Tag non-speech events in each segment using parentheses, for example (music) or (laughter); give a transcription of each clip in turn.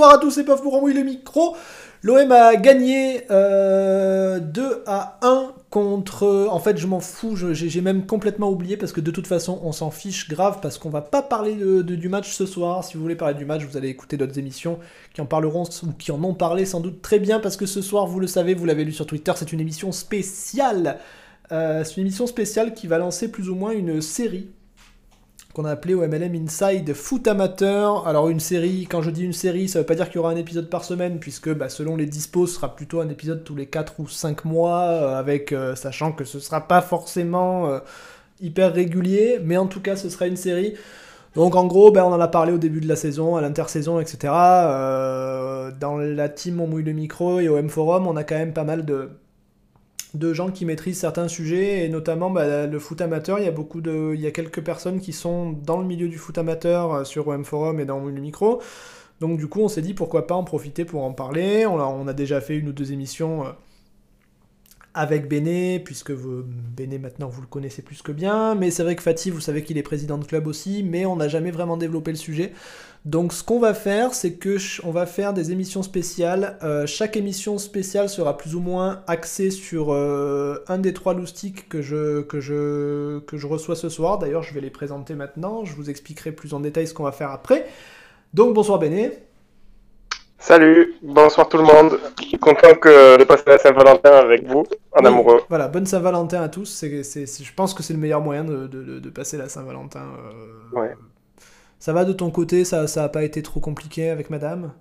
bonsoir à tous, c'est Paf pour envoyer le micro. L'OM a gagné 2 euh, à 1 contre... En fait, je m'en fous, j'ai même complètement oublié parce que de toute façon, on s'en fiche grave parce qu'on va pas parler de, du match ce soir. Si vous voulez parler du match, vous allez écouter d'autres émissions qui en parleront ou qui en ont parlé sans doute très bien parce que ce soir, vous le savez, vous l'avez lu sur Twitter, c'est une émission spéciale. Euh, c'est une émission spéciale qui va lancer plus ou moins une série qu'on a appelé au MLM Inside Foot Amateur. Alors une série, quand je dis une série, ça veut pas dire qu'il y aura un épisode par semaine, puisque bah, selon les dispos, ce sera plutôt un épisode tous les 4 ou 5 mois, euh, avec euh, sachant que ce sera pas forcément euh, hyper régulier, mais en tout cas ce sera une série. Donc en gros, ben, on en a parlé au début de la saison, à l'intersaison, etc. dans la team On mouille le micro et au M-Forum, on a quand même pas mal de, de gens qui maîtrisent certains sujets et notamment bah, le foot amateur. Il y a beaucoup de, il y a quelques personnes qui sont dans le milieu du foot amateur euh, sur OM Forum et dans le micro. Donc du coup, on s'est dit pourquoi pas en profiter pour en parler. On a, déjà fait une ou deux émissions euh, avec Béné, puisque vous, Béné maintenant vous le connaissez plus que bien. Mais c'est vrai que Fatih, vous savez qu'il est président de club aussi, mais on n'a jamais vraiment développé le sujet. Donc ce qu'on va faire, c'est que on va faire des émissions spéciales. Euh, chaque émission spéciale sera plus ou moins axée sur euh, un des trois loustiques que je, que, je, que je reçois ce soir. D'ailleurs, je vais les présenter maintenant. Je vous expliquerai plus en détail ce qu'on va faire après. Donc bonsoir Béné. Salut, bonsoir tout le monde. Content que de passer la Saint-Valentin avec vous, en amoureux. Voilà, bonne Saint-Valentin à tous. C'est, je pense que c'est le meilleur moyen de, de, passer la Saint-Valentin. Euh, ouais. Ça va de ton côté? Ça n'a pas été trop compliqué avec madame?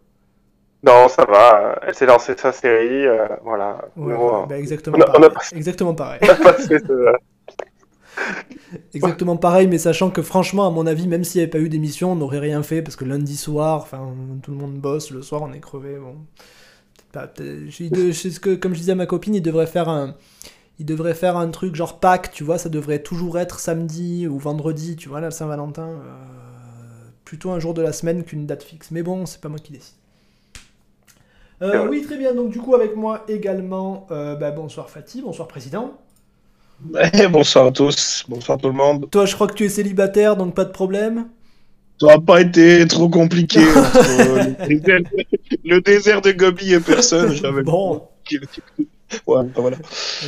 Non, ça va. Elle s'est lancée sa série. Euh, voilà. Bah, exactement, pareil. exactement pareil. (laughs) Exactement pareil, mais sachant que franchement, à mon avis, même s'il n'y avait pas eu d'émission, on n'aurait rien fait parce que lundi soir, enfin, tout le monde bosse, le soir on est crevé. Bon, comme je disais à ma copine, il devrait faire un, il devrait faire un truc genre Pâques, tu vois, ça devrait toujours être samedi ou vendredi, tu vois, la Saint-Valentin. Euh, plutôt un jour de la semaine qu'une date fixe. Mais bon, c'est pas moi qui décide. Euh, oui, très bien. Donc, du coup, avec moi également, euh, bah, bonsoir Fatih, bonsoir président. Bonsoir à tous, bonsoir tout le monde. Toi, je crois que tu es célibataire, donc pas de problème. Ça n'a pas été trop compliqué le, désert, de Gobi et personne. Bon. Ouais, bah, voilà.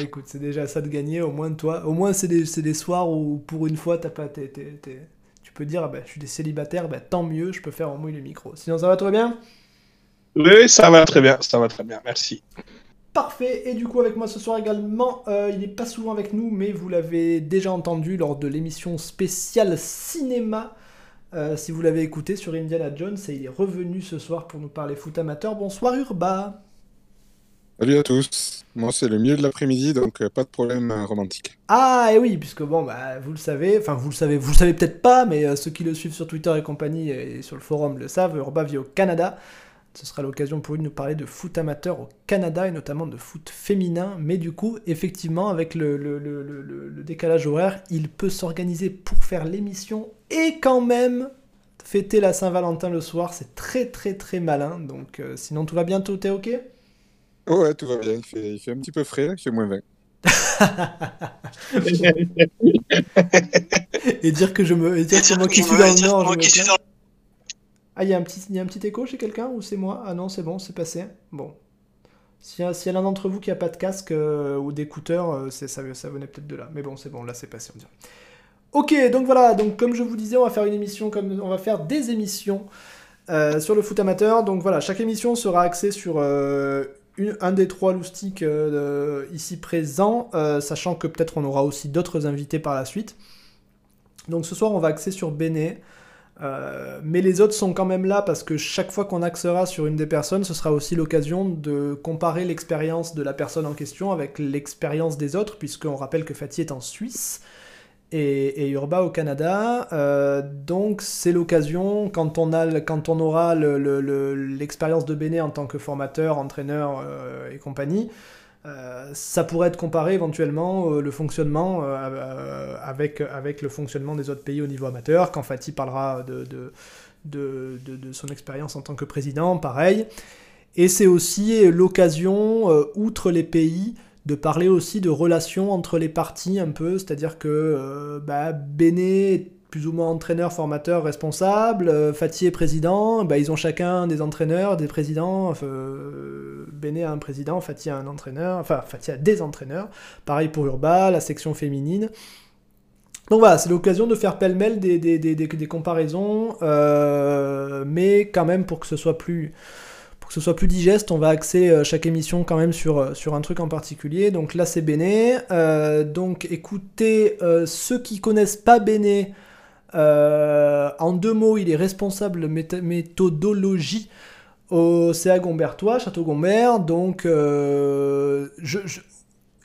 Écoute, c'est déjà ça de gagner, au moins de toi. Au moins, c'est des, des, soirs où, pour une fois, t'as pas, tu peux dire, ah ben, je suis des célibataires, ben, tant mieux, je peux faire en mouille le micro. Sinon, ça va très bien? Oui, ça va très bien, ça va très bien, merci. Parfait, et du coup avec moi ce soir également, euh, il n'est pas souvent avec nous, mais vous l'avez déjà entendu lors de l'émission spéciale cinéma, euh, si vous l'avez écouté sur Indiana Jones, et il est revenu ce soir pour nous parler foot amateur. Bonsoir Urba Salut à tous. Moi, c'est le milieu de l'après-midi, donc euh, pas de problème romantique. Ah, et oui, puisque bon, bah, vous le savez, enfin, vous le savez, vous le savez peut-être pas, mais ceux qui le suivent sur Twitter et compagnie et sur le forum le savent, Urba vit au Canada. Ce sera l'occasion pour lui de nous parler de foot amateur au Canada et notamment de foot féminin. Mais du coup, effectivement, avec le, le décalage horaire, il peut s'organiser pour faire l'émission et quand même fêter la Saint-Valentin le soir. C'est très très très malin. Donc, sinon, tout va bien, tout est ok? Ouais, tout va bien. Il fait, il fait un petit peu frais, il fait moins 20. (laughs) et dire que je me et dire que moi qui suis dans le nord je me ah il y a un petit écho chez quelqu'un ou c'est moi? Ah non c'est bon c'est passé. Bon. S'il y, a, l'un d'entre vous qui a pas de casque euh, ou d'écouteurs euh, ça, venait peut-être de là. Mais bon c'est bon là c'est passé on dirait. Ok donc voilà donc comme je vous disais on va faire une émission comme on va faire des émissions euh, sur le foot amateur. Donc voilà chaque émission sera axée sur un des trois loustiques ici présents, sachant que peut-être on aura aussi d'autres invités par la suite. Donc ce soir, on va axer sur Béné. Euh, mais les autres sont quand même là parce que chaque fois qu'on axera sur une des personnes, ce sera aussi l'occasion de comparer l'expérience de la personne en question avec l'expérience des autres, puisqu'on rappelle que Fatih est en Suisse et, Urba au Canada. Euh, donc c'est l'occasion, quand, on quand on aura l'expérience de Béné en tant que formateur, entraîneur euh, et compagnie, euh, ça pourrait être comparé éventuellement le fonctionnement avec, avec le fonctionnement des autres pays au niveau amateur, quand Fatih parlera de, de, de, son expérience en tant que président, pareil. Et c'est aussi l'occasion, outre les pays, de parler aussi de relations entre les parties un peu, c'est-à-dire que euh, bah, Béné plus ou moins entraîneur, formateur, responsable, euh, Fatih est président, bah, ils ont chacun des entraîneurs, des présidents, euh, Béné a un président, Fatih a un entraîneur, enfin Fatih a des entraîneurs, pareil pour Urba, la section féminine. Donc voilà, c'est l'occasion de faire pêle-mêle des, des, des, comparaisons, mais quand même pour que ce soit plus que ce soit plus digeste, on va axer euh, chaque émission quand même sur, euh, sur un truc en particulier. Donc là, c'est Béné. Euh, donc écoutez, ceux qui connaissent pas Béné, en deux mots, il est responsable méthodologie au CA Gombertois, Château Gombert. Donc je,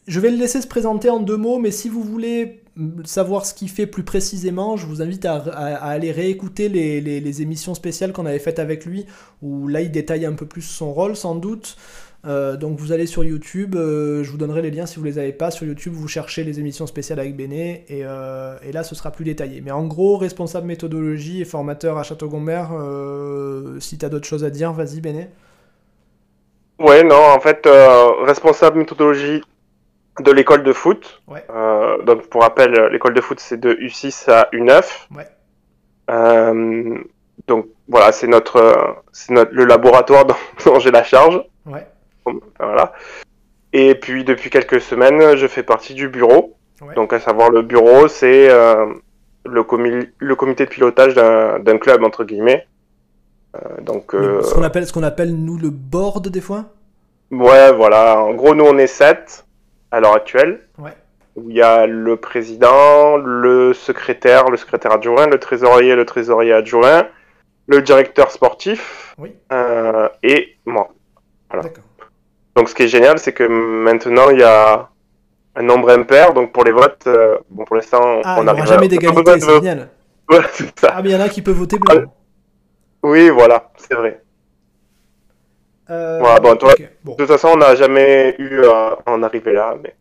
je vais le laisser se présenter en deux mots, mais si vous voulez savoir ce qu'il fait plus précisément, je vous invite à, aller réécouter les, émissions spéciales qu'on avait faites avec lui, où là il détaille un peu plus son rôle sans doute. Euh, donc vous allez sur YouTube, euh, je vous donnerai les liens si vous les avez pas. Sur YouTube, vous cherchez les émissions spéciales avec Béné, et, euh, et là ce sera plus détaillé. Mais en gros, responsable méthodologie et formateur à Château-Gombert, si tu as d'autres choses à dire, vas-y Béné. Ouais, non, en fait, responsable méthodologie de l'école de foot. Euh, donc pour rappel, l'école de foot c'est de U6 à U9. Ouais. Donc voilà, c'est notre, le laboratoire (laughs) dont, j'ai la charge. Ouais. Voilà. Et puis depuis quelques semaines, je fais partie du bureau. Donc à savoir le bureau, c'est euh, le, le comité de pilotage d'un club entre guillemets. Euh, donc ce qu'on appelle, ce qu'on appelle nous le board des fois? Ouais, voilà. En gros, nous on est 7 à l'heure actuelle. Où il y a le président, le secrétaire, le secrétaire adjoint, le trésorier, le trésorier adjoint, le directeur sportif euh, et moi. Donc ce qui est génial, c'est que maintenant il y a un nombre impair, donc pour les votes, euh, bon pour l'instant ah, on n'aura jamais d'égalité, c'est génial. (laughs) Ah mais il y en a qui peuvent voter blanc. Oui, voilà, c'est vrai. Euh, voilà, bon, toi, De toute façon, on n'a jamais eu à en arriver là, mais.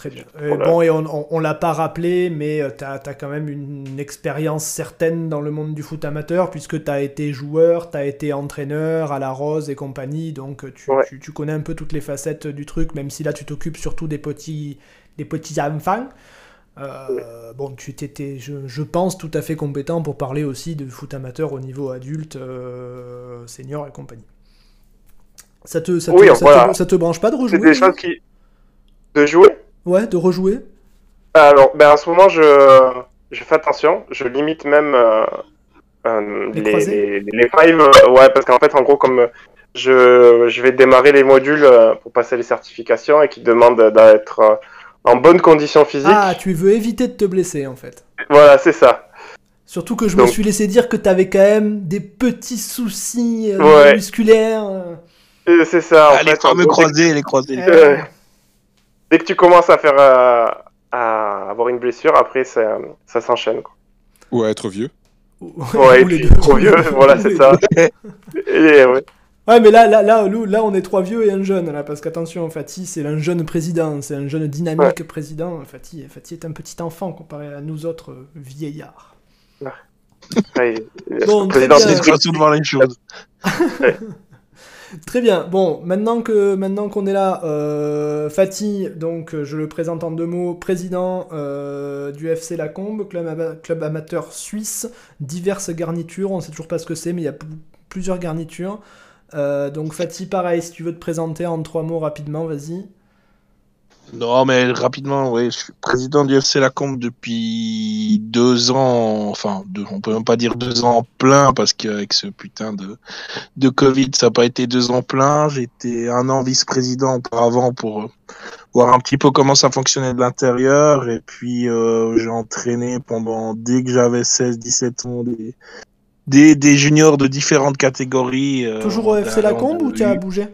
Très bien. bon, et on, on, l'a pas rappelé, mais euh, tu as, as, quand même une, expérience certaine dans le monde du foot amateur, puisque tu as été joueur, tu as été entraîneur à la Rose et compagnie, donc euh, tu, tu, tu, connais un peu toutes les facettes du truc, même si là tu t'occupes surtout des petits, des petits enfants. Euh, bon, tu t'étais, je, je, pense, tout à fait compétent pour parler aussi de foot amateur au niveau adulte, senior et compagnie. Ça te, ça, te, branche pas de rejouer C'est des choses qui. De jouer? Ouais, de rejouer Alors, ben, en ce moment, je, je fais attention. Je limite même euh, euh, les, les, les, five. Euh, ouais, parce qu'en fait, en gros, comme je, je vais démarrer les modules pour passer les certifications et qui demandent d'être en bonne condition physique. Ah, tu veux éviter de te blesser, en fait. Voilà, c'est ça. Surtout que je me suis laissé dire que tu avais quand même des petits soucis musculaires. C'est ça. En ah, les fameux croisés, les croisés. Dès que tu commences à faire euh, à avoir une blessure, après ça, ça s'enchaîne. Ou à être vieux. Ouais, et puis trop vieux, (laughs) voilà, c'est ça. (laughs) et, ouais. Ouais, mais là, là, là, là, on est trois vieux et un jeune, là, parce qu'attention, Fatih, c'est un jeune président, c'est un jeune dynamique président. Fatih, Fatih est un petit enfant comparé à nous autres vieillards. Ouais. bon, président, c'est souvent les choses. (laughs) Très bien. Bon, maintenant que maintenant qu'on est là, euh, Fatih, donc je le présente en deux mots, président euh, du FC Lacombe, club, club amateur suisse, diverses garnitures. On ne sait toujours pas ce que c'est, mais il y a plusieurs garnitures. Euh, donc Fatih, pareil, si tu veux te présenter en trois mots rapidement, vas-y. Non, mais rapidement, oui, je suis président du FC Lacombe depuis deux ans, enfin, deux, on peut même pas dire deux ans plein, parce qu'avec ce putain de, de Covid, ça n'a pas été deux ans plein. J'étais un an vice-président auparavant pour, voir un petit peu comment ça fonctionnait de l'intérieur. Et puis, euh, j'ai entraîné pendant, dès que j'avais 16, 17 ans, des, des, des juniors de différentes catégories. Euh, Toujours au FC Lacombe ou tu as bougé?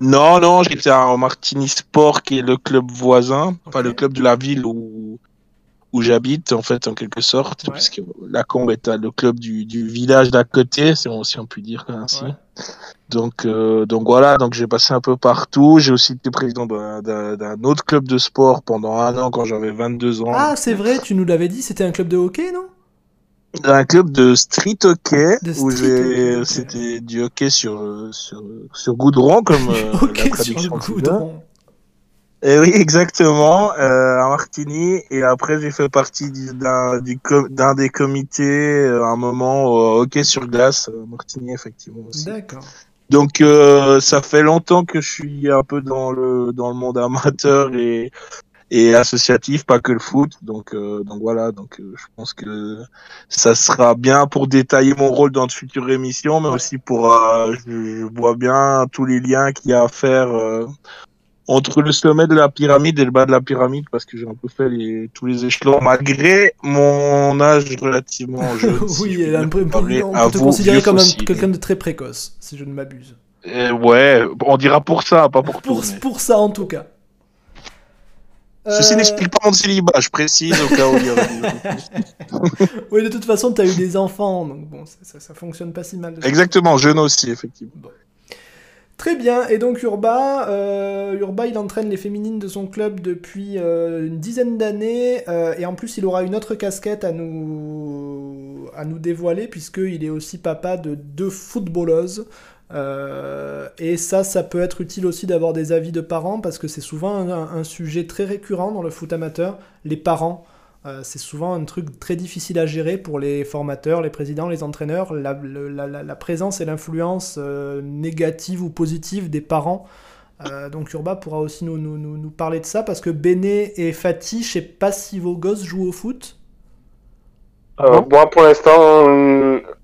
Non, non, j'étais à Martini Sport, qui est le club voisin, enfin le club de la ville où, où j'habite, en fait, en quelque sorte, parce que Lacombe est le club du, du village d'à côté, si on, si on peut dire ainsi. Donc, euh, donc voilà, donc j'ai passé un peu partout. J'ai aussi été président d'un autre club de sport pendant un an quand j'avais 22 ans. Ah, c'est vrai, tu nous l'avais dit, c'était un club de hockey, non? Un club de street hockey où j'ai c'était du hockey sur sur sur goudron comme euh, (laughs) la traduction sur goudron. Et oui, exactement, euh, à Martigny. Et après, j'ai fait partie d'un d'un des comités euh, à un moment au hockey sur glace Martigny, effectivement aussi. D'accord. Donc euh, ça fait longtemps que je suis un peu dans le dans le monde amateur et et associatif, pas que le foot. Donc, euh, donc voilà, donc euh, je pense que ça sera bien pour détailler mon rôle dans de futures émissions, mais aussi pour, euh, je, vois bien tous les liens qu'il y a à faire entre le sommet de la pyramide et le bas de la pyramide, parce que j'ai un peu fait les, tous les échelons, malgré mon âge relativement (laughs) jeune. oui, on peut te considérer comme quelqu'un de très précoce, si je ne m'abuse. ouais, on dira pour ça, pas pour, pour tout. Pour ça, en tout cas. Ceci euh, n'explique pas mon célibat, je précise au cas où il y aurait (laughs) Oui, de toute façon, tu as eu des enfants, donc bon, ça, ça, fonctionne pas si mal. Exactement, jeune aussi, effectivement. Très bien, et donc Urba, euh, Urba, il entraîne les féminines de son club depuis euh, une dizaine d'années, et en plus il aura une autre casquette à nous, à nous dévoiler, puisqu'il est aussi papa de deux footballeuses, euh, et ça, ça peut être utile aussi d'avoir des avis de parents parce que c'est souvent un, sujet très récurrent dans le foot amateur. Les parents, euh, c'est souvent un truc très difficile à gérer pour les formateurs, les présidents, les entraîneurs. La, présence et l'influence euh, négative ou positive des parents. donc Urba pourra aussi nous, nous, nous, parler de ça parce que Béné et Fatih, je sais pas si vos gosses jouent au foot. Bon, pour l'instant,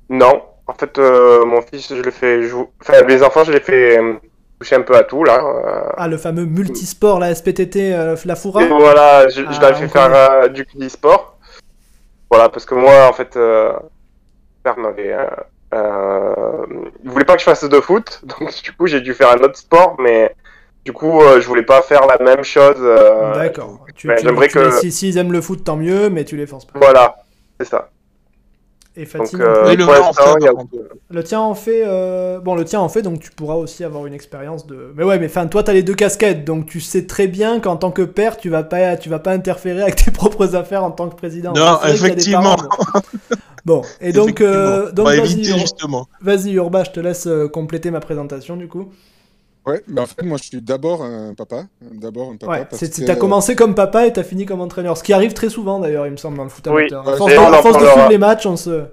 non. En fait, euh, mon fils, je l'ai fait jouer. Enfin, les enfants, je l'ai fait euh, toucher un peu à tout, là. Euh. Ah, le fameux multisport, la SPTT, la Foura Et Voilà, je, ah, l'ai fait faire du sport. Voilà, parce que moi, en fait, père m'avait. il voulait pas que je fasse de foot, (laughs) donc du coup, j'ai dû faire un autre sport, mais du coup, je voulais pas faire la même chose. D'accord. J'aimerais que. S'ils si, aiment le foot, tant mieux, mais tu les forces pas. Voilà, c'est ça. Et Fatih, euh, le, tien en fait. Euh, bon, le tien en fait, donc tu pourras aussi avoir une expérience de. Mais ouais, mais enfin, toi, t'as les deux casquettes, donc tu sais très bien qu'en tant que père, tu vas pas, tu vas pas interférer avec tes (laughs) propres affaires en tant que président. Non, effectivement. bon, et donc, euh, donc vas-y, justement. Vas-y, Urba, je te laisse compléter ma présentation du coup. Ouais, mais en fait, moi, je suis d'abord un papa. D'abord un papa. Ouais, parce que... t'as commencé comme papa et t'as fini comme entraîneur. Ce qui arrive très souvent, d'ailleurs, il me semble, dans le foot amateur. Oui. À force, de, suivre les matchs, on se...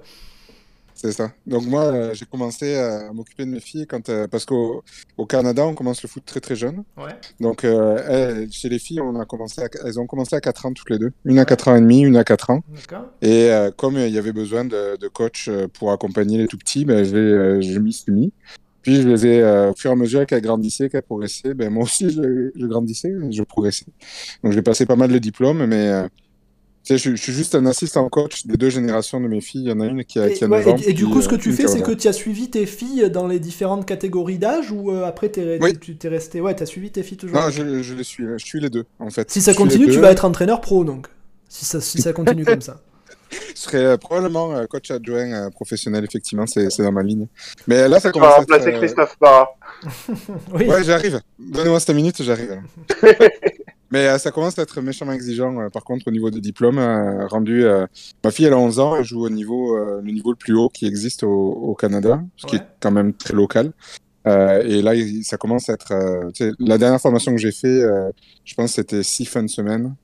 C'est ça. Donc moi, euh, j'ai commencé à m'occuper de mes filles quand, euh, parce qu'au au Canada, on commence le foot très très jeune. Ouais. Donc euh, chez les filles, on a commencé elles ont commencé à 4 ans toutes les deux. Une à 4 ans et demi, une à 4 ans. Et comme il y avait besoin de, de coach pour accompagner les tout petits, ben, je m'y suis mis. Puis je les ai, euh, au fur et à mesure qu'elles grandissaient, qu'elles progressaient, ben moi aussi je, je, grandissais, je progressais. Donc j'ai passé pas mal de diplômes, mais euh, je, je, suis juste un assistant coach des deux générations de mes filles. Il y en a une qui a, et, qui a 9 ans, et, du coup, ce que tu fais, c'est que tu as suivi tes filles dans les différentes catégories d'âge ou euh, après oui. tu t'es resté. Ouais, tu as suivi tes filles toujours? Non, je, je les suis, je suis les deux en fait. Si ça continue, tu vas être entraîneur pro donc. Si ça, si ça continue comme ça. (laughs) Je serais euh, probablement euh, coach adjoint euh, professionnel, effectivement, c'est dans ma ligne. Mais là, ça commence à remplacer être... Christophe Barra. (laughs) oui. Ouais, j'arrive. Donnez-moi cette minute, j'arrive. (laughs) Mais ça commence à être méchamment exigeant, par contre, au niveau des diplômes. rendu, ma fille, elle a 11 ans, elle joue au niveau, le niveau le plus haut qui existe au, Canada, ce qui est quand même très local. et là, ça commence à être. la dernière formation que j'ai fait, je pense que c'était six fins de semaine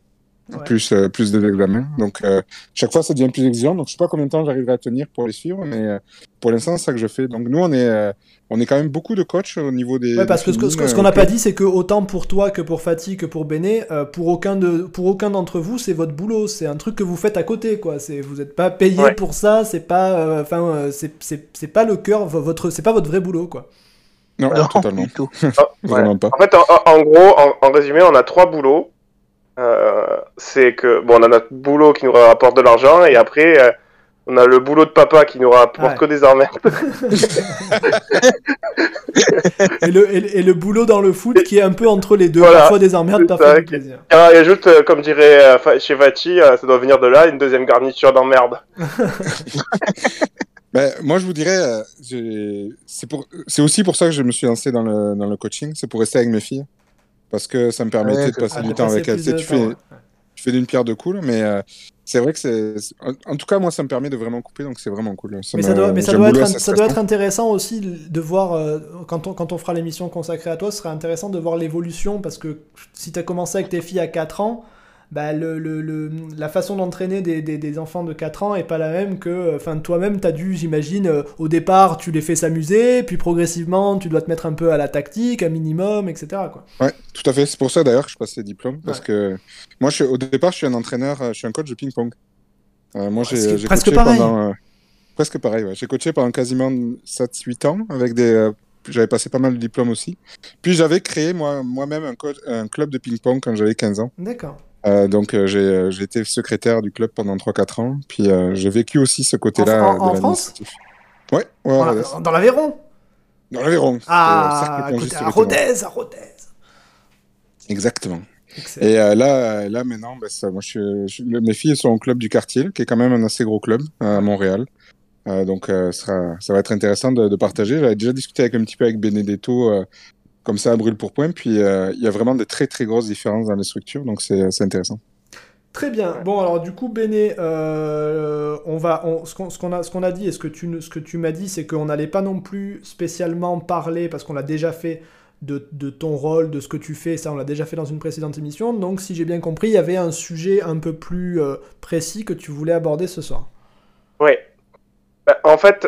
plus, euh, plus examens. Donc, euh, chaque fois, ça devient plus exigeant. Donc, je sais pas combien de temps j'arriverai à tenir pour les suivre, mais euh, pour l'instant, c'est ça que je fais. Donc, nous, on est, on est quand même beaucoup de coachs au niveau des. Ouais, parce que ce, qu'on n'a pas dit, c'est que autant pour toi que pour Fatih que pour Béné, pour aucun de, pour aucun d'entre vous, c'est votre boulot. C'est un truc que vous faites à côté, quoi. C'est, vous n'êtes pas payé pour ça. C'est pas, enfin, c'est pas le cœur, votre, c'est pas votre vrai boulot, quoi. Non, totalement. (laughs) Vraiment pas. En fait, en, gros, en, résumé, on a trois boulots. C'est que, bon, on a notre boulot qui nous rapporte de l'argent et après, on a le boulot de papa qui nous rapporte que des emmerdes. (laughs) (laughs) et, le, et, le, boulot dans le foot qui est un peu entre les deux, parfois des emmerdes, parfois du plaisir. Et ajoute, euh, comme dirait euh, chez euh, ça doit venir de là, une deuxième garniture d'emmerde. (laughs) ben, moi, je vous dirais, c'est pour... aussi pour ça que je me suis lancé dans le, dans le coaching, c'est pour rester avec mes filles. Parce que ça me permettait de passer du temps avec elles. Tu fais, tu fais d'une pierre deux coups, mais c'est vrai que c'est. En tout cas, moi, ça me permet de vraiment couper, donc c'est vraiment cool. mais ça doit, être, intéressant aussi de voir, euh, quand, on, quand on fera l'émission consacrée à toi, ce serait intéressant de voir l'évolution, parce que si tu as commencé avec tes filles à 4 ans, bah, le, le, la façon d'entraîner des, des, des, enfants de 4 ans est pas la même que. Enfin, toi-même, tu as dû, j'imagine, euh, au départ, tu les fais s'amuser, puis progressivement, tu dois te mettre un peu à la tactique, un minimum, etc. Quoi. Ouais, tout à fait. C'est pour ça d'ailleurs que je passe les diplômes, parce que moi, je au départ, je suis un entraîneur, euh, je suis un coach de ping-pong. Euh, moi, j'ai presque pareil. Pendant, presque pareil, ouais. J'ai coaché pendant quasiment 7-8 ans avec des. j'avais passé pas mal de diplômes aussi. Puis j'avais créé moi-même un, un club de ping-pong quand j'avais 15 ans. D'accord. Euh, donc euh, euh, j'ai été secrétaire du club pendant 3-4 ans, puis j'ai vécu aussi ce côté-là. En, France Ouais, ouais Dans l'Aveyron Dans l'Aveyron. Ah, à, Rodez, à Rodez. Exactement. Et là, là maintenant, bah, ça, moi, je, mes filles sont au club du quartier, qui est quand même un assez gros club à Montréal. donc ça, sera, ça va être intéressant de, de partager. J'avais déjà discuté avec un petit peu avec Benedetto comme ça à brûle pour point. Puis euh, il y a vraiment de très très grosses différences dans les structures, donc c'est intéressant. Très bien. Bon, alors du coup, Béné, euh, on va, ce qu'on a, ce qu'on a dit et ce que tu, ce que tu m'as dit, c'est qu'on n'allait pas non plus spécialement parler parce qu'on l'a déjà fait de, de, ton rôle, de ce que tu fais. Ça, on l'a déjà fait dans une précédente émission. Donc, si j'ai bien compris, il y avait un sujet un peu plus euh, précis que tu voulais aborder ce soir. Oui. Bah, en fait,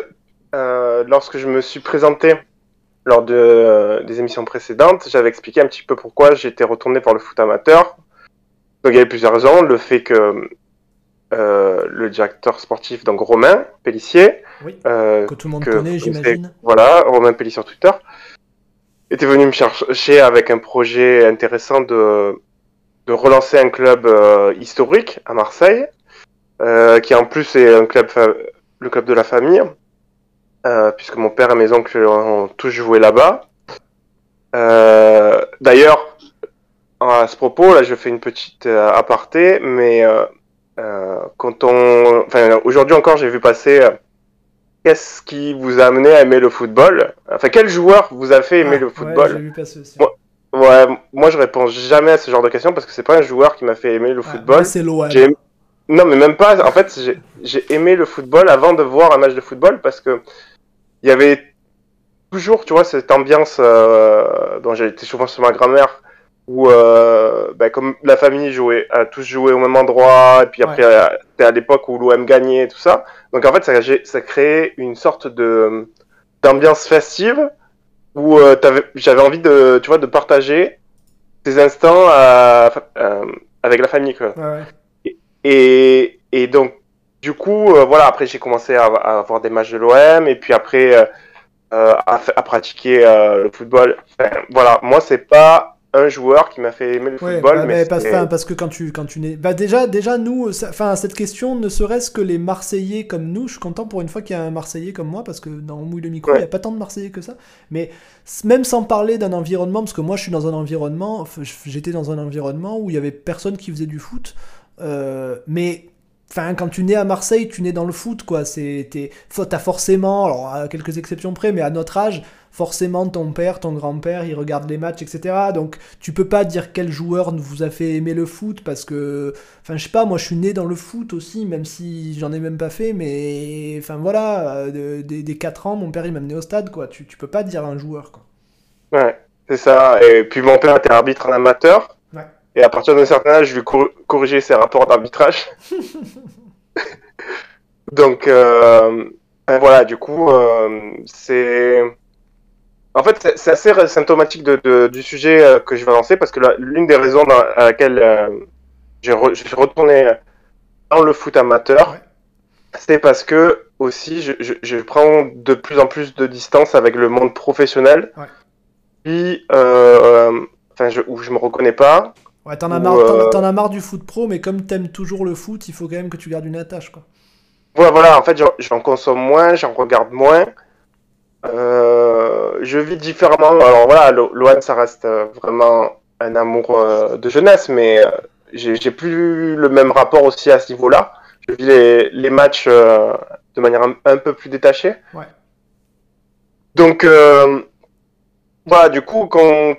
lorsque je me suis présenté lors de, euh, des émissions précédentes, j'avais expliqué un petit peu pourquoi j'étais retourné vers le foot amateur. Donc il y avait plusieurs raisons. Le fait que euh, le directeur sportif, donc Romain Pellissier, euh, que tout le monde connaît, j'imagine. Voilà, Romain Pellissier sur Twitter, était venu me chercher avec un projet intéressant de, de relancer un club historique à Marseille, qui en plus est un club, le club de la famille. Euh, puisque mon père et mes oncles ont tous joué là-bas. Euh, D'ailleurs, à ce propos, là, je fais une petite euh, aparté, mais quand on, enfin, aujourd'hui encore, j'ai vu passer. Qu'est-ce qui vous a amené à aimer le football? Enfin, quel joueur vous a fait aimer le football? ouais, vu passer aussi. Moi, ouais, moi je réponds jamais à ce genre de questions parce que c'est pas un joueur qui m'a fait aimer le football. C'est l'OM. Non, mais même pas. En fait, j'ai aimé le football avant de voir un match de football parce que il y avait toujours, tu vois, cette ambiance euh, dont j'ai été souvent sur ma grand-mère, où euh, ben, comme la famille jouait, a tous joué au même endroit, et puis après, euh, c'était à l'époque où l'OM gagnait, et tout ça. Donc en fait, ça, ça créait une sorte de d'ambiance festive où euh, j'avais envie de, tu vois, de partager ces instants euh, avec la famille. Quoi. Et, et donc du coup, euh, voilà, après j'ai commencé à, à, avoir des matchs de l'OM et puis après euh, euh à, à, pratiquer euh, le football. Enfin, voilà, moi c'est pas un joueur qui m'a fait aimer le football. Bah, mais, parce, parce, que quand tu, quand tu n'es. Bah déjà, déjà nous, enfin cette question, ne serait-ce que les Marseillais comme nous, je suis content pour une fois qu'il y a un Marseillais comme moi, parce que dans Mouille le micro, il n'y a pas tant de Marseillais que ça. Mais même sans parler d'un environnement, parce que moi je suis dans un environnement, j'étais dans un environnement où il y avait personne qui faisait du foot. Euh, mais Quand tu nais à Marseille, tu nais dans le foot, quoi. T'as forcément, alors à quelques exceptions près, mais à notre âge, forcément ton père, ton grand-père, ils regardent les matchs, etc. Donc tu peux pas dire quel joueur vous a fait aimer le foot parce que, enfin, je sais pas, moi je suis né dans le foot aussi, même si j'en ai même pas fait, mais, enfin voilà, des 4 ans, mon père il m'a amené au stade, quoi. Tu, tu peux pas dire un joueur, quoi. Ouais, c'est ça. Et puis mon père était arbitre en amateur. Et à partir d'un certain âge, je lui corriger ses rapports d'arbitrage. (laughs) Donc, euh, ben voilà, du coup, euh, c'est. En fait, c'est assez symptomatique de, de, du sujet euh, que je vais lancer parce que l'une des raisons dans, à laquelle euh, j'ai re, retourné dans le foot amateur, c'est parce que aussi je, je, je, prends de plus en plus de distance avec le monde professionnel. Ouais. puis, enfin, je, où je me reconnais pas. Ouais, t'en as, marre, as marre du foot pro, mais comme t'aimes toujours le foot, il faut quand même que tu gardes une attache, quoi. Ouais, voilà, en fait, j'en consomme moins, j'en regarde moins. Euh, je vis différemment. Alors voilà, l'OM, ça reste euh, vraiment un amour euh, de jeunesse, mais j'ai plus le même rapport aussi à ce niveau-là. Je vis les, les matchs de manière un, peu plus détachée. Ouais. Donc, voilà, du coup, quand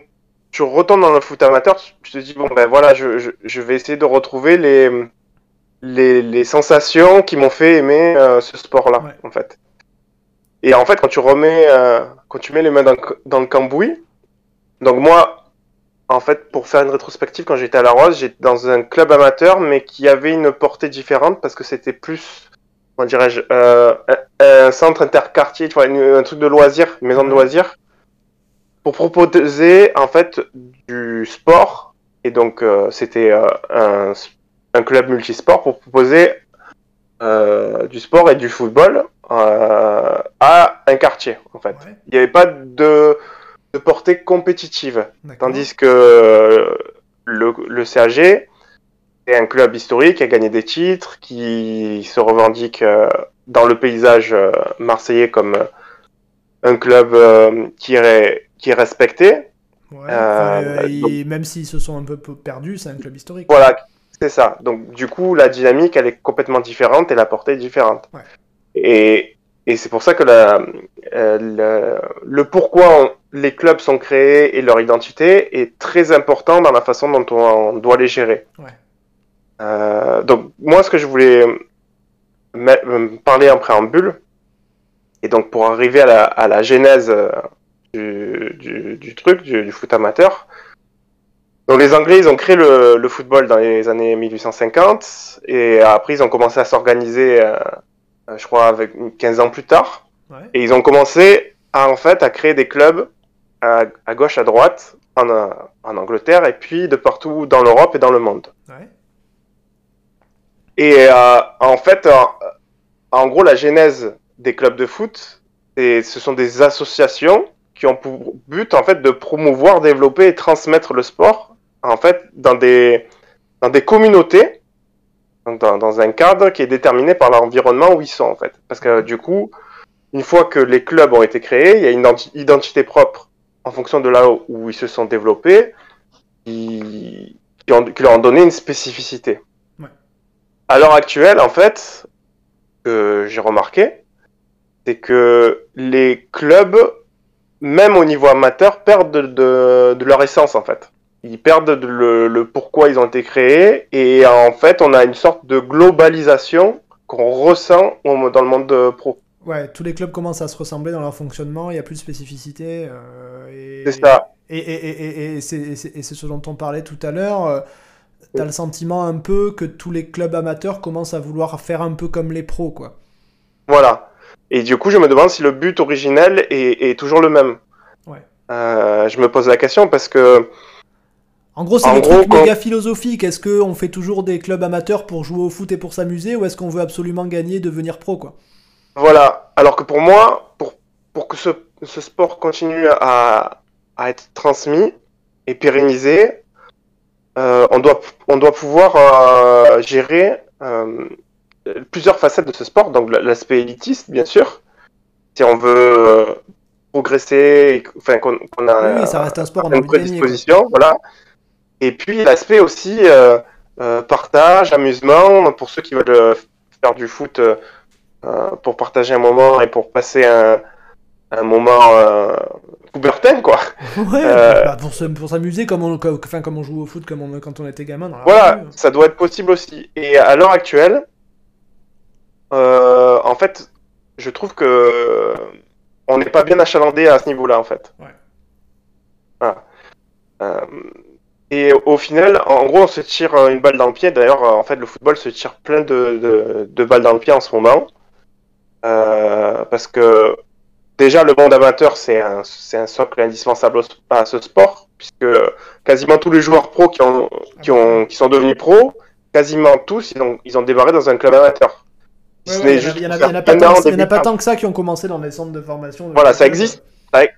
tu retournes dans le foot amateur, tu te dis, bon, ben voilà, je, je, je vais essayer de retrouver les, les, les sensations qui m'ont fait aimer ce sport-là, en fait. Et en fait, quand tu remets, euh, quand tu mets les mains dans, le cambouis, donc moi, en fait, pour faire une rétrospective, quand j'étais à La Rose, j'étais dans un club amateur, mais qui avait une portée différente parce que c'était plus, comment dirais-je, euh, un, centre interquartier, tu vois, un truc de loisirs, maison de loisirs, pour proposer en fait du sport. Et donc, euh, c'était un, un, club multisport pour proposer du sport et du football euh, à un quartier, en fait. Il n'y avait pas de, de portée compétitive. Tandis que le, le CAG est un club historique qui a gagné des titres, qui se revendique euh, dans le paysage euh, marseillais comme un club qui, est, qui est respecté. même s'ils se sont un peu perdus, c'est un club historique. Voilà, c'est ça. Donc du coup, la dynamique, elle est complètement différente et la portée est différente. Ouais. Et, et c'est pour ça que la, euh, le, pourquoi les clubs sont créés et leur identité est très important dans la façon dont on, doit les gérer. Ouais. Euh, donc moi, ce que je voulais parler en préambule, et donc pour arriver à la, à la genèse euh, du, du, du truc, du, foot amateur, donc les Anglais, ils ont créé le, le, football dans les années 1850, et après ils ont commencé à s'organiser euh, je crois, avec 15 ans plus tard. Et ils ont commencé à, en fait, à créer des clubs à, gauche, à droite, en, euh, en, Angleterre, et puis de partout dans l'Europe et dans le monde. Et euh, en fait, en, gros, la genèse des clubs de foot, ce sont des associations qui ont pour but en fait de promouvoir, développer et transmettre le sport en fait dans des dans des communautés dans, un cadre qui est déterminé par l'environnement où ils sont en fait. Parce que du coup, une fois que les clubs ont été créés, il y a une identité propre en fonction de là où ils se sont développés, qui, qui, leur ont donné une spécificité. À l'heure actuelle, en fait, que j'ai remarqué, c'est que les clubs, même au niveau amateur, perdent de, de leur essence en fait ils perdent le, pourquoi ils ont été créés et en fait on a une sorte de globalisation qu'on ressent dans le monde pro. Ouais, tous les clubs commencent à se ressembler dans leur fonctionnement, il n'y a plus de spécificité. Euh, c'est ça. Et, et, et, c'est ce dont on parlait tout à l'heure. Euh, tu as le sentiment un peu que tous les clubs amateurs commencent à vouloir faire un peu comme les pros, quoi. Voilà. Et du coup, je me demande si le but originel est, toujours le même. Ouais. Euh, je me pose la question parce que en gros, c'est un truc méga philosophique. Est-ce qu'on fait toujours des clubs amateurs pour jouer au foot et pour s'amuser, ou est-ce qu'on veut absolument gagner, devenir pro, quoi? Voilà. Alors que pour moi, pour, pour que ce, ce sport continue à, à, être transmis et pérennisé, euh, on, doit, on doit pouvoir euh, gérer euh, plusieurs facettes de ce sport. Donc l'aspect élitiste, bien sûr. Si on veut progresser, enfin qu'on a oui, ça reste un sport, une prédisposition, voilà. Et puis l'aspect aussi euh, euh, partage, amusement, pour ceux qui veulent euh, faire du foot pour partager un moment et pour passer un, un moment euh, coubertin, quoi. (laughs) Ouais, bah, pour s'amuser comme on, comme on joue au foot comme on, quand on était gamin. voilà, ça doit être possible aussi. Et à l'heure actuelle, en fait, je trouve que on n'est pas bien achalandé à ce niveau-là, en fait. Ouais. Voilà. Et au final, en gros, on se tire euh, une balle dans le pied. D'ailleurs, euh, en fait, le football se tire plein de, de, balles dans le pied en ce moment. Euh, parce que déjà, le monde amateur, c'est un, un, socle indispensable à ce sport. Puisque quasiment tous les joueurs pros qui, ont, qui, ont, qui sont devenus pros, quasiment tous, ils ont, ils ont démarré dans un club amateur. Il n'y en, a pas tant que ça qui ont commencé dans les centres de formation. voilà, ça existe.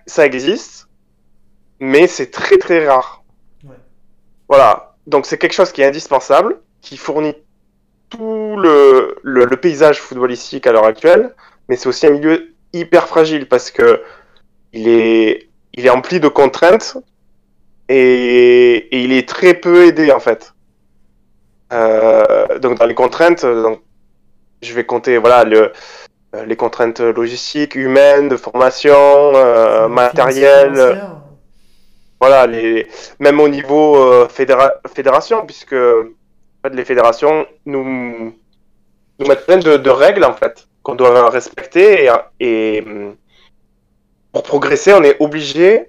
Ça existe. mais c'est très très rare. Voilà, donc c'est quelque chose qui est indispensable, qui fournit tout le, le, paysage footballistique à l'heure actuelle, mais c'est aussi un milieu hyper fragile parce que il est, il est empli de contraintes et, et il est très peu aidé en fait. Euh, donc dans les contraintes, donc, je vais compter voilà le, les contraintes logistiques, humaines, de formation, euh, matériel. Voilà, les, même au niveau euh, fédération, puisque les fédérations nous, nous mettent plein de, règles en fait qu'on doit respecter et, pour progresser, on est obligé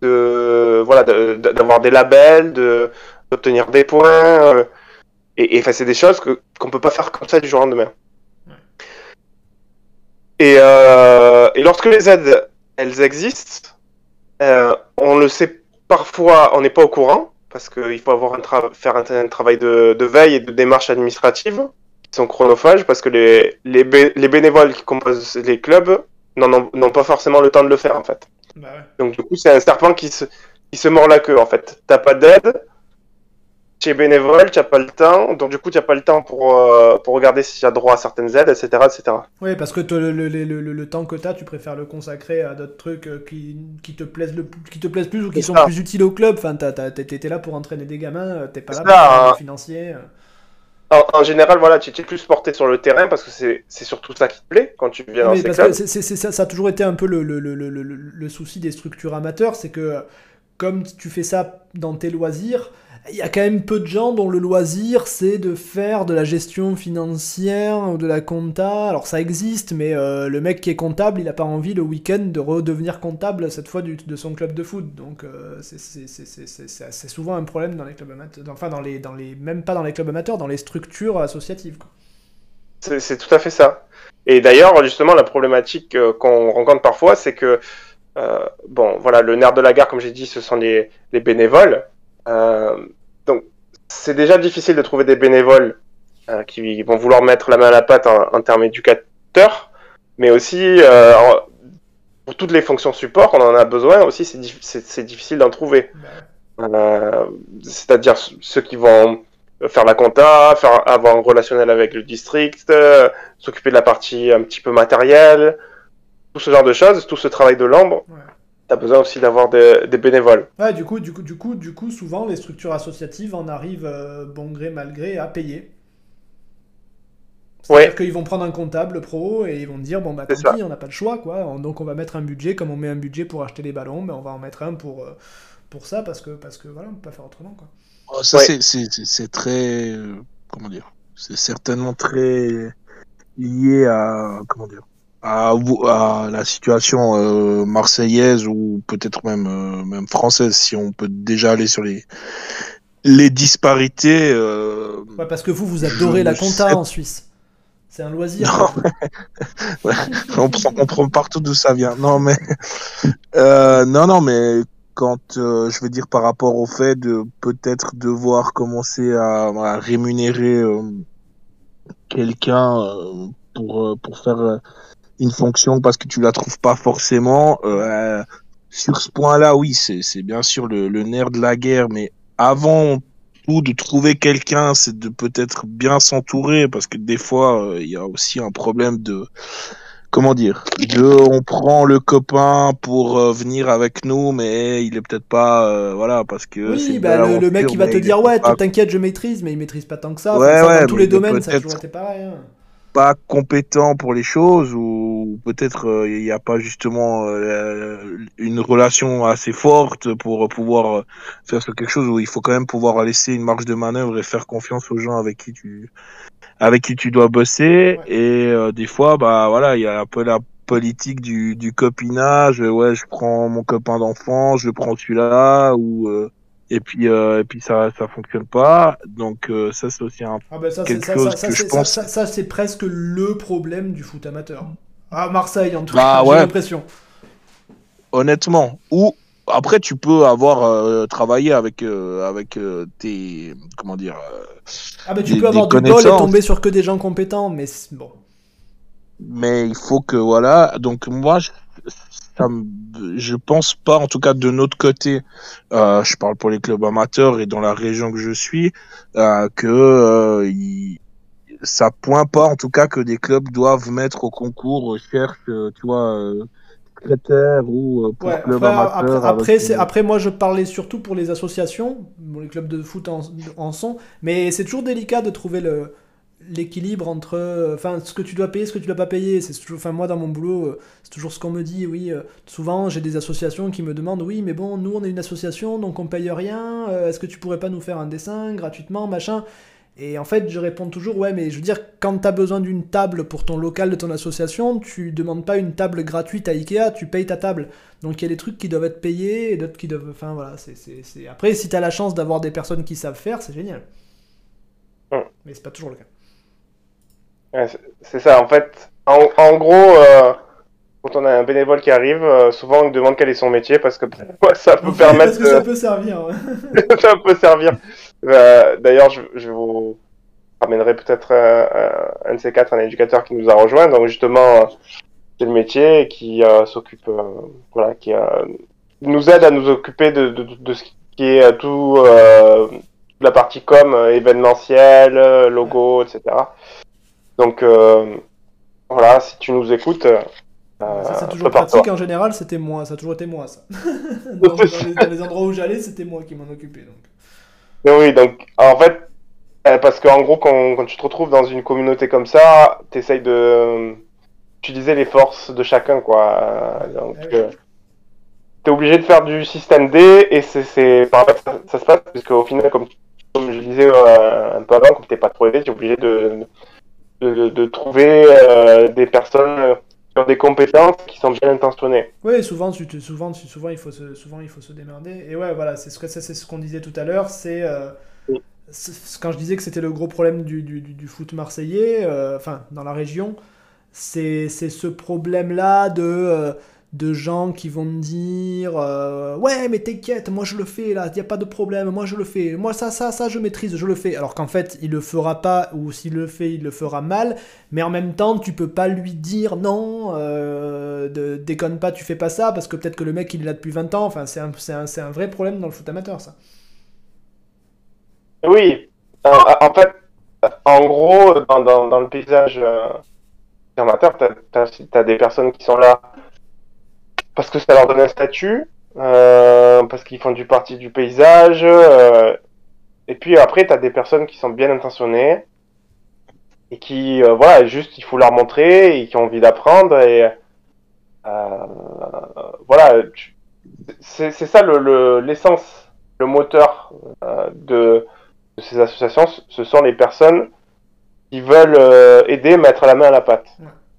de voilà d'avoir des labels, de d'obtenir des points euh, et, et c'est des choses que qu'on peut pas faire comme ça du jour au lendemain. Et, euh, et lorsque les aides elles existent, euh, on le sait parfois, on n'est pas au courant parce qu'il faut avoir un faire un, travail de, veille et de démarche administrative qui sont chronophages parce que les, les, bénévoles qui composent les clubs n'ont pas forcément le temps de le faire en fait. Bah Donc du coup c'est un serpent qui se, qui se mord la queue en fait. T'as pas d'aide, tu es bénévole, tu n'as pas le temps, donc du coup, tu n'as pas le temps pour, euh, pour regarder si tu as droit à certaines aides, etc. etc. Oui, parce que le, le, le, le, temps que tu as, tu préfères le consacrer à d'autres trucs euh, qui, qui, te plaisent le, qui te plaisent plus ou qui sont plus utiles au club. Enfin, t'étais là pour entraîner des gamins, euh, t'es pas là pour hein. financier. En, général, voilà, tu es plus porté sur le terrain parce que c'est surtout ça qui te plaît quand tu viens dans ces clubs. ça, ça a toujours été un peu le, le souci des structures amateurs, c'est que comme tu fais ça dans tes loisirs, il y a quand même peu de gens dont le loisir c'est de faire de la gestion financière ou de la compta. Alors ça existe, mais euh, le mec qui est comptable, il n'a pas envie le week-end de redevenir comptable cette fois de son club de foot. Donc euh, c'est souvent un problème dans les clubs amateurs. Enfin, dans les, dans les, même pas dans les clubs amateurs, dans les structures associatives. C'est tout à fait ça. Et d'ailleurs, justement, la problématique euh, qu'on rencontre parfois, c'est que, bon, voilà, le nerf de la guerre, comme j'ai dit, ce sont les, les bénévoles. Euh, donc, c'est déjà difficile de trouver des bénévoles euh, qui vont vouloir mettre la main à la pâte en, termes éducateurs, mais aussi euh, pour toutes les fonctions support, on en a besoin aussi, c'est difficile d'en trouver. Euh, c'est-à-dire ceux qui vont faire la compta, avoir un relationnel avec le district, s'occuper de la partie un petit peu matérielle, tout ce genre de choses, tout ce travail de l'ombre tu as besoin aussi d'avoir des, bénévoles. Ouais, du coup, du coup, du coup, du coup, souvent les structures associatives en arrivent euh, bon gré mal gré à payer. C'est-à-dire qu'ils vont prendre un comptable pro et ils vont dire bon bah tant pis, on n'a pas le choix quoi. Donc on va mettre un budget comme on met un budget pour acheter les ballons, mais on va en mettre un pour euh, pour ça parce que parce que voilà, on peut pas faire autrement quoi. Oh, ça c'est très euh, comment dire, c'est certainement très lié à comment dire? À, à la situation euh, marseillaise ou peut-être même euh, même française si on peut déjà aller sur les les disparités euh, ouais, parce que vous vous adorez la compta en Suisse. C'est un loisir (laughs) on prend on prend partout d'où ça vient. Non mais (laughs) non non mais quand je veux dire par rapport au fait de peut-être devoir commencer à, à rémunérer quelqu'un pour pour faire une fonction parce que tu la trouves pas forcément. Euh, sur ce point-là, oui, c'est bien sûr le, le, nerf de la guerre, mais avant tout de trouver quelqu'un, c'est de peut-être bien s'entourer parce que des fois, euh, il y a aussi un problème de comment dire, de (laughs) on prend le copain pour euh, venir avec nous, mais il est peut-être pas, euh, voilà, parce que. Oui, bah, le, mec qui va te dire ouais, t'inquiète, je maîtrise, mais il maîtrise pas tant que ça. Ouais, ouais, dans tous les domaines, ça a toujours pareil. Hein pas compétent pour les choses ou peut-être euh, il n'y a pas justement euh, une relation assez forte pour pouvoir euh, faire quelque chose où il faut quand même pouvoir laisser une marge de manœuvre et faire confiance aux gens avec qui tu avec qui tu dois bosser. Et des fois bah voilà il y a un peu la politique du, du copinage. Ouais je prends mon copain d'enfant je prends celui-là ou et puis euh, et puis ça ça fonctionne pas. Donc euh, ça c'est aussi un ah ben ça, quelque chose ça, que je pense. ça, c'est presque le problème du foot amateur. À Marseille en tout bah, cas j'ai l'impression. Honnêtement. Ou après tu peux avoir euh, travaillé avec avec tes comment dire ah ben tu peux avoir du bol et tomber sur que des gens compétents mais bon. Mais il faut que voilà. Donc moi je pense pas, en tout cas de notre côté, euh, je parle pour les clubs amateurs et dans la région que je suis, euh, que euh, ça pointe pas, en tout cas, que des clubs doivent mettre au concours cherche, tu vois, secrétaire ou pour ouais, club après, amateur. Après, après, moi, je parlais surtout pour les associations, bon, les clubs de foot en, en sont, mais c'est toujours délicat de trouver le l'équilibre entre euh, enfin ce que tu dois payer ce que tu dois pas payer. C'est toujours enfin moi dans mon boulot euh, c'est toujours ce qu'on me dit oui euh, souvent j'ai des associations qui me demandent oui mais bon nous on est une association donc on paye rien est-ce que tu pourrais pas nous faire un dessin gratuitement machin? Et en fait je réponds toujours ouais mais je veux dire quand tu as besoin d'une table pour ton local de ton association tu demandes pas une table gratuite à Ikea tu payes ta table. Donc il y a des trucs qui doivent être payés et d'autres qui doivent enfin voilà c'est après si tu as la chance d'avoir des personnes qui savent faire c'est génial. Mais c'est pas toujours le cas c'est ça, en fait. En, gros, euh, quand on a un bénévole qui arrive, euh, souvent on demande quel est son métier parce que ça peut (laughs) permettre. Parce que ça peut servir. (laughs) ça peut servir. Euh, d'ailleurs, je, vous ramènerai peut-être un de ces quatre, un éducateur qui nous a rejoint. Donc justement, c'est le métier qui s'occupe, voilà, qui nous aide à nous occuper de, de, ce qui est tout la partie com, événementiel, logo, etc. Donc euh, voilà, si tu nous écoutes. Euh, ça, c'est toujours pratique en général, c'était moi, ça a toujours été moi ça. (laughs) (laughs) dans, les, endroits où j'allais, c'était moi qui m'en occupais. Donc. Oui, donc en fait, euh, parce qu'en gros, quand, quand, tu te retrouves dans une communauté comme ça, tu essayes de utiliser les forces de chacun, quoi. Donc, tu es obligé de faire du système D et c'est ça, ça, se passe, parce qu'au final, comme, comme je disais un peu avant, comme tu pas trop aidé, tu es obligé de, de, trouver euh, des personnes euh, qui ont des compétences qui sont bien intentionnées. Oui, souvent, souvent, souvent, il faut se, souvent il faut se démerder. Et ouais, voilà, c'est ce c'est ce qu'on disait tout à l'heure. C'est euh, quand je disais que c'était le gros problème du, du, du foot marseillais, enfin dans la région, c'est ce problème-là de de gens qui vont me dire euh, ouais mais t'inquiète moi je le fais là y a pas de problème moi je le fais. Moi ça ça ça je maîtrise je le fais. Alors qu'en fait il le fera pas ou s'il le fait il le fera mal. Mais en même temps tu peux pas lui dire non euh, de, déconne pas tu fais pas ça parce que peut-être que le mec il est là depuis 20 ans. Enfin c'est un, un, un, vrai problème dans le foot amateur ça. Oui. En, fait en gros dans, dans, le paysage euh, amateur t'as as, as des personnes qui sont là parce que ça leur donne un statut, euh, parce qu'ils font du parti du paysage. Euh, et puis après, tu as des personnes qui sont bien intentionnées et qui, euh, voilà, juste il faut leur montrer et qui ont envie d'apprendre. Et voilà, c'est ça l'essence, le, le, moteur de, de, ces associations. Ce sont les personnes qui veulent aider, mettre la main à la pâte.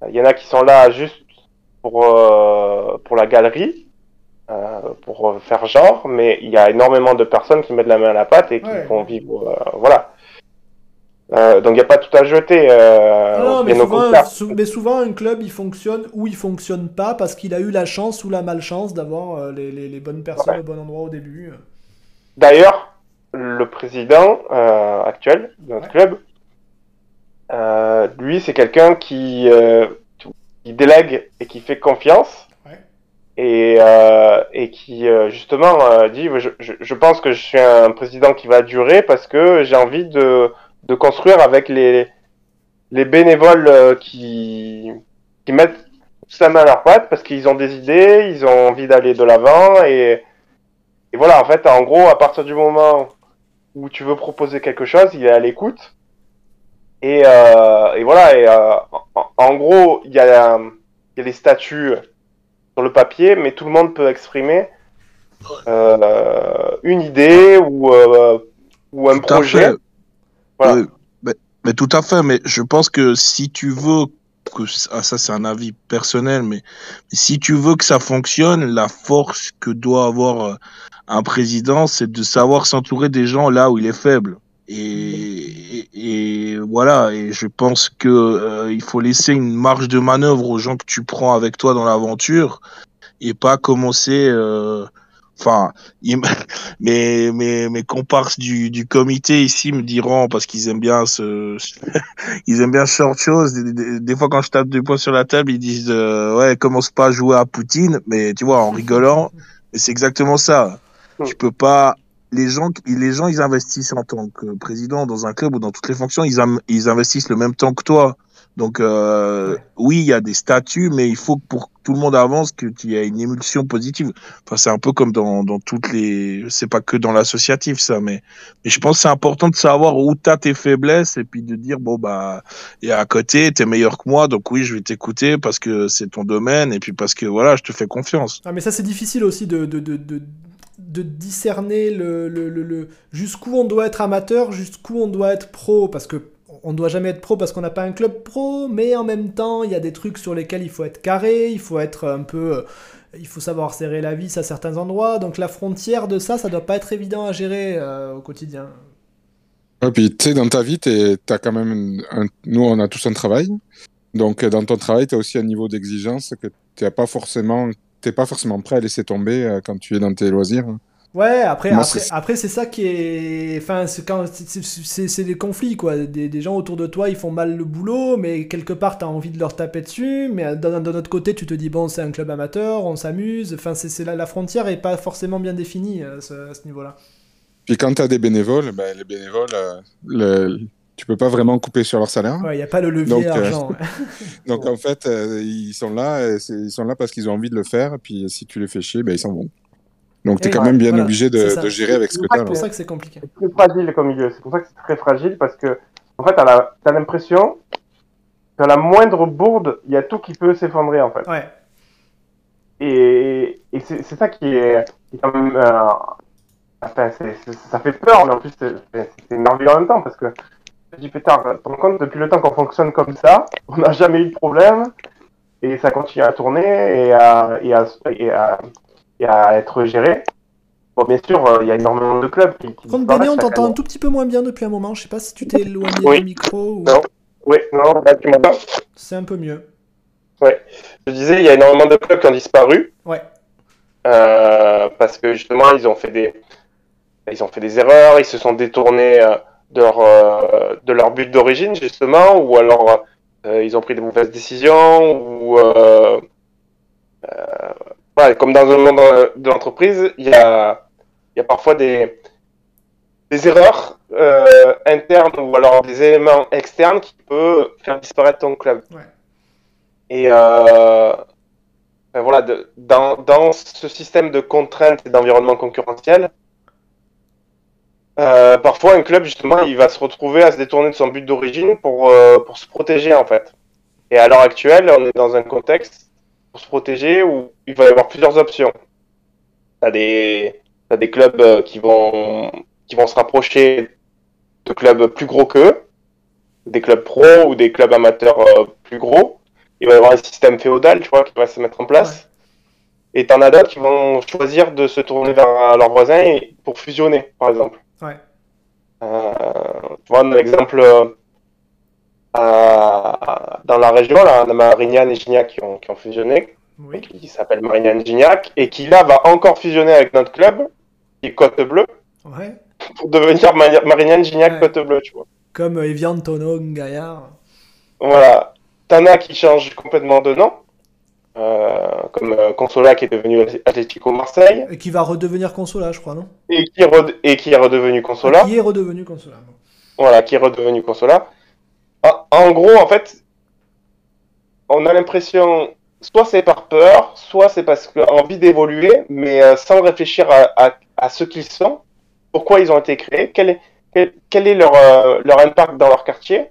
Il y en a qui sont là juste pour, euh, pour la galerie, euh, pour faire genre, mais il y a énormément de personnes qui mettent la main à la pâte et qui font vivre. Euh, voilà. donc il n'y a pas tout à jeter. non, mais souvent, mais souvent, un club il fonctionne ou il fonctionne pas parce qu'il a eu la chance ou la malchance d'avoir les, les, les, bonnes personnes au bon endroit au début. D'ailleurs, le président actuel de notre club, lui c'est quelqu'un qui qui délègue et qui fait confiance. Et, euh, et qui euh, justement euh, dit je, je, pense que je suis un président qui va durer parce que j'ai envie de, de construire avec les, les bénévoles qui, qui mettent sa main à leur patte parce qu'ils ont des idées, ils ont envie d'aller de l'avant et, et voilà en fait en gros à partir du moment où tu veux proposer quelque chose il est à l'écoute et, euh, et voilà, et, euh, en, gros, il y, a, y a les statuts sur le papier, mais tout le monde peut exprimer euh, une idée ou, euh, ou un projet. Voilà. Mais, mais, tout à fait, mais je pense que si tu veux que ah, ça c'est un avis personnel, mais si tu veux que ça fonctionne, la force que doit avoir un président, c'est de savoir s'entourer des gens là où il est faible. Et, et, voilà, et je pense que euh, il faut laisser une marge de manœuvre aux gens que tu prends avec toi dans l'aventure et pas commencer. Euh, Enfin, (laughs) mes, mes, mes comparses du, du comité ici me diront, parce qu'ils aiment bien ce, (laughs) ils aiment bien ce genre de choses. Des, fois, quand je tape du poing sur la table, ils disent, euh, ouais, commence pas à jouer à Poutine, mais tu vois, en rigolant, c'est exactement ça. Tu peux pas, les gens, les gens, ils investissent en tant que président dans un club ou dans toutes les fonctions, ils, ils investissent le même temps que toi. Donc euh, oui, il y a des statuts, mais il faut que pour que tout le monde avance qu'il y ait une émulsion positive. Enfin, c'est un peu comme dans, dans toutes les, c'est pas que dans l'associatif ça, mais, mais je pense que c'est important de savoir où tu as tes faiblesses et puis de dire bon bah et à côté tu es meilleur que moi, donc oui je vais t'écouter parce que c'est ton domaine et puis parce que voilà je te fais confiance. Ah mais ça c'est difficile aussi de, de, de, de de discerner le, le, le, jusqu'où on doit être amateur, jusqu'où on doit être pro, parce que on doit jamais être pro parce qu'on n'a pas un club pro, mais en même temps, il y a des trucs sur lesquels il faut être carré, il faut être un peu. Euh, il faut savoir serrer la vis à certains endroits. Donc la frontière de ça, ça doit pas être évident à gérer euh, au quotidien. Et puis, tu sais, dans ta vie, tu as quand même. Nous, on a tous un travail. Donc, dans ton travail, tu as aussi un niveau d'exigence que tu n'es pas, forcément... pas forcément prêt à laisser tomber euh, quand tu es dans tes loisirs. Ouais, après, après, après c'est ça qui est. Enfin, c'est des conflits, quoi. Des, des, gens autour de toi, ils font mal le boulot, mais quelque part, t'as envie de leur taper dessus. Mais d'un autre côté, tu te dis, bon, c'est un club amateur, on s'amuse. Enfin, c'est la, la frontière est pas forcément bien définie euh, à ce, niveau-là. Puis quand t'as des bénévoles, ben, les bénévoles, euh, le, tu peux pas vraiment couper sur leur salaire. Ouais, il n'y a pas le levier d'argent. Euh, (laughs) (laughs) donc, en fait, ils sont là, ils sont là parce qu'ils ont envie de le faire. Et puis si tu les fais chier, ben, ils s'en vont. Donc, tu es quand même bien obligé de, de, gérer avec ce que tu as. C'est pour ça que c'est compliqué. C'est très fragile comme milieu. C'est pour ça que c'est très fragile parce que, en fait, tu as l'impression qu'à la moindre bourde, il y a tout qui peut s'effondrer, en fait. Ouais. Et, et c'est ça qui est, qui est quand même. Euh, enfin, ça fait peur, mais en plus, c'est merveilleux en même temps parce que je dis, putain, te rends compte, depuis le temps qu'on fonctionne comme ça, on n'a jamais eu de problème et ça continue à tourner et à, et à, et à et à être géré. Bon, bien sûr, euh, il y a énormément de clubs qui. qui Contre Béné, on t'entend un tout petit peu moins bien depuis un moment. Je sais pas si tu t'es éloigné du micro. Ou... Non. Oui, non, là, tu m'entends C'est un peu mieux. Ouais. Je disais, il y a énormément de clubs qui ont disparu. Ouais. Euh, parce que justement, ils ont fait des, ils ont fait des erreurs, ils se sont détournés euh, de leur, euh, de leur but d'origine justement, ou alors euh, ils ont pris des mauvaises décisions, ou comme dans le monde de l'entreprise, il y a, y a parfois des, des erreurs euh, internes ou alors des éléments externes qui peuvent faire disparaître ton club. Et euh, ben voilà, de, dans, dans, ce système de contraintes et d'environnement concurrentiel, euh, parfois un club justement il va se retrouver à se détourner de son but d'origine pour, pour se protéger en fait. Et à l'heure actuelle, on est dans un contexte pour se protéger ou il va y avoir plusieurs options. Tu as des, des clubs euh, qui vont, qui vont se rapprocher de clubs plus gros qu'eux, des clubs pro ou des clubs amateurs euh, plus gros. Il va y avoir un système féodal, tu vois, qui va se mettre en place. Et t'en as d'autres qui vont choisir de se tourner vers leurs voisins pour fusionner, par exemple. Ouais. Euh, tu vois, un exemple, dans la région, là, on a Marignan et Gignac qui ont, qui ont fusionné, qui s'appelle Marignan Gignac, et qui là va encore fusionner avec notre club, qui est Côte Bleue, (laughs) pour devenir Marignan Gignac Côte Bleue, tu vois. Comme Evian, Tono, Gaillard. Voilà. Tana qui change complètement de nom. Euh, comme euh, Consola qui est devenu Atlético Marseille. Et qui va redevenir Consola, je crois, non? Et qui, et qui est redevenu Consola. qui est redevenu Consola. Voilà, qui est redevenu Consola. Ah, en gros, en fait, on a l'impression, soit c'est par peur, soit c'est parce qu'on a envie d'évoluer, mais euh, sans réfléchir à, ce qu'ils sont, pourquoi ils ont été créés, quel est, quel, est leur, euh, leur impact dans leur quartier.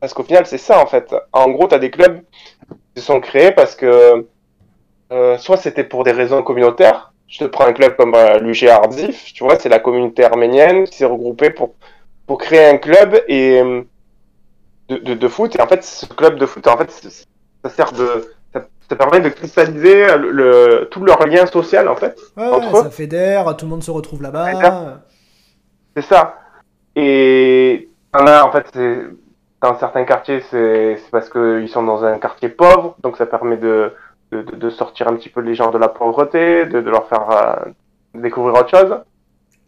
Parce qu'au final, c'est ça, en fait. En gros, tu as des clubs se sont créés parce que euh, soit c'était pour des raisons communautaires. Je te prends un club comme l'UG Ardif, tu vois, c'est la communauté arménienne qui s'est regroupée pour, pour créer un club et de, de, foot. Et en fait, ce club de foot, en fait, ça sert de. Ça, permet de cristalliser le, tout leur lien social, en fait. entre ça fédère, tout le monde se retrouve là-bas. C'est ça. Et en a, en fait, dans certains quartiers, c'est parce qu'ils sont dans un quartier pauvre, donc ça permet de, de, de, sortir un petit peu les gens de la pauvreté, de, de leur faire découvrir autre chose.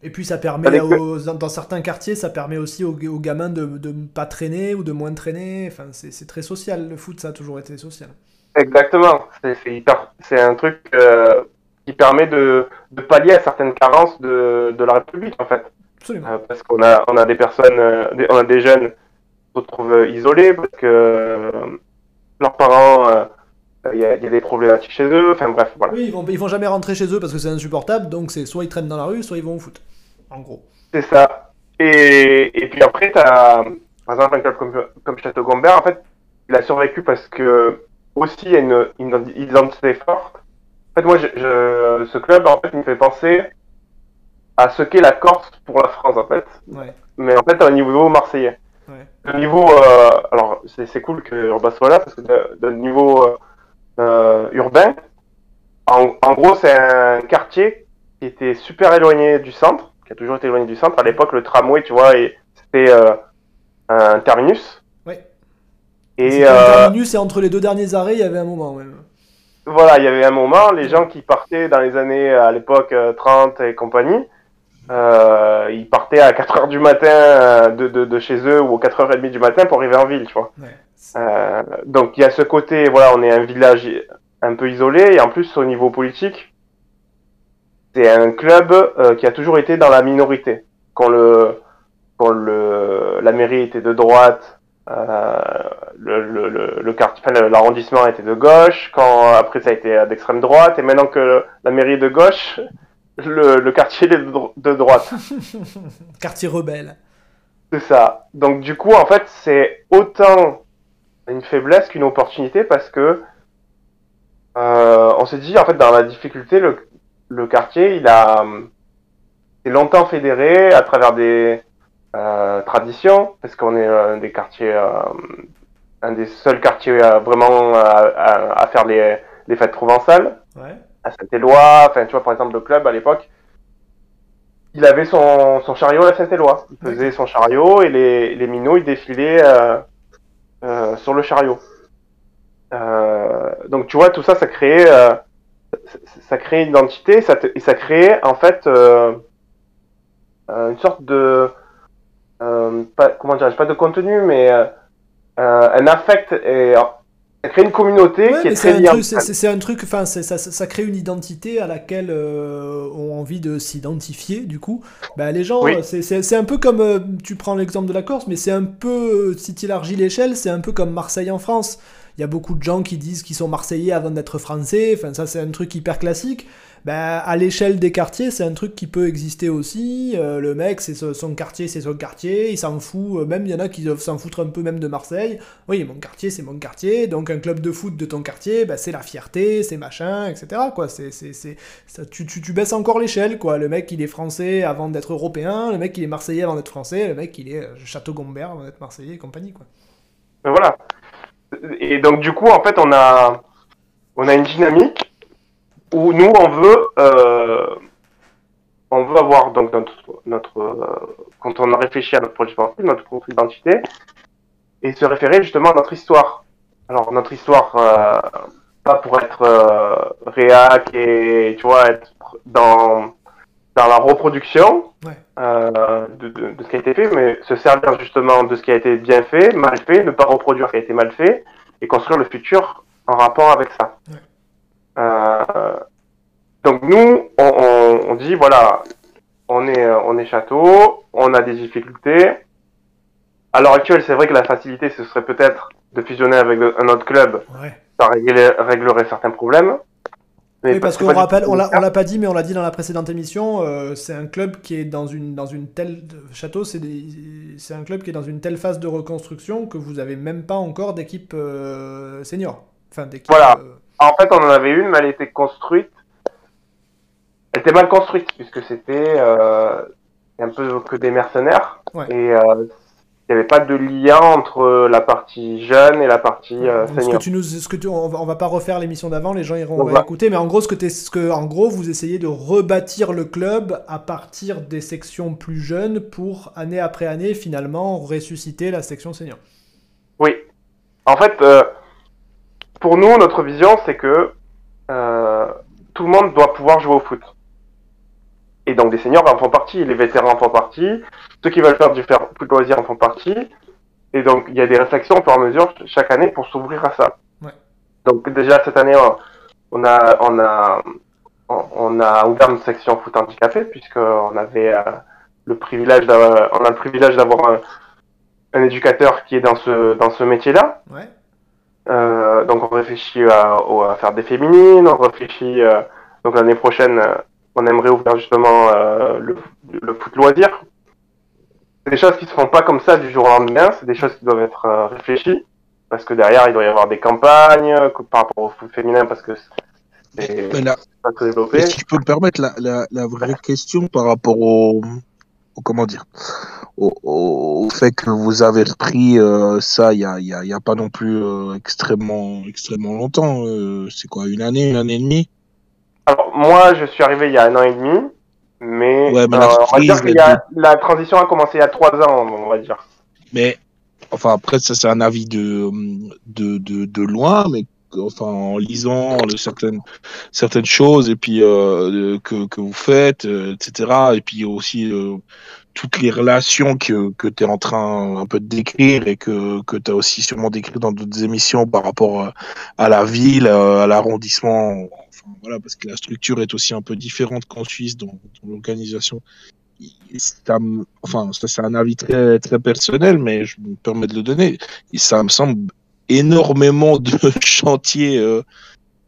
Et puis ça permet, aux, dans certains quartiers, ça permet aussi aux, gamins de ne pas traîner ou de moins traîner. Enfin, c'est très social, le foot, ça a toujours été social. Exactement, c'est un truc euh, qui permet de, de, pallier à certaines carences de, de la République, en fait. Absolument. Euh, parce qu'on a, on a des personnes, euh, on a des jeunes se retrouvent isolés parce que leurs parents il y, a, y, a des problématiques chez eux, enfin bref, voilà. Oui, ils vont, ils vont jamais rentrer chez eux parce que c'est insupportable, donc c'est soit ils traînent dans la rue, soit ils vont au foot en gros. C'est ça. Et, et, puis après, tu as, par exemple, un club comme, comme Château Gombert, en fait, il a survécu parce que aussi il y a une, une identité forte. En fait, moi, je, ce club, en fait, il me fait penser à ce qu'est la Corse pour la France, en fait. Ouais. Mais en fait, au niveau marseillais. Ouais. Au niveau, euh, alors, c'est cool que Urbain soit là, parce que de, niveau euh, euh, urbain, en, en gros, c'est un quartier qui était super éloigné du centre qui a toujours été éloigné du centre. À l'époque, le tramway, tu vois, c'était un terminus. Oui. Et, un terminus et entre les deux derniers arrêts, il y avait un moment même. Voilà, il y avait un moment, les gens qui partaient dans les années, à l'époque, 30 euh, et compagnie, euh, ils partaient à 4h du matin de, de, de, chez eux ou à 4h30 du matin pour arriver en ville, tu vois. Ouais. Euh, donc il y a ce côté, voilà, on est un village un peu isolé et en plus au niveau politique, c'est un club euh, qui a toujours été dans la minorité. Quand le, quand le, la mairie était de droite, euh, le, le, le, le l'arrondissement était de gauche. Quand après ça a été d'extrême droite, et maintenant que la mairie est de gauche, le, le quartier de, de droite. (laughs) quartier rebelle. C'est ça. Donc du coup, en fait, c'est autant une faiblesse qu'une opportunité parce que euh, on s'est dit en fait dans la difficulté, le, le quartier, il a est longtemps fédéré à travers des euh, traditions, parce qu'on est un des quartiers, euh, un des seuls quartiers vraiment à, à, faire les, les fêtes provençales. Ouais. À Saint-Éloi, enfin tu vois par exemple le club à l'époque, il avait son, son chariot à Saint-Éloi. Il faisait son chariot et les, les minots ils défilaient sur le chariot. donc tu vois tout ça, ça créait ça crée une identité ça et ça crée en fait euh, euh, une sorte de euh, pas, comment dire pas de contenu mais euh, un affect et ça crée une communauté qui est très liée. C'est un truc, enfin, ça, ça, ça, crée une identité à laquelle euh, ont envie de s'identifier, du coup. Bah, les gens, c'est un peu comme, tu prends l'exemple de la Corse, mais c'est un peu, si tu élargis l'échelle, c'est un peu comme Marseille en France. Il y a beaucoup de gens qui disent qu'ils sont Marseillais avant d'être Français. Enfin, ça, c'est un truc hyper classique. Ben, à l'échelle des quartiers, c'est un truc qui peut exister aussi. Euh, le mec, c'est son quartier, c'est son quartier. Il s'en fout. Euh, même il y en a qui doivent s'en foutre un peu même de Marseille. Oui, mon quartier, c'est mon quartier. Donc un club de foot de ton quartier, ben, c'est la fierté, c'est machin, etc. Quoi. C'est, tu, tu, tu baisses encore l'échelle. Quoi. Le mec, il est français avant d'être européen. Le mec, il est marseillais avant d'être français. Le mec, il est euh, Château Gombert avant d'être marseillais et compagnie. Quoi. Ben voilà et donc du coup, en fait, on a, on a une dynamique où nous, on veut, euh, on veut avoir donc notre, notre euh, quand on a réfléchi à notre projet sportif, notre propre identité, et se référer justement à notre histoire. Alors notre histoire, euh, pas pour être réac et tu vois être dans dans la reproduction de, de, de, ce qui a été fait, mais se servir justement de ce qui a été bien fait, mal fait, ne pas reproduire ce qui a été mal fait, et construire le futur en rapport avec ça. Euh, donc nous, on, on, on, dit, voilà, on est, on est château, on a des difficultés. À l'heure actuelle, c'est vrai que la facilité, ce serait peut-être de fusionner avec un autre club. Ouais. Ça réglerait, réglerait certains problèmes oui, parce qu'on rappelle, on l'a pas dit, mais on l'a dit dans la précédente émission, euh, c'est un club qui est dans une, dans une telle. Château, c'est un club qui est dans une telle phase de reconstruction que vous avez même pas encore d'équipe euh, senior. Enfin, Voilà. Euh, en fait, on en avait une, mais elle était construite. Elle était mal construite, puisque c'était un peu que des mercenaires. Ouais. Et il n'y avait pas de lien entre la partie jeune et la partie euh, senior. Ce que tu nous, ce que tu, on, va, va pas refaire l'émission d'avant, les gens iront va écouter, mais en gros, ce que, es, ce que, en gros, vous essayez de rebâtir le club à partir des sections plus jeunes pour année après année, finalement, ressusciter la section senior. Oui. En fait, euh, pour nous, notre vision, c'est que euh, tout le monde doit pouvoir jouer au foot. Et donc les seniors en font partie, les vétérans en font partie, ceux qui veulent faire du faire plus de loisirs en font partie. Et donc il y a des réflexions au fur et à mesure chaque année pour s'ouvrir à ça. Donc déjà cette année on a on a on a ouvert une section foot handicapé puisqu'on avait euh, le privilège on a le privilège d'avoir un, un, éducateur qui est dans ce dans ce métier-là. Ouais. Euh, donc on réfléchit à, à, faire des féminines, on réfléchit euh, donc l'année prochaine on aimerait ouvrir justement euh, le, le foot loisir. C'est des choses qui se font pas comme ça du jour au lendemain, c'est des choses qui doivent être euh, réfléchies parce que derrière il doit y avoir des campagnes par rapport au foot féminin parce que c'est pas très développé. Si je peux me permettre la, la, la vraie question par rapport au comment dire au, au, fait que vous avez repris euh, ça il y a, y, a, y a, pas non plus euh, extrêmement extrêmement longtemps euh, c'est quoi une année une année et demie? Alors moi je suis arrivé il y a un an et demi mais, ouais, mais la, on va dire y a, la transition a commencé il y a trois ans on va dire. Mais enfin après ça c'est un avis de, de, de, de loin mais en lisant certaines choses et puis euh, que, que vous faites euh, etc et puis aussi euh, toutes les relations que, tu es en train un peu de décrire et que, tu as aussi sûrement décrit dans d'autres émissions par rapport à la ville, à l'arrondissement, voilà, parce que la structure est aussi un peu différente qu'en Suisse dans, l'organisation. Enfin, ça c'est un avis très, personnel, mais je me permets de le donner. Ça me semble énormément de (laughs) chantiers euh,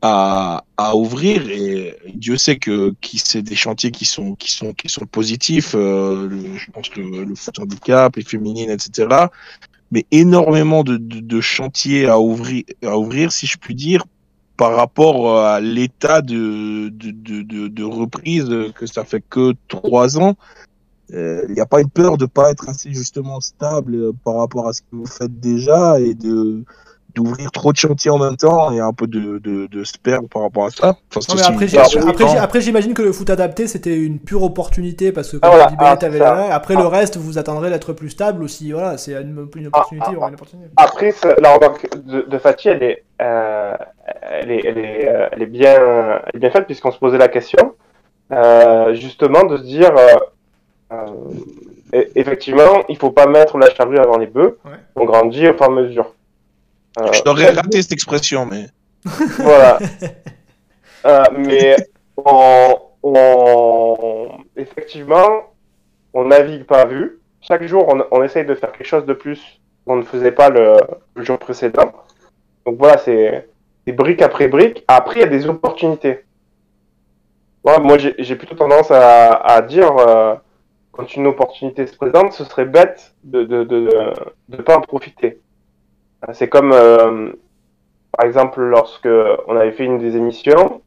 à, à, ouvrir et Dieu sait que qui c'est des chantiers qui sont qui sont qui sont positifs. Euh, je pense que le, foot handicap, les féminines, etc. Mais énormément de, de, chantiers à ouvrir à ouvrir, si je puis dire, par rapport à l'état de, de, de, reprise que ça fait que trois ans il euh, n'y a pas une peur de pas être assez justement stable par rapport à ce que vous faites déjà et de d'ouvrir trop de chantiers en même temps et un peu de, de, de sperme par rapport à ça. après, j'imagine que le foot adapté, c'était une pure opportunité parce que, comme ah, voilà, ah, après le reste, vous attendrez d'être plus stable aussi. Voilà, c'est une, une, ah, opportunité, une opportunité. Après, la remarque de, de Fatih, elle est, euh, elle, est, elle, est, euh, elle, est bien, elle est bien faite puisqu'on se posait la question, euh, justement, de se dire. Euh, effectivement, il faut pas mettre la charrue avant les bœufs. On grandit au fur et à mesure. Euh, je t'aurais raté cette expression, mais. (laughs) voilà. euh, mais on, on, effectivement, on navigue pas vu. Chaque jour, on, on, essaye de faire quelque chose de plus qu'on ne faisait pas le, le jour précédent. Donc voilà, c'est brique après brique. Après, il y a des opportunités. Moi, j'ai plutôt tendance à, à dire, euh, quand une opportunité se présente, ce serait bête de ne de, de, de, pas en profiter. C'est comme, euh, par exemple, lorsque on avait fait une des émissions,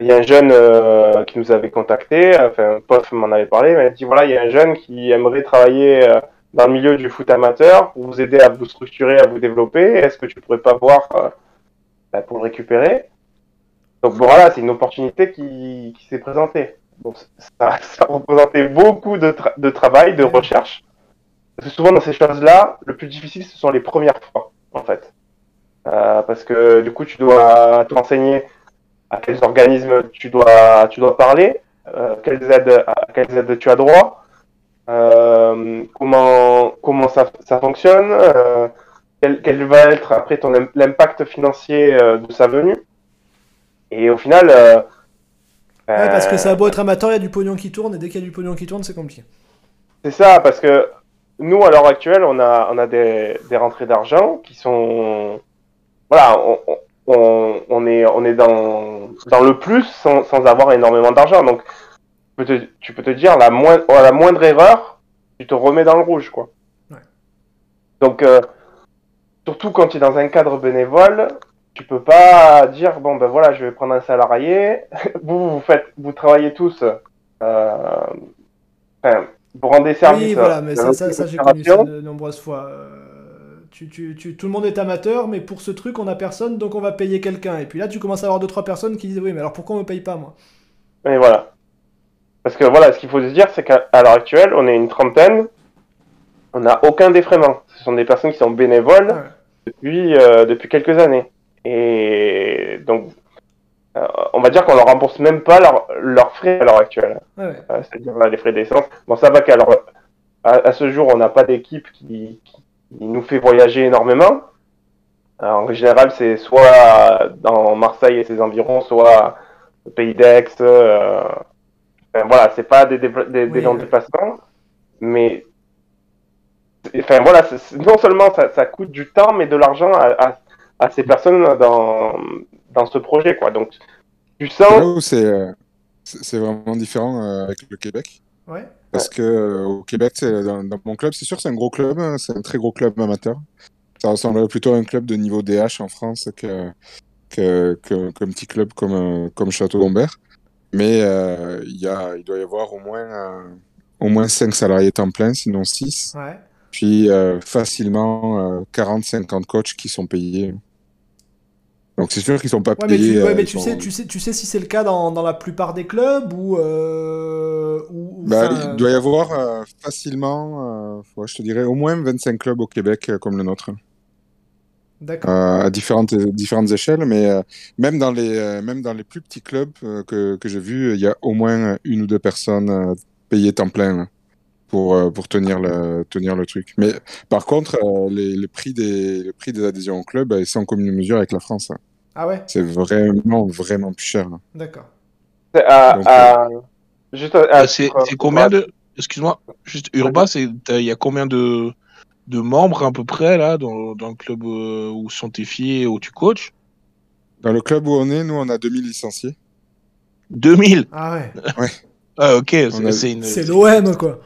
il y a un jeune euh, qui nous avait contacté, enfin, Pof m'en avait parlé, il m'a dit voilà, il y a un jeune qui aimerait travailler euh, dans le milieu du foot amateur pour vous aider à vous structurer, à vous développer. Est-ce que tu pourrais pas voir bah, pour le récupérer? Donc voilà, c'est une opportunité qui, s'est présentée. Donc ça, ça représentait beaucoup de travail, de recherche. Parce que souvent dans ces choses-là, le plus difficile, ce sont les premières fois, en fait. Euh, parce que du coup, tu dois t'enseigner à quels organismes tu dois, tu dois parler, euh, quelles aides, à quelles aides tu as droit, euh, comment, comment ça, ça fonctionne, euh, quel, quel, va être après ton l'impact financier de sa venue. Et au final. ouais, parce que ça a beau être amateur, il y a du pognon qui tourne, et dès qu'il y a du pognon qui tourne, c'est compliqué. C'est ça, parce que nous, à l'heure actuelle, on a, on a des, des rentrées d'argent qui sont. Voilà, on, on, on, est, on est dans, dans le plus sans, sans avoir énormément d'argent. Donc, tu peux, te, tu peux te dire, la, moindre, la moindre erreur, tu te remets dans le rouge, quoi. Ouais. Donc, euh, surtout quand tu es dans un cadre bénévole, tu peux pas dire, bon, ben voilà, je vais prendre un salarié. (laughs) vous, vous faites, vous travaillez tous. Euh, enfin, pour rendre des services. Oui, voilà, mais ça, ça, ça j'ai connu ça de nombreuses fois. Euh, tu, tu, tu, tout le monde est amateur, mais pour ce truc, on a personne, donc on va payer quelqu'un. Et puis là, tu commences à avoir deux trois personnes qui disent oui, mais alors pourquoi on me paye pas moi? Et voilà. Parce que voilà, ce qu'il faut se dire, c'est qu'à l'heure actuelle, on est une trentaine, on n'a aucun défraiement. Ce sont des personnes qui sont bénévoles depuis, euh, depuis quelques années. Et donc, on va dire qu'on leur rembourse même pas leurs frais à l'heure actuelle. C'est-à-dire les frais d'essence. Bon, ça va qu'à à, ce jour, on n'a pas d'équipe qui, nous fait voyager énormément. en général, c'est soit dans Marseille et ses environs, soit au Pays d'Aix. Euh, voilà, c'est pas des, des, des, déplacements, mais enfin voilà, non seulement ça, coûte du temps, mais de l'argent à, à, ces personnes dans, dans ce projet, quoi. Donc, tu sens. C'est euh, c'est vraiment différent euh, avec le Québec. Ouais. Parce que euh, au Québec, dans, dans, mon club, c'est sûr, c'est un gros club, hein, c'est un très gros club amateur. Ça ressemble plutôt à un club de niveau DH en France que que, que, petit club comme comme Château d'Ombert. Mais il y a, il doit y avoir au moins au moins 5 salariés temps plein, sinon 6. Ouais. Puis facilement 40-50 coachs qui sont payés. Donc c'est sûr qu'ils sont pas payés. Mais, tu, mais tu, sais, tu, sais, tu sais si c'est le cas dans, dans, la plupart des clubs ou. Euh, bah, il doit y avoir euh, facilement, euh, je te dirais, au moins 25 clubs au Québec comme le nôtre. D'accord. à différentes, différentes échelles, mais même, dans les, même dans les plus petits clubs que, que j'ai vus, il y a au moins une ou deux personnes payées temps plein pour, pour tenir, le, tenir le truc. Mais par contre, les, les, prix des, les prix des adhésions au club, ils sont en commune mesure avec la France. Ah ouais? C'est vraiment, vraiment plus cher. D'accord. C'est combien de. Excuse-moi, juste Urba, il y a combien de, de membres à peu près là dans, dans le club euh, où sont tes filles et où tu coaches? Dans le club où on est, nous on a 2000 licenciés. 2000 Ah ouais Ouais. (laughs) Ah ok, c'est une... C'est l'OM quoi.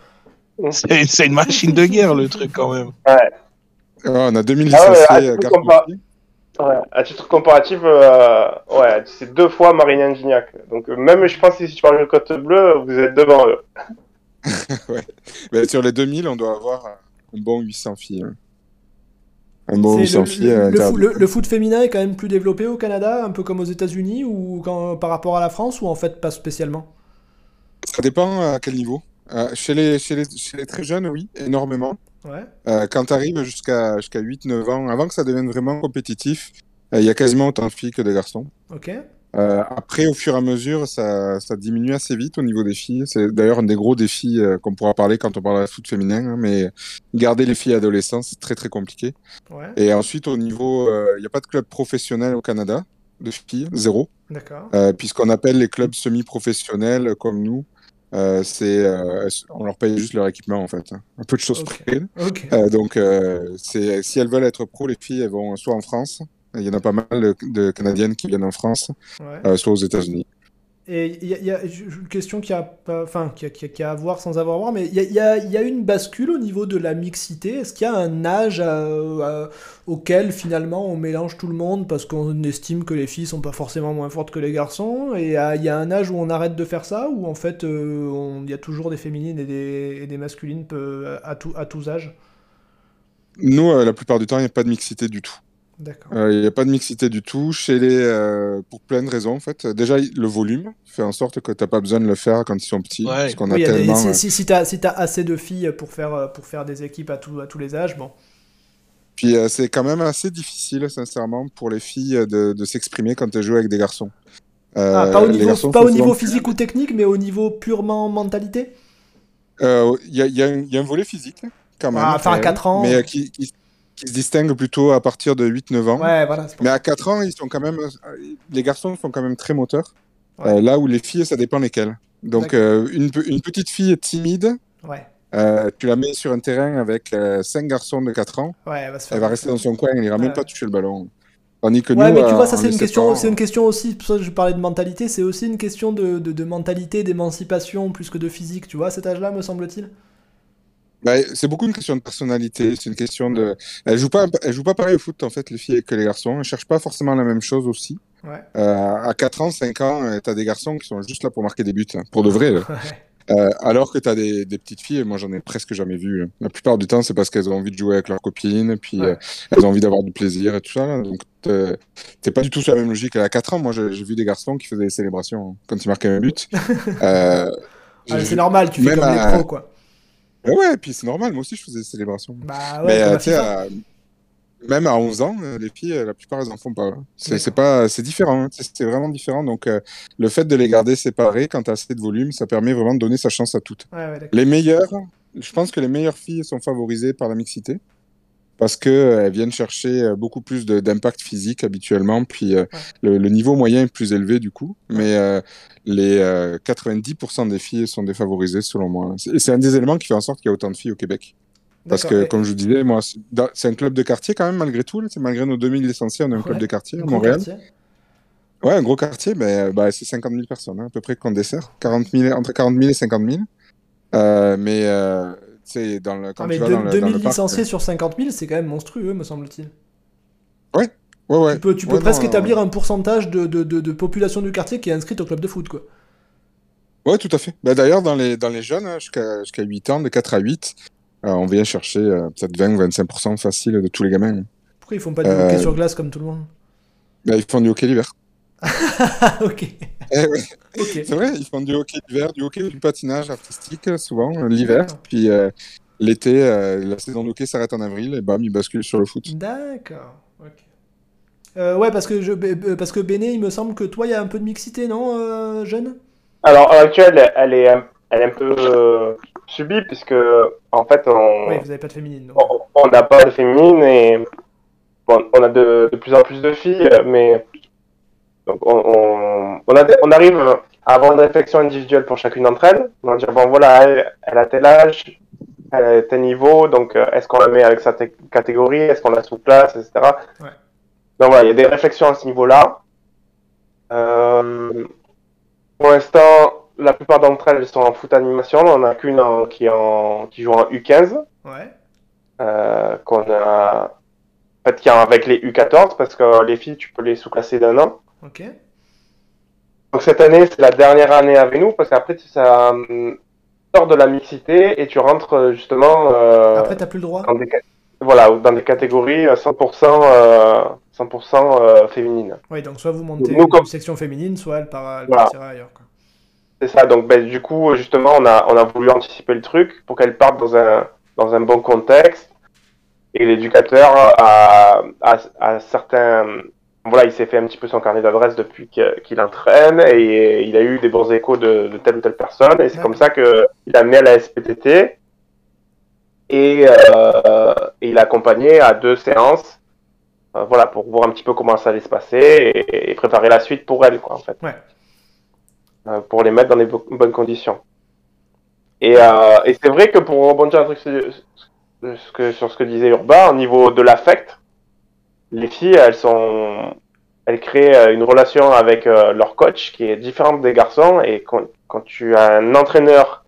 C'est une machine de guerre le truc quand même. Ouais. on a 2000 ah licenciés. Ouais, à titre comparatif, euh, ouais, c'est deux fois Marine Gignac. Donc euh, même je pense que si tu parles de Côte Bleue, vous êtes devant eux. (laughs) ouais. Mais sur les 2000, on doit avoir un bon 800 filles. Hein. Un bon 800 le, filles. Le, foot féminin est quand même plus développé au Canada, un peu comme aux États-Unis, ou quand, par rapport à la France, ou en fait pas spécialement? Ça dépend à quel niveau. Euh, chez, les, chez, les, chez les très jeunes, oui, énormément. Ouais. quand tu arrives jusqu'à jusqu'à 8-9 ans, avant que ça devienne vraiment compétitif, il y a quasiment autant de filles que de garçons. Ok. après, au fur et à mesure, ça, ça, diminue assez vite au niveau des filles. C'est d'ailleurs un des gros défis qu'on pourra parler quand on parlera de foot féminin. Hein, mais garder les filles adolescentes, c'est très très compliqué. Ouais. Et ensuite, au niveau, il n'y a pas de club professionnel au Canada de filles, zéro. D'accord. Puisqu'on appelle les clubs semi-professionnels comme nous, euh, c'est euh, on leur paye juste leur équipement en fait, hein. un peu de choses okay. Euh, donc c'est si elles veulent être pro, les filles, elles vont soit en France, il y en a pas mal de, de Canadiennes qui viennent en France, ouais. soit aux États-Unis. Et il y, a une question qui a, enfin, qui a, à voir sans avoir à voir, mais il y a, une bascule au niveau de la mixité. Est-ce qu'il y a un âge auquel finalement on mélange tout le monde parce qu'on estime que les filles sont pas forcément moins fortes que les garçons? Et il y a un âge où on arrête de faire ça Ou en fait euh, il y a toujours des féminines et des, et des masculines à tous âges? Nous, euh, la plupart du temps, il n'y a pas de mixité du tout. Il n'y euh, a pas de mixité du tout chez les euh, pour plein de raisons en fait. Déjà le volume fait en sorte que tu n'as pas besoin de le faire quand ils sont petits parce qu'on a tellement. si, si, si tu as, si as, assez de filles pour faire euh, pour faire des équipes à, tout, à tous les âges, bon. Puis c'est quand même assez difficile sincèrement pour les filles de, de s'exprimer quand elles jouent avec des garçons. Ah, pas au niveau, pas au niveau physique ou technique, mais au niveau purement mentalité? Il y, y, y, a un volet physique quand même. Ah, enfin à 4 ans. Mais qui, qui qui se distinguent plutôt à partir de 8-9 ans. Ouais, voilà, Mais à 4 ans, ils sont quand même, les garçons sont quand même très moteurs. Euh, là où les filles, ça dépend lesquelles. Donc, euh, une, une, petite fille timide, ouais. euh, tu la mets sur un terrain avec 5 garçons de 4 ans, elle va, se elle va rester dans son coin, elle n'ira même pas toucher le ballon. Tandis que ouais, nous, mais tu vois, ça c'est une question, c'est une question aussi. Pour ça je parlais de mentalité, c'est aussi une question de, de, de mentalité, d'émancipation plus que de physique. Tu vois, à cet âge-là, me semble-t-il? Bah, c'est beaucoup une question de personnalité. C'est une question de. Elles jouent pas, elles jouent pas pareil au foot en fait, les filles que les garçons. Elles cherchent pas forcément la même chose aussi. Ouais. Euh, à 4 ans, 5 ans, euh, t'as des garçons qui sont juste là pour marquer des buts, hein, pour de vrai. (laughs) Euh, alors que t'as des, des petites filles, moi j'en ai presque jamais vu. La plupart du temps, c'est parce qu'elles ont envie de jouer avec leurs copines, puis ouais. elles ont envie d'avoir du plaisir et tout ça. Là. Donc t'es pas du tout sur la même logique. À 4 ans, moi j'ai vu des garçons qui faisaient des célébrations hein, quand ils marquaient un but. (laughs) ah, c'est normal, tu fais comme les pros quoi. Ouais, puis c'est normal, moi aussi je faisais des célébrations. Bah ouais, mais euh, tu sais, même à 11 ans, les filles, la plupart, elles en font pas. C'est pas, c'est différent. Hein. C'est vraiment différent. Donc, le fait de les garder séparées quand tu as assez de volume, ça permet vraiment de donner sa chance à toutes. les meilleures, je pense que les meilleures filles sont favorisées par la mixité parce qu'elles euh, viennent chercher euh, beaucoup plus d'impact physique habituellement, puis euh, le, niveau moyen est plus élevé du coup, mais les 90% des filles sont défavorisées selon moi. C'est un des éléments qui fait en sorte qu'il y a autant de filles au Québec. Parce que, comme je vous disais, moi, c'est un club de quartier quand même, malgré tout. Malgré nos 2000 licenciés, on est un club de quartier à Montréal. Ouais, un gros quartier, mais bah, c'est 50 000 personnes, hein, à peu près qu'on dessert. 40 entre 40 000 et 50 000. mais dans le, quand ah, mais 2000 licenciés euh, sur 50 000, c'est quand même monstrueux, me semble-t-il. Ouais, ouais, ouais. Tu peux, tu peux presque établir un pourcentage de, de, de, population du quartier qui est inscrite au club de foot, quoi. Ouais, tout à fait. Bah, D'ailleurs, dans les, dans les jeunes, hein, jusqu'à 8 ans, de 4 à 8, euh, on vient chercher euh, peut-être 20 ou 25% facile de tous les gamins. Pourquoi ils font pas du hockey sur glace comme tout le monde? Bah, Ils font du hockey l'hiver. (laughs) ok. Eh c'est vrai, ils font du hockey l'hiver, du hockey du patinage artistique souvent l'hiver. Puis euh, l'été, euh, la saison de hockey s'arrête en avril et bam, ils basculent sur le foot. D'accord. Euh, ouais, parce que, je, parce que Béné, il me semble que toi, il y a un peu de mixité, non, jeune? Alors, à l'heure actuelle, elle est, elle est un peu subie, puisque en fait, on. Oui, vous n'avez pas de féminine. On n'a pas de féminine et. Bon, on a de, de, plus en plus de filles, mais donc on, on, a, on, arrive à avoir une réflexion individuelle pour chacune d'entre elles. On va dire, bon voilà, elle, a tel âge, elle a tel niveau, donc euh, est-ce qu'on la met avec sa catégorie, est-ce qu'on la sous-place, etc. Ouais. Donc voilà, il y a des réflexions à ce niveau-là. Euh, pour l'instant, la plupart d'entre elles sont en foot animation. On a qu'une qui, en, qui joue en U15. Ouais. Euh, qu'on a, en fait, qui est avec les U14 parce que les filles, tu peux les sous-classer d'un an. Ok. Donc cette année, c'est la dernière année avec nous, parce qu'après, ça euh, sort de la mixité et tu rentres euh, justement. Euh, Après, t'as plus le droit. Dans des, voilà, dans des catégories 100%, 100% féminines. Oui, donc soit vous montez une section féminine, soit elle, part, ailleurs. C'est ça, donc ben, du coup, justement, on a, on a voulu anticiper le truc pour qu'elle parte dans un, dans un bon contexte. Et l'éducateur a, a, a certains voilà, il s'est fait un petit peu son carnet d'adresses depuis qu'il entraîne et il a eu des bons échos de, telle ou telle personne. Et c'est comme ça qu'il a amené à la SPTT et, euh, il a accompagné à deux séances euh, voilà, pour voir un petit peu comment ça allait se passer et, préparer la suite pour elle, quoi, en fait. Euh, pour les mettre dans des bonnes conditions. Et, et c'est vrai que pour rebondir un truc sur ce que, sur ce que disait Urbain, au niveau de l'affect, les filles, elles sont, elles créent euh, une relation avec euh, leur coach qui est différente des garçons. Et quand, quand tu as un entraîneur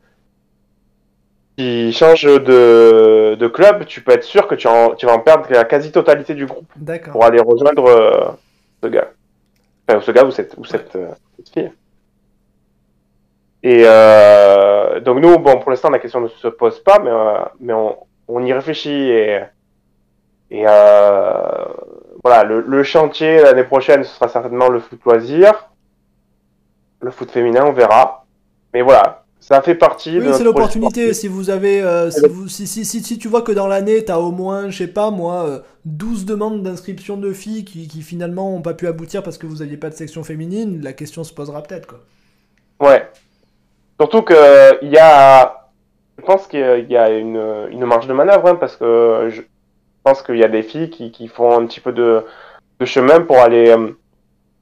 qui change de, de, club, tu peux être sûr que tu, tu vas en perdre la quasi-totalité du groupe pour aller rejoindre euh, ce gars. Enfin, ce gars ou cette, ou cette, fille. Et donc nous, bon, pour l'instant, la question ne se pose pas, mais, mais on, on y réfléchit et et euh, voilà, le, chantier l'année prochaine, ce sera certainement le foot loisir. Le foot féminin, on verra. Mais voilà, ça fait partie oui, c'est l'opportunité. Si vous avez, euh, si, vous, si, si, si, tu vois que dans l'année, tu as au moins, je sais pas moi, 12 euh, demandes d'inscription de filles qui, qui finalement n'ont pas pu aboutir parce que vous n'aviez pas de section féminine, la question se posera peut-être. quoi. Ouais. Surtout que il y a. Je pense qu'il y a une, une marge de manœuvre, hein, parce que je, pense qu'il y a des filles qui, qui, font un petit peu de, de chemin pour aller euh,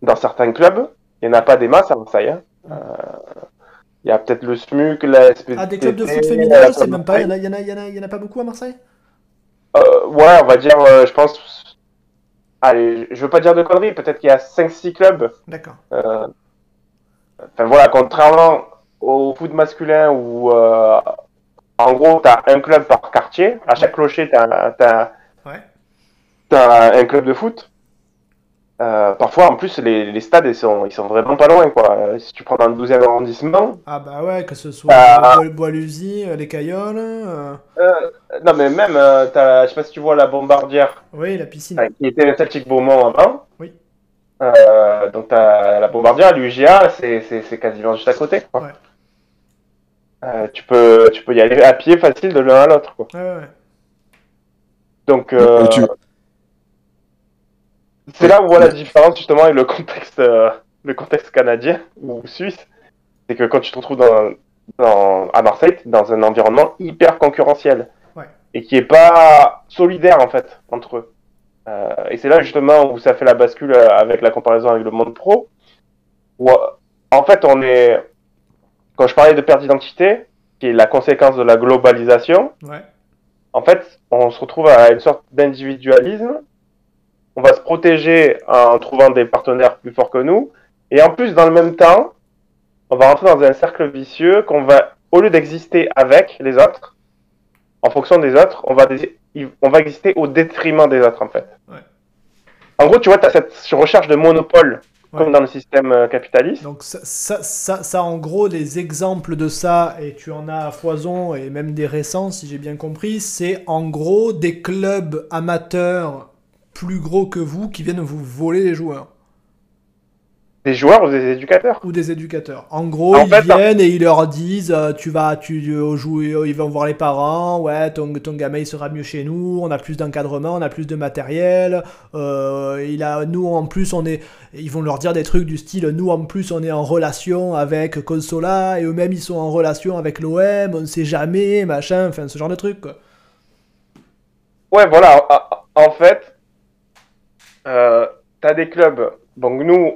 dans certains clubs. Il n'y en a pas des masses à Marseille. Hein. Euh, il y a peut-être le SMUC, la SPT, Ah, des clubs de foot féminin, c'est même pas. Il n'y en, en, en a pas beaucoup à Marseille? Euh, Ouais, on va dire, je pense. Allez, je veux pas dire de conneries, peut-être qu'il y a 5-6 clubs. D'accord. enfin voilà, contrairement au foot masculin où en gros, tu as un club par quartier. À chaque clocher, tu as, T'as un club de foot. Euh, parfois, en plus, les, les, stades, ils sont, ils sont vraiment pas loin, quoi. Si tu prends dans le 12e arrondissement... Ah bah ouais, que ce soit euh, Bois-Luzy, euh, les Cailloles... Euh... non, mais même, as, je sais pas si tu vois la Bombardière. Oui, la piscine. qui était le Celtic Beaumont avant. Oui. donc t'as la Bombardière, l'UGA, c'est quasiment juste à côté, quoi. Ouais. tu, peux, tu peux y aller à pied facile de l'un à l'autre, quoi. Ouais, ouais. Donc... Euh... c'est là où on voit la différence justement avec le contexte, le contexte canadien ou suisse. C'est que quand tu te retrouves dans, à Marseille, dans un environnement hyper concurrentiel et qui est pas solidaire en fait entre eux. et c'est là justement où ça fait la bascule avec la comparaison avec le monde pro. Où, en fait, on est. Quand je parlais de perte d'identité, qui est la conséquence de la globalisation, en fait, on se retrouve à une sorte d'individualisme. On va se protéger en trouvant des partenaires plus forts que nous. Et en plus, dans le même temps, on va rentrer dans un cercle vicieux qu'on va, au lieu d'exister avec les autres, en fonction des autres, on va, on va exister au détriment des autres, en fait. En gros, tu vois, tu as cette recherche de monopole comme dans le système euh, capitaliste. Donc ça, ça, ça, en gros, les exemples de ça, et tu en as à foison, et même des récents, si j'ai bien compris, c'est en gros des clubs amateurs plus gros que vous qui viennent vous voler les joueurs. Des joueurs ou des éducateurs Ou des éducateurs. En gros, ils viennent et ils leur disent euh, tu vas, tu euh, jouer, euh, ils vont voir les parents, ouais, ton, ton gamin il sera mieux chez nous, on a plus d'encadrement, on a plus de matériel. il a, nous en plus, on est, ils vont leur dire des trucs du style nous en plus on est en relation avec Consola et eux-mêmes ils sont en relation avec l'OM, on ne sait jamais, machin, enfin ce genre de trucs quoi. Ouais, voilà. En fait, t'as des clubs donc nous,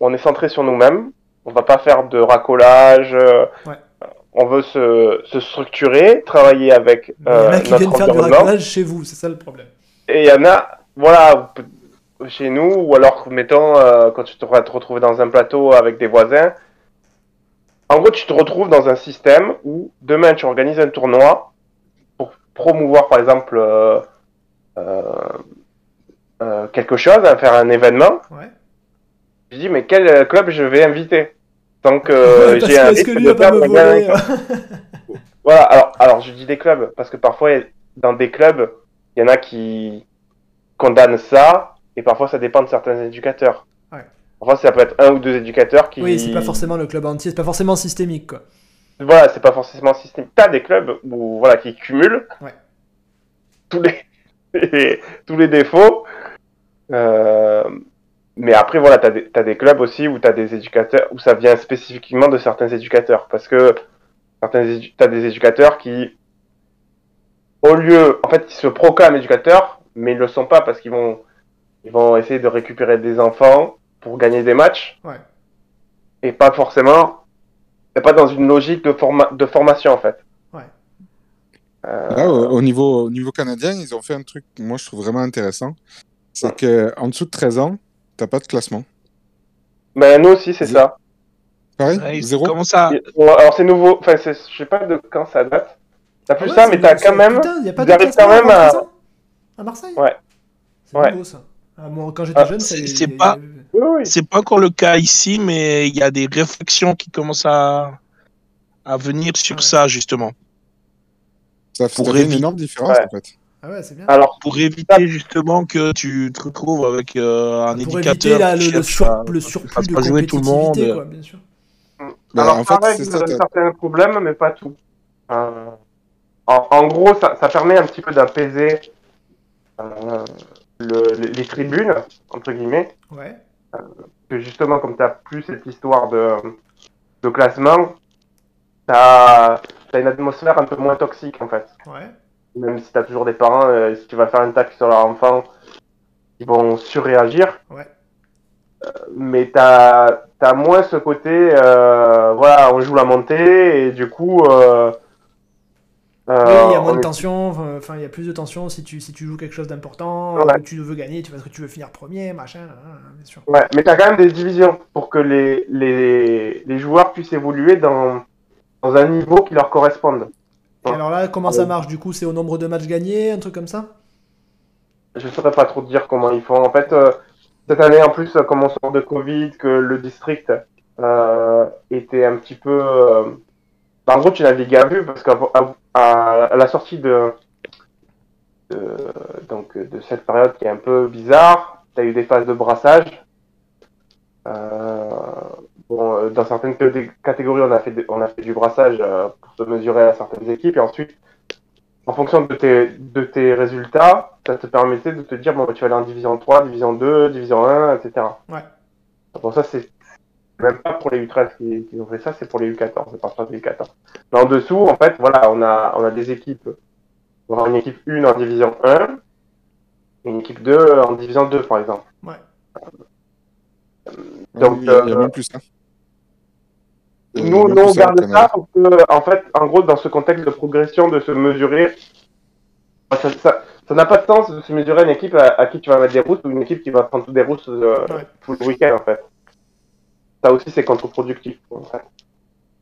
on, est centré sur nous-mêmes. On va pas faire de racolage. Euh, on veut se, structurer, travailler avec. il y en a euh, qui viennent faire du racolage chez vous, c'est ça le problème. Et il y en a, voilà, chez nous, ou alors, mettons, euh, quand tu te retrouver dans un plateau avec des voisins. En gros, tu te retrouves dans un système où demain tu organises un tournoi pour promouvoir, par exemple, quelque chose, hein, faire un événement. Ouais je dis, mais quel euh, club je vais inviter? Tant que (laughs) euh, j'ai un risque de perdre (laughs) Voilà, alors, alors je dis des clubs, parce que parfois, dans des clubs, il y en a qui condamnent ça, et parfois ça dépend de certains éducateurs. Ouais. Parfois, ça peut être un ou deux éducateurs qui. Oui, c'est pas forcément le club entier, c'est pas forcément systémique, quoi. Voilà, c'est pas forcément systémique. T'as des clubs où, voilà, qui cumulent ouais. tous les, (laughs) tous les défauts. Euh, mais après, voilà, tu as, des clubs aussi où tu as des éducateurs, où ça vient spécifiquement de certains éducateurs. Parce que tu as des éducateurs qui, au lieu, en fait, ils se proclament éducateurs, mais ils le sont pas parce qu'ils vont, ils vont essayer de récupérer des enfants pour gagner des matchs. Ouais. Et pas forcément, et pas dans une logique de, forma de formation, en fait. Ouais. Là, au, niveau, au niveau canadien, ils ont fait un truc, moi, je trouve vraiment intéressant. C'est qu'en dessous de 13 ans, T'as pas de classement Ben nous aussi, c'est ça. Pareil Zéro Comment ça Alors c'est nouveau, enfin je sais pas de quand ça date. T'as plus ah ça, mais t'as quand même. Putain, y a pas de classement quand même à... à Marseille Ouais. C'est ouais. beau ça. Ah, moi, quand j'étais ah, jeune, c'est pas. C'est pas encore le cas ici, mais il y a des réflexions qui commencent à, à venir sur ça justement. Ça fait une énorme différence en fait. Ah ouais, c'est bien. Alors, pour éviter justement que tu te retrouves avec euh, un pour éducateur. Éviter le, sur, le surplus de compétitivité, tout le monde. Quoi, bien sûr. Bah, Alors, en fait, c'est ça. certains problèmes, mais pas tout. Euh, en, gros, ça, ça, permet un petit peu d'apaiser euh, le, les, tribunes, entre guillemets. Ouais. que justement, comme tu n'as plus cette histoire de, de classement, tu as, as une atmosphère un peu moins toxique, en fait. Ouais même si tu as toujours des parents, euh, si tu vas faire une taxe sur leur enfant, ils vont surréagir. Ouais. Euh, mais tu as, moins ce côté, euh, voilà, on joue la montée et du coup. oui, il y a moins de tension, enfin, il y a plus de tension si tu, si tu joues quelque chose d'important, tu veux gagner, tu, parce que tu veux finir premier, machin, bien sûr. Ouais, mais tu as quand même des divisions pour que les, les, les joueurs puissent évoluer dans, dans un niveau qui leur corresponde. Et alors là, comment ça marche du coup C'est au nombre de matchs gagnés, un truc comme ça? Je ne saurais pas trop te dire comment ils font. En fait, euh, cette année, en plus, comme on sort de Covid, que le district euh, était un petit peu. Euh, bah, en gros, tu navigues à vue parce qu'à à, la sortie de, donc, de cette période qui est un peu bizarre, tu as eu des phases de brassage. Bon, euh, dans certaines catégories, on a fait, on a fait du brassage euh, pour se mesurer à certaines équipes. Et ensuite, en fonction de tes, de tes résultats, ça te permettait de te dire, bon, tu vas aller en division 3, division 2, division 1, etc. Ouais. Pour ça, c'est même pas pour les U13 qui, ont fait ça, c'est pour les U14, c'est partir des U14. Mais en dessous, en fait, voilà, on a, on a des équipes. On va avoir une équipe 1 en division 1, et une équipe 2 en division 2, par exemple. Ouais. Donc, il y a, même plus ça. Nous, nous on garde ça parce que, en fait, en gros, dans ce contexte de progression, de se mesurer, ça n'a pas de sens de se mesurer une équipe à, qui tu vas mettre des routes ou une équipe qui va prendre toutes des routes euh, tout le week-end, en fait. Ça aussi, c'est contre-productif. En fait.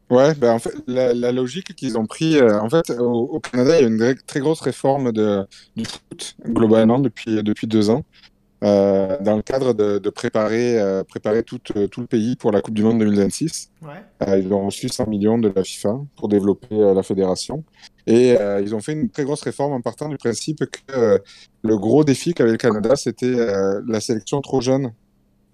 Ouais, ben en fait, la, logique qu'ils ont pris, euh, en fait, au, Canada, il y a une très grosse réforme de, du foot globalement depuis, depuis deux ans. Euh, dans le cadre de, préparer, euh, préparer tout, euh, tout, le pays pour la Coupe du Monde 2026. Ouais. ils ont reçu 100 millions de la FIFA pour développer la fédération. Et ils ont fait une très grosse réforme en partant du principe que le gros défi qu'avait le Canada, c'était la sélection trop jeune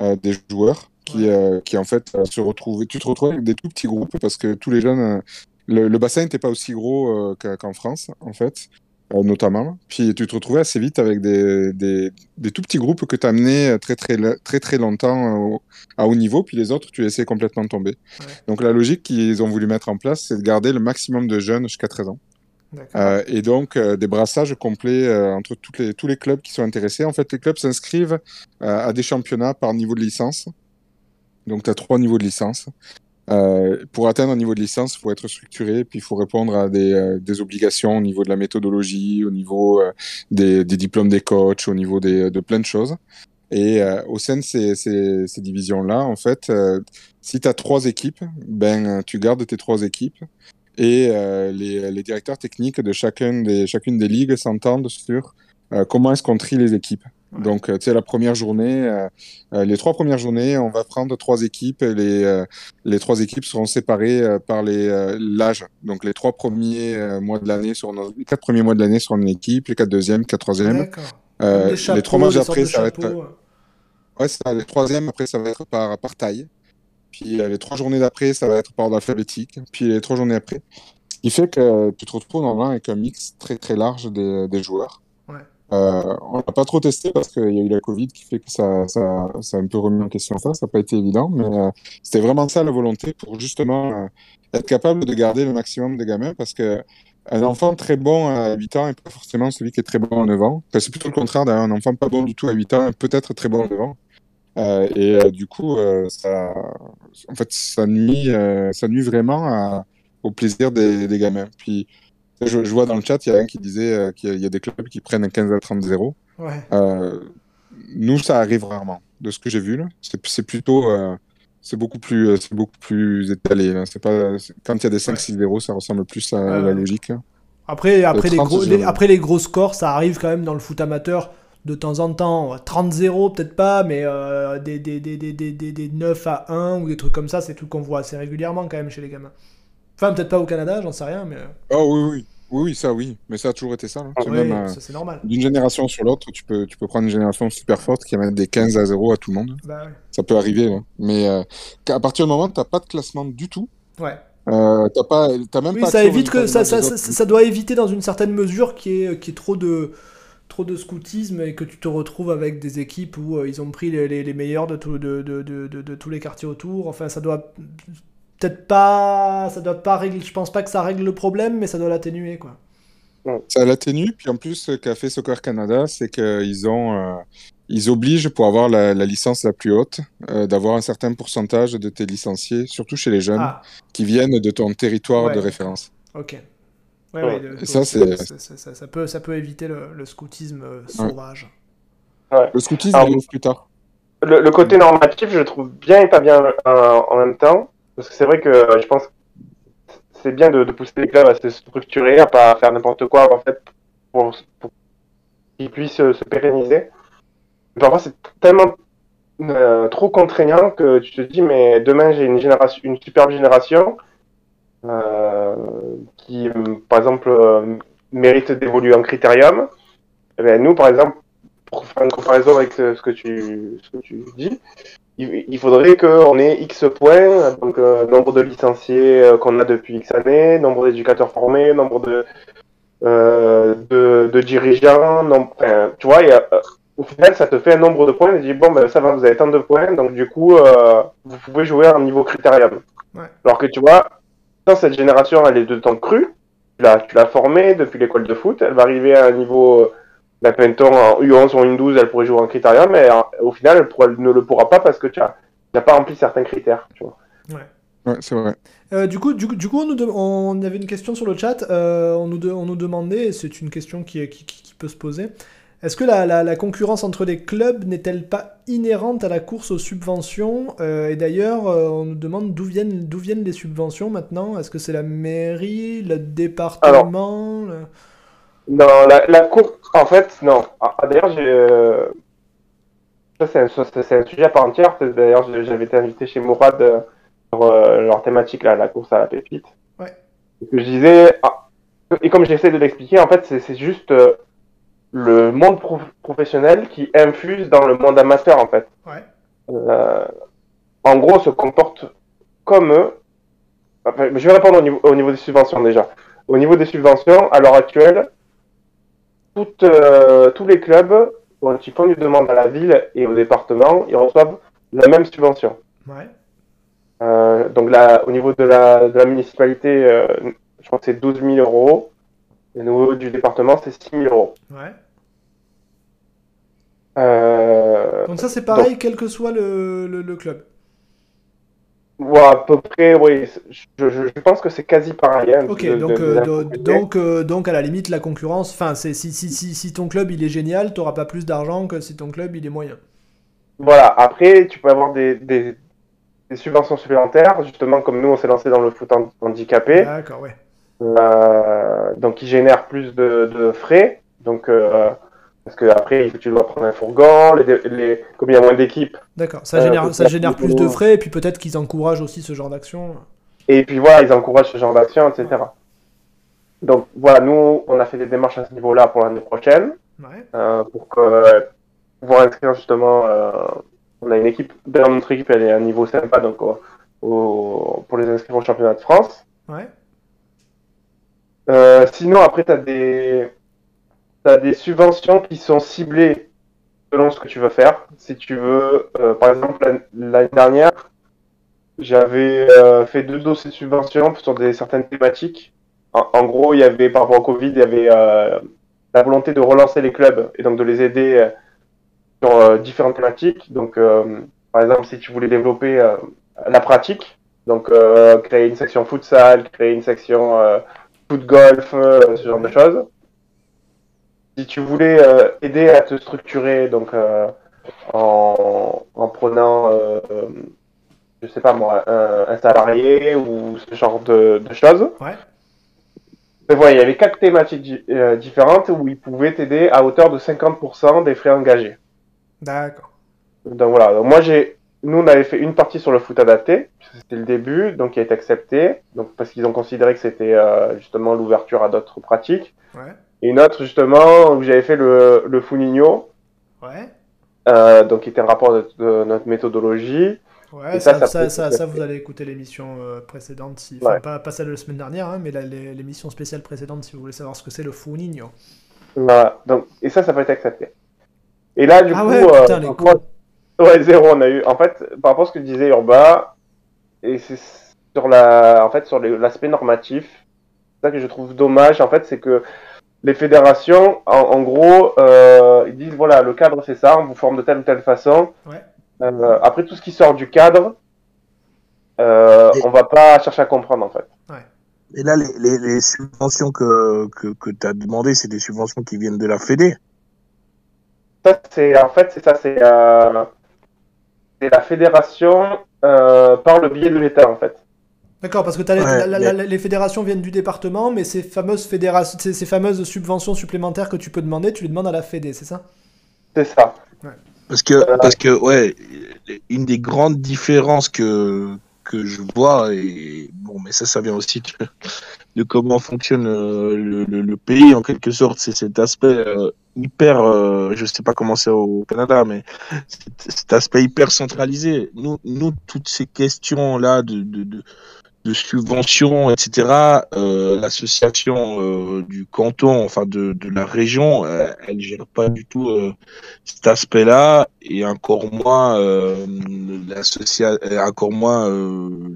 des joueurs qui, qui en fait se retrouvaient. Tu te retrouves avec des tout petits groupes parce que tous les jeunes. Le, le bassin n'était pas aussi gros qu'en France, en fait. Euh, notamment. Puis tu te retrouvais assez vite avec des, des, des tout petits groupes que tu amenais très très, très très longtemps à haut niveau, puis les autres, tu laissais complètement tomber. Donc la logique qu'ils ont voulu mettre en place, c'est de garder le maximum de jeunes jusqu'à 13 ans. Euh, et donc euh, des brassages complets entre toutes les, tous les clubs qui sont intéressés. En fait, les clubs s'inscrivent à des championnats par niveau de licence. Donc tu as trois niveaux de licence. Euh, pour atteindre un niveau de licence, il faut être structuré, puis il faut répondre à des, euh, des, obligations au niveau de la méthodologie, au niveau euh, des, diplômes des coachs, au niveau de plein de choses. Et au sein de ces divisions-là, en fait, si tu as trois équipes, ben, tu gardes tes trois équipes et les, les, directeurs techniques de chacune des, chacune des ligues s'entendent sur comment est-ce qu'on trie les équipes. Donc, euh, tu sais, la première journée, euh, euh, les trois premières journées, on va prendre trois équipes. Et les, les trois équipes seront séparées par les l'âge. Donc, les trois premiers mois de l'année seront les quatre premiers mois de l'année seront une équipe, les quatre deuxièmes, quatre troisièmes. les, les trois mois après, ça va être. Ouais, ça, les troisièmes après, ça va être par, par taille. Puis les trois journées d'après, ça va être par ordre alphabétique. Puis les trois journées après. Ce qui fait que tu te retrouves normalement avec un mix très très large des, des joueurs. Euh, on n'a pas trop testé parce qu'il y a eu la Covid qui fait que ça, ça, ça, a un peu remis en question ça. Ça n'a pas été évident, mais euh, c'était vraiment ça la volonté pour justement euh, être capable de garder le maximum de gamins parce que un enfant très bon à 8 ans n'est pas forcément celui qui est très bon à 9 ans. c'est plutôt le contraire d'un enfant pas bon du tout à 8 ans peut-être très bon à 9 ans. et du coup, ça, en fait, ça nuit, ça nuit vraiment au plaisir des, des gamins. Puis je, vois dans le chat, il y a un qui disait euh, qu'il y, a des clubs qui prennent un 15 à 30 0. Euh, nous, ça arrive rarement. De ce que j'ai vu, c'est plutôt. Euh, c'est beaucoup plus c'est beaucoup plus étalé c'est pas quand il y a des 5 6 0 ça ressemble plus à la logique après après les, gros, après les gros scores ça arrive quand même dans le foot amateur de temps en temps 30-0 peut-être pas mais des, des, des, des, des, 9 à 1 ou des trucs comme ça c'est tout qu'on voit assez régulièrement quand même chez les gamins enfin peut-être pas au Canada j'en sais rien mais oh oui oui oui, ça oui, mais ça a toujours été ça. Hein. Ah euh, c'est normal. D'une génération sur l'autre, tu peux, tu peux prendre une génération super forte qui va mettre des 15 à 0 à tout le monde. Bah ça peut arriver, hein. mais euh, à partir du moment où tu n'as pas de classement du tout, ouais. Euh, t'as pas, as même oui, ça évite que ça, ça, ça, doit éviter dans une certaine mesure qu'il y ait, qui est trop de trop de scoutisme et que tu te retrouves avec des équipes où ils ont pris les, les, meilleurs de, tout, de, de, de, de, tous les quartiers autour. Enfin, ça doit peut-être pas, ça doit pas régler, je pense pas que ça règle le problème, mais ça doit l'atténuer, quoi. Ça l'atténue, puis en plus, ce qu'a fait Soccer Canada, c'est qu'ils ont, euh, ils obligent pour avoir la, licence la plus haute, euh, d'avoir un certain pourcentage de tes licenciés, surtout chez les jeunes, ah. qui viennent de ton territoire de référence. Ok. Ouais, ouais, ça, c'est... Ça, peut, ça peut éviter le, scoutisme euh, sauvage. Le scoutisme arrive plus tard. Le, côté normatif, je trouve bien et pas bien en même temps. Parce que c'est vrai que euh, je pense que c'est bien de, pousser les clubs à se structurer, à pas faire n'importe quoi en fait pour, qu'ils puissent euh, se pérenniser. parfois c'est tellement euh, trop contraignant que tu te dis mais demain j'ai une génération, une superbe génération qui par exemple mérite d'évoluer en critérium. Eh ben, nous par exemple pour faire une comparaison avec ce, que tu ce que tu dis, il, faudrait qu'on ait X points, donc euh, nombre de licenciés euh, qu'on a depuis X années, nombre d'éducateurs formés, nombre de, euh, de, dirigeants, tu vois, au final, ça te fait un nombre de points. Et tu dis, bon, ben, ça va, vous avez tant de points, donc du coup, vous pouvez jouer à un niveau critérium. Alors que tu vois, dans cette génération, elle est de temps cru. Tu l'as formée depuis l'école de foot. Elle va arriver à un niveau la Penton en U11 ou en U12, elle pourrait jouer en critérium, mais au final, elle, ne le pourra pas parce que tu n'as pas rempli certains critères. Tu vois. Ouais. Ouais, c'est vrai. Euh, du coup, du, du coup on, nous on, avait une question sur le chat. Euh, on, nous on nous demandait, et c'est une question qui, qui, qui, peut se poser, est-ce que la, la, concurrence entre les clubs n'est-elle pas inhérente à la course aux subventions? Euh, Et d'ailleurs, on nous demande d'où viennent, d'où viennent les subventions maintenant? Est-ce que c'est la mairie, le département Non, la, la course, en fait, non. Ah, ah, d'ailleurs, j'ai... Ça, c'est un, un, sujet à part entière. D'ailleurs, j'avais été invité chez Mourad euh, leur thématique, là, la course à la pépite. Ouais. que je disais, ah, et comme j'essaie de l'expliquer, en fait, c'est juste euh, le monde professionnel qui infuse dans le monde amateur, en fait. Ouais. Euh, en gros, se comporte comme eux. Enfin, je vais répondre au niveau, au niveau, des subventions déjà. Au niveau des subventions, à l'heure actuelle, toutes, tous les clubs, quand ils font une demande à la ville et au département, ils reçoivent la même subvention. Ouais. Euh, donc là, au niveau de la, de la municipalité, euh, je crois que c'est 12 000 euros. Et au niveau du département, c'est 6 000 euros. Ouais. Euh, donc ça, c'est pareil, quel que soit le, le, club Ouais, à peu près, oui. Je, je, pense que c'est quasi pareil. Hein, ok, donc, donc, donc à la limite, la concurrence, enfin, si, si, si, si ton club il est génial, tu n'auras pas plus d'argent que si ton club il est moyen. Voilà, après, tu peux avoir des, des, des subventions supplémentaires, justement comme nous on s'est lancé dans le foot handicapé. D'accord, ouais. Euh, donc qui génère plus de, frais. Donc euh, parce que après tu dois prendre un fourgon, les, les, comme il y a moins d'équipes. D'accord, ça génère, euh, ça génère plus de frais et puis peut-être qu'ils encouragent aussi ce genre d'action. Et puis voilà, ils encouragent ce genre d'action, etc. Donc voilà, nous on a fait des démarches à ce niveau-là pour l'année prochaine. pour que, pouvoir inscrire justement on a une équipe, dans notre équipe, elle est à un niveau sympa, donc pour les inscrire au championnat de France. Ouais. Euh, sinon, après, tu as des, as des subventions qui sont ciblées selon ce que tu veux faire. Si tu veux, euh, par exemple, l'année dernière, j'avais euh, fait deux dossiers de subventions sur des certaines thématiques. En, gros, il y avait, par rapport au Covid, il y avait la volonté de relancer les clubs et donc de les aider sur euh, différentes thématiques. Donc, euh, par exemple, si tu voulais développer euh, la pratique, donc créer une section futsal, créer une section foot golf, ce genre de choses. Si tu voulais aider à te structurer, donc en, en, prenant, je sais pas moi, un, salarié ou ce genre de, choses. Ouais. Mais voilà, il y avait quatre thématiques différentes où ils pouvaient t'aider à hauteur de 50% des frais engagés. D'accord. Donc voilà, donc moi j'ai, nous on avait fait une partie sur le foot adapté, c'était le début, donc qui a été accepté, donc parce qu'ils ont considéré que c'était euh, justement l'ouverture à d'autres pratiques. Ouais. Et une autre justement où j'avais fait le, le Funigno, ouais. Euh, donc qui était un rapport de, notre méthodologie. Ouais, ça, ça, ça, ça, vous allez écouter l'émission euh, précédente, si... enfin, pas, pas, celle de la semaine dernière, hein, mais l'émission spéciale précédente si vous voulez savoir ce que c'est le Funigno. Voilà, donc, et ça, ça peut être accepté. Et là, du ah coup, ouais, putain, euh, ouais, zéro, on a eu. En fait, par rapport à ce que disait Urba, et c'est sur la, en fait, sur l'aspect normatif, ça que je trouve dommage, en fait, c'est que les fédérations, en, gros, euh, ils disent voilà, le cadre c'est ça, on vous forme de telle ou telle façon. Ouais. Euh, après tout ce qui sort du cadre, euh, on va pas chercher à comprendre en fait. Ouais. Et là, les, les, les subventions que, que, que tu as demandées, c'est des subventions qui viennent de la Fédé ça, c'est en fait, c'est ça, c'est euh, la fédération euh, par le biais de l'État, en fait. D'accord, parce que as les, fédérations viennent du département, mais ces fameuses, fédérations, ces, fameuses subventions supplémentaires que tu peux demander, tu les demandes à la Fédé, c'est ça? C'est ça. Parce que, euh, parce que, ouais, une des grandes différences que, que je vois, et bon, mais ça, ça vient aussi de, comment fonctionne le, le, pays, en quelque sorte, c'est cet aspect hyper, euh, je sais pas comment c'est au Canada, mais cet aspect hyper centralisé. Nous, nous toutes ces questions-là de, de, de subventions, etc., euh, l'association euh, du canton, enfin de, de la région, euh, elle gère pas du tout euh, cet aspect-là, et encore moins euh, l'association, encore moins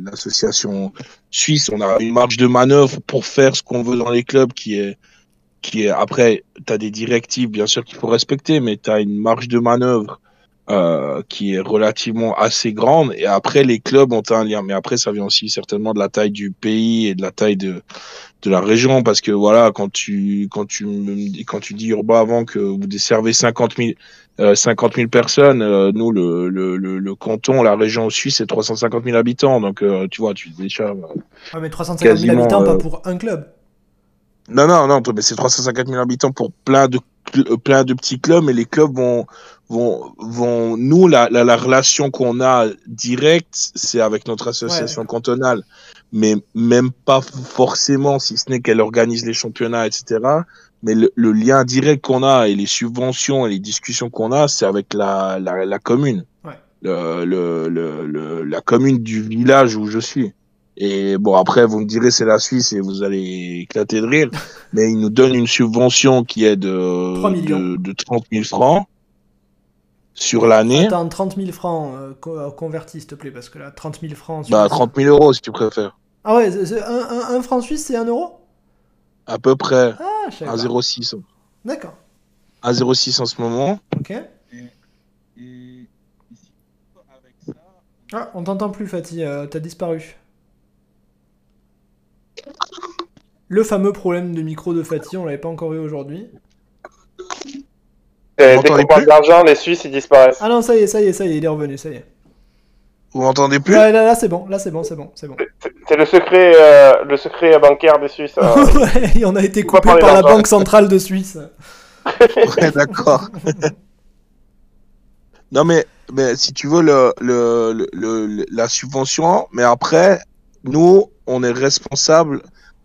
l'association suisse. On a une marge de manœuvre pour faire ce qu'on veut dans les clubs, qui est, qui est après, tu as des directives bien sûr qu'il faut respecter, mais tu as une marge de manœuvre euh, qui est relativement assez grande. Et après, les clubs ont un lien. Mais après, ça vient aussi certainement de la taille du pays et de la taille de, de la région. Parce que voilà, quand tu, quand tu, quand tu dis Urba avant que vous desservez 50 000, euh, 50 000 personnes, euh, nous, le, le, le, le, canton, la région suisse, c'est 350 000 habitants. Donc, euh, tu vois, tu déjà. Ah, mais 350 000 habitants, pas pour un club. Non, non, non, mais c'est 350 000 habitants pour plein de, plein de petits clubs, mais les clubs vont, vont, vont nous, la, la, la relation qu'on a directe, c'est avec notre association ouais. cantonale, mais même pas forcément, si ce n'est qu'elle organise les championnats, etc. Mais le, le lien direct qu'on a et les subventions et les discussions qu'on a, c'est avec la, la, la commune, ouais. le, le, le, la commune du village où je suis. Et bon, après, vous me direz, c'est la Suisse et vous allez éclater de rire. (laughs) mais ils nous donnent une subvention qui est de, de, de 30 000 francs sur l'année. Attends, 30 000 francs euh, convertis, s'il te plaît, parce que là, 30 000 francs. Bah, 30 000 euros, si tu préfères. Ah ouais, un, un, un, franc suisse, c'est 1 euro? À peu près. Ah, je sais À 0,6. D'accord. À 0,6 en ce moment. Ok. Ah, on t'entend plus, Fatih, euh, t'as disparu. Le fameux problème de micro de Fatih, on l'avait pas encore eu aujourd'hui. Dès qu'on parle d'argent, les Suisses ils disparaissent. Ah non, ça y est, ça y est, ça y est, il est revenu, ça y est. Vous m'entendez plus Là, là c'est bon, là c'est bon, c'est bon, c'est bon. C'est le secret, euh, le secret bancaire des Suisses. Hein. (laughs) ouais, on a été coupé par la Banque centrale de Suisse. (laughs) ouais, d'accord. non mais, mais si tu veux le, le, le, le, la subvention, mais après, nous, on est responsable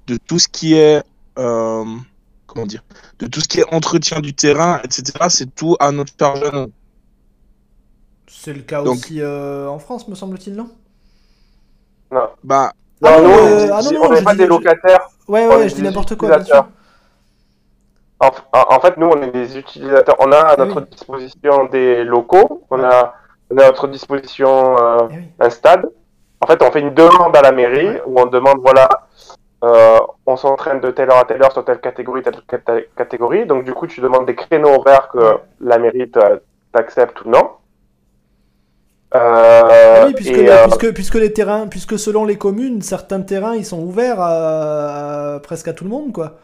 de tout ce qui est euh, comment dire de tout ce qui est entretien du terrain etc c'est tout à notre charge c'est le cas Donc, aussi euh, en France me semble-t-il non? Non bah non, ah, non, euh, ah, non, on n'est pas des locataires ouais ouais je dis n'importe quoi bien sûr. En, en, fait, nous, on est des utilisateurs. On a à notre oui. disposition des locaux, on a, on a à notre disposition euh, oui. un stade. En fait, on fait une demande à la mairie ouais. où on demande, voilà, euh, on s'entraîne de telle heure à telle heure sur telle catégorie, telle, telle catégorie. Donc, du coup, tu demandes des créneaux horaires que la mairie t'accepte ou non. Euh, oui, puisque, et, euh... puisque, puisque, les terrains, puisque selon les communes, certains terrains, ils sont ouverts à, à, presque à tout le monde, quoi.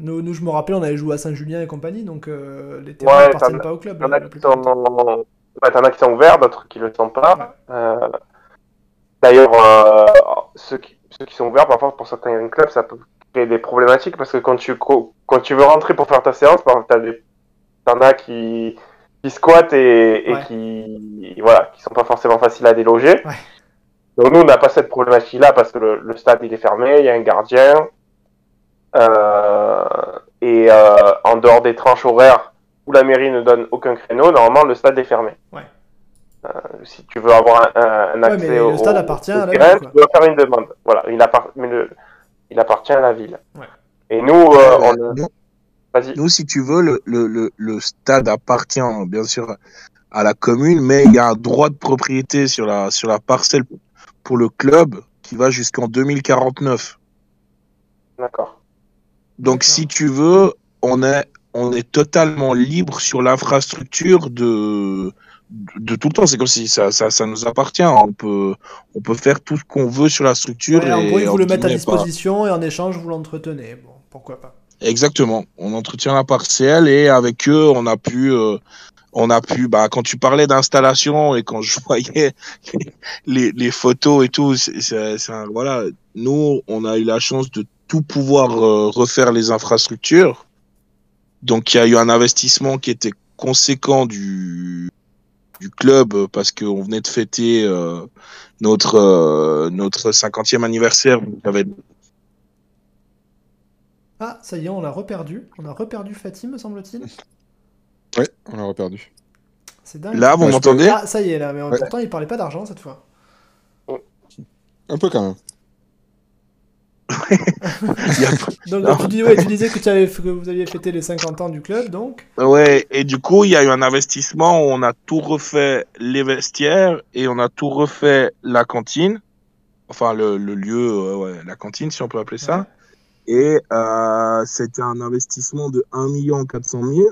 Nous, nous, je me rappelle, on avait joué à Saint-Julien et compagnie, donc euh, les terrains ouais, n'appartiennent pas au club. T'en as, ouais, qui sont ouverts, d'autres qui le sont pas. Ouais. D'ailleurs, euh, ceux, qui, ceux qui sont ouverts, parfois pour certains clubs, ça peut créer des problématiques parce que quand tu, quand tu veux rentrer pour faire ta séance, t'en des... as qui, qui squattent et, et ouais. qui, voilà, qui sont pas forcément faciles à déloger. Ouais. Donc nous, on n'a pas cette problématique-là parce que le, le, stade il est fermé, il y a un gardien. Euh, et euh, en dehors des tranches horaires où la mairie ne donne aucun créneau, normalement le stade est fermé. Ouais. Euh, si tu veux avoir un, un accès ouais, au, le stade appartient au à la terrain, ville, tu dois faire une demande. Voilà, il, appart mais le, il appartient à la ville. Ouais. Et nous, euh, on... nous, nous, si tu veux, le, le, le, stade appartient bien sûr à la commune, mais il y a un droit de propriété sur la, sur la parcelle pour le club qui va jusqu'en 2049. D'accord. Donc, si tu veux, on est, on est totalement libre sur l'infrastructure de, de tout le temps. C'est comme si ça, ça, ça, nous appartient. On peut, on peut faire tout ce qu'on veut sur la structure. Ouais, et en gros, ils vous le mettent à disposition pas. et en échange, vous l'entretenez. Bon, pourquoi pas. Exactement. On entretient la parcelle et avec eux, on a pu. Euh, on a pu, bah, quand tu parlais d'installation et quand je (laughs) voyais les, les photos et tout, c'est, voilà, nous, on a eu la chance de tout pouvoir euh, refaire les infrastructures. Donc, il y a eu un investissement qui était conséquent du, du club parce qu'on venait de fêter euh, notre, euh, notre 50e anniversaire. Avait... Ah, ça y est, on l'a reperdu. On a reperdu Fatih, me semble-t-il. (laughs) Oui, on l'a reperdu. C'est dingue. Là, vous m'entendez? Ah, ça y est, là, mais ouais. pourtant, il parlait pas d'argent cette fois. Un peu quand même. (laughs) donc tu, dis, ouais, tu, disais que, tu avais, que, vous aviez fêté les 50 ans du club, donc Ouais, et du coup, il y a eu un investissement où on a tout refait les vestiaires et on a tout refait la cantine. Enfin, le, le lieu, euh, ouais, la cantine, si on peut appeler ça. Et euh, c'était un investissement de 1 400 000.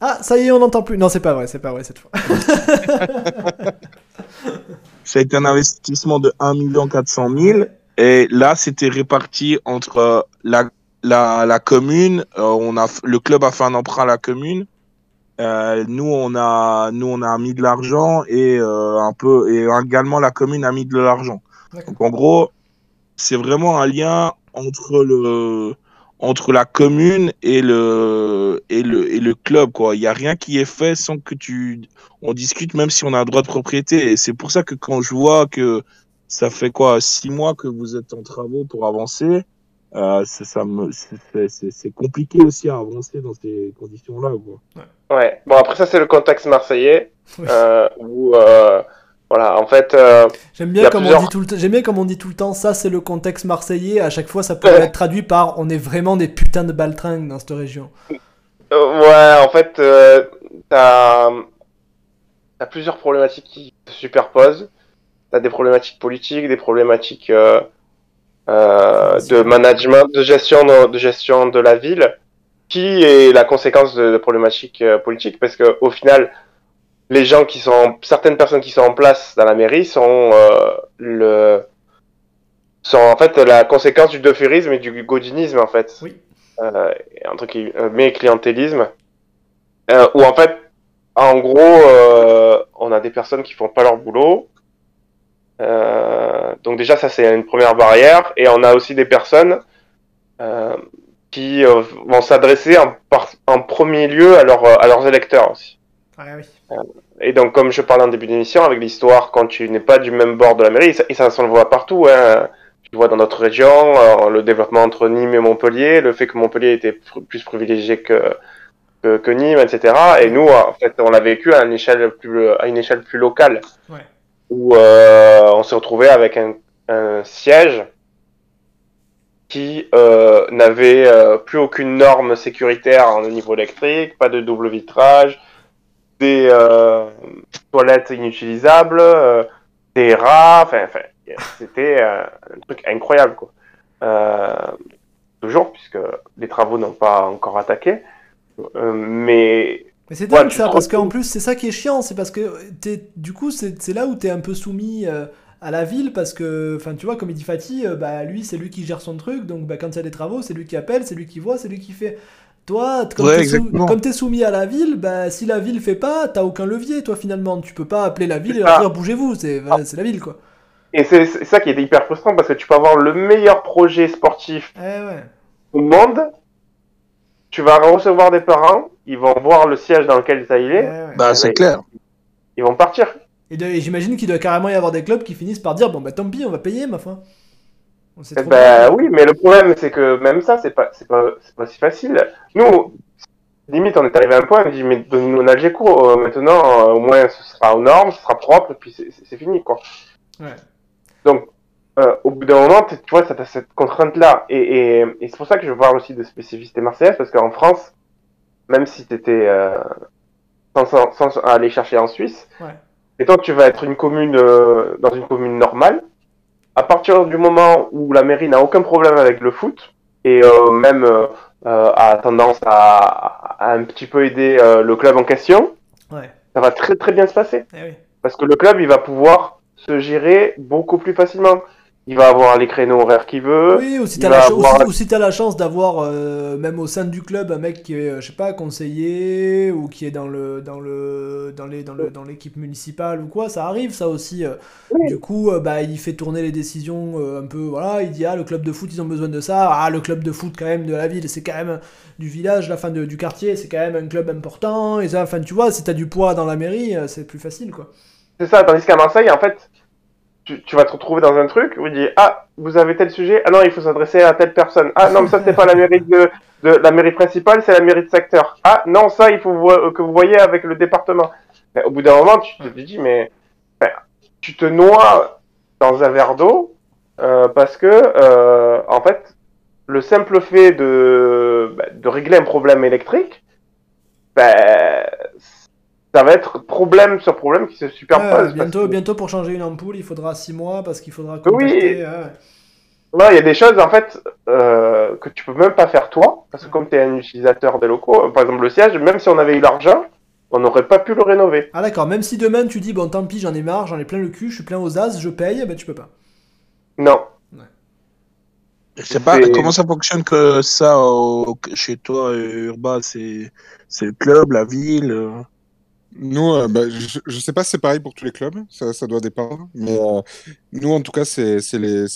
Ah, ça y est, on n'entend plus. Non, c'est pas vrai, c'est pas vrai cette fois. (laughs) été un investissement de 1 400 000. Et là, c'était réparti entre la, la, la commune. Euh, on a, le club a fait un emprunt à la commune. Euh, nous, on a, nous, on a mis de l'argent et euh, un peu, et également la commune a mis de l'argent. Donc, en gros, c'est vraiment un lien entre le, entre la commune et le, et le, et le club, quoi. Il n'y a rien qui est fait sans que tu, on discute, même si on a un droit de propriété. Et c'est pour ça que quand je vois que ça fait quoi, six mois que vous êtes en travaux pour avancer, euh, ça me, c'est compliqué aussi à avancer dans ces conditions-là, quoi. Ouais. Bon, après, ça, c'est le contexte marseillais, (laughs) euh, où, euh, voilà, en fait. Euh, j'aime bien, comme on dit tout le j'aime bien comme on dit tout le temps, ça c'est le contexte marseillais. À chaque fois, ça peut être traduit par on est vraiment des putains de baltringues dans cette région. Euh, ouais, en fait, euh, t'as as plusieurs problématiques qui se superposent. T'as des problématiques politiques, des problématiques de management, de gestion de, de, gestion de la ville, qui est la conséquence de, de problématiques politiques, parce que au final les gens qui sont, certaines personnes qui sont en place dans la mairie sont euh, le, sont en fait la conséquence du deuférisme et du godinisme en fait. Oui. Euh, un truc qui, mais clientélisme, euh, où en fait, en gros, euh, on a des personnes qui font pas leur boulot. Euh, donc déjà ça c'est une première barrière et on a aussi des personnes qui vont s'adresser en, en, premier lieu à, leur, à leurs électeurs aussi. oui. Et donc, comme je parlais en début d'émission, avec l'histoire, quand tu n'es pas du même bord de la mairie, et ça, s'en voit partout, hein. tu le vois dans notre région, euh, le développement entre Nîmes et Montpellier, le fait que Montpellier était plus privilégié que, que, Nîmes, etc. Et nous, en fait, on l'a vécu à une échelle plus, à une échelle plus locale, ouais. Où euh, on s'est retrouvé avec un, siège qui euh, n'avait euh, plus aucune norme sécuritaire au niveau électrique, pas de double vitrage, des toilettes inutilisables, des rats, enfin, c'était un truc incroyable, quoi. toujours, puisque les travaux n'ont pas encore attaqué. mais mais c'est dingue ça, parce qu'en plus, c'est ça qui est chiant, c'est parce que es, du coup, c'est là où tu es un peu soumis à la ville, parce que, enfin, tu vois, comme il dit Fatih, bah, lui, c'est lui qui gère son truc, donc bah, quand il y a des travaux, c'est lui qui appelle, c'est lui qui voit, c'est lui qui fait. Toi, comme tu es soumis à la ville, bah, si la ville fait pas, t'as aucun levier, toi, finalement. Tu peux pas appeler la ville et leur dire bougez-vous, c'est ah. la ville, quoi. Et c'est ça qui est hyper frustrant parce que tu peux avoir le meilleur projet sportif eh au monde. Tu vas recevoir des parents, ils vont voir le siège dans lequel ça il est. Bah, c'est clair. Ils vont partir. Et, j'imagine qu'il doit carrément y avoir des clubs qui finissent par dire bon, bah tant pis, on va payer, ma foi. Ben oui, mais le problème, c'est que même ça, c'est pas, c'est pas, c'est pas si facile. Nous, limite, on est arrivé à un point, on dit, mais donne-nous un Algeco, euh, maintenant, euh, au moins, ce sera aux normes, ce sera propre, et puis c'est fini, quoi. Ouais. Donc, euh, au bout d'un moment, tu vois, ça cette contrainte-là. Et, et, et c'est pour ça que je parle aussi de spécificité marseillaise, parce qu'en France, même si tu étais euh, sans, sans, aller chercher en Suisse, ouais. et toi, tu vas être une commune, euh, dans une commune normale, à partir du moment où la mairie n'a aucun problème avec le foot, et euh, même a tendance à, à, un petit peu aider le club en question, ouais. ça va très très bien se passer. Eh oui. Parce que le club, il va pouvoir se gérer beaucoup plus facilement il va avoir les créneaux horaires qu'il veut. Oui, ou si t'as la, avoir... si, la, chance d'avoir, euh, même au sein du club, un mec qui est, euh, je sais pas, conseiller, ou qui est dans le dans le dans les dans le dans l'équipe municipale ou quoi, ça arrive, ça aussi. Euh. Oui. Du coup, bah il fait tourner les décisions un peu, voilà, il dit ah le club de foot ils ont besoin de ça, ah le club de foot quand même de la ville, c'est quand même du village, la fin de, du quartier, c'est quand même un club important, et ça, enfin tu vois, si t'as du poids dans la mairie, c'est plus facile quoi. C'est ça, tandis qu'à Marseille, en fait, tu, vas te retrouver dans un truc où il dit ah vous avez tel sujet ah non il faut s'adresser à telle personne. Ah non mais ça c'est pas la mairie de, de la mairie principale c'est la mairie de secteur. Ah non ça il faut que vous voyez avec le département. Au bout d'un moment tu te dis mais ben, tu te noies dans un verre d'eau parce que, en fait, le simple fait de, bah, de régler un problème électrique, ben, ça va être problème sur problème qui se superposent. bientôt, bientôt, pour changer une ampoule, il faudra 6 mois parce qu'il faudra contacter... Oui. Non, il y a des choses en fait euh, que tu peux même pas faire toi, parce que comme tu es un utilisateur des locaux, par exemple le siège, même si on avait eu l'argent, on n'aurait pas pu le rénover. Ah d'accord, même si demain tu dis bon tant pis j'en ai marre, j'en ai plein le cul, je suis plein aux as, je paye, ben tu peux pas. Non. Je sais pas comment ça fonctionne que ça chez toi, Urba, c'est c'est le club, la ville. Nous, euh, bah, je, je sais pas si c'est pareil pour tous les clubs, ça, ça doit dépendre. Mais euh, nous, en tout cas, c'est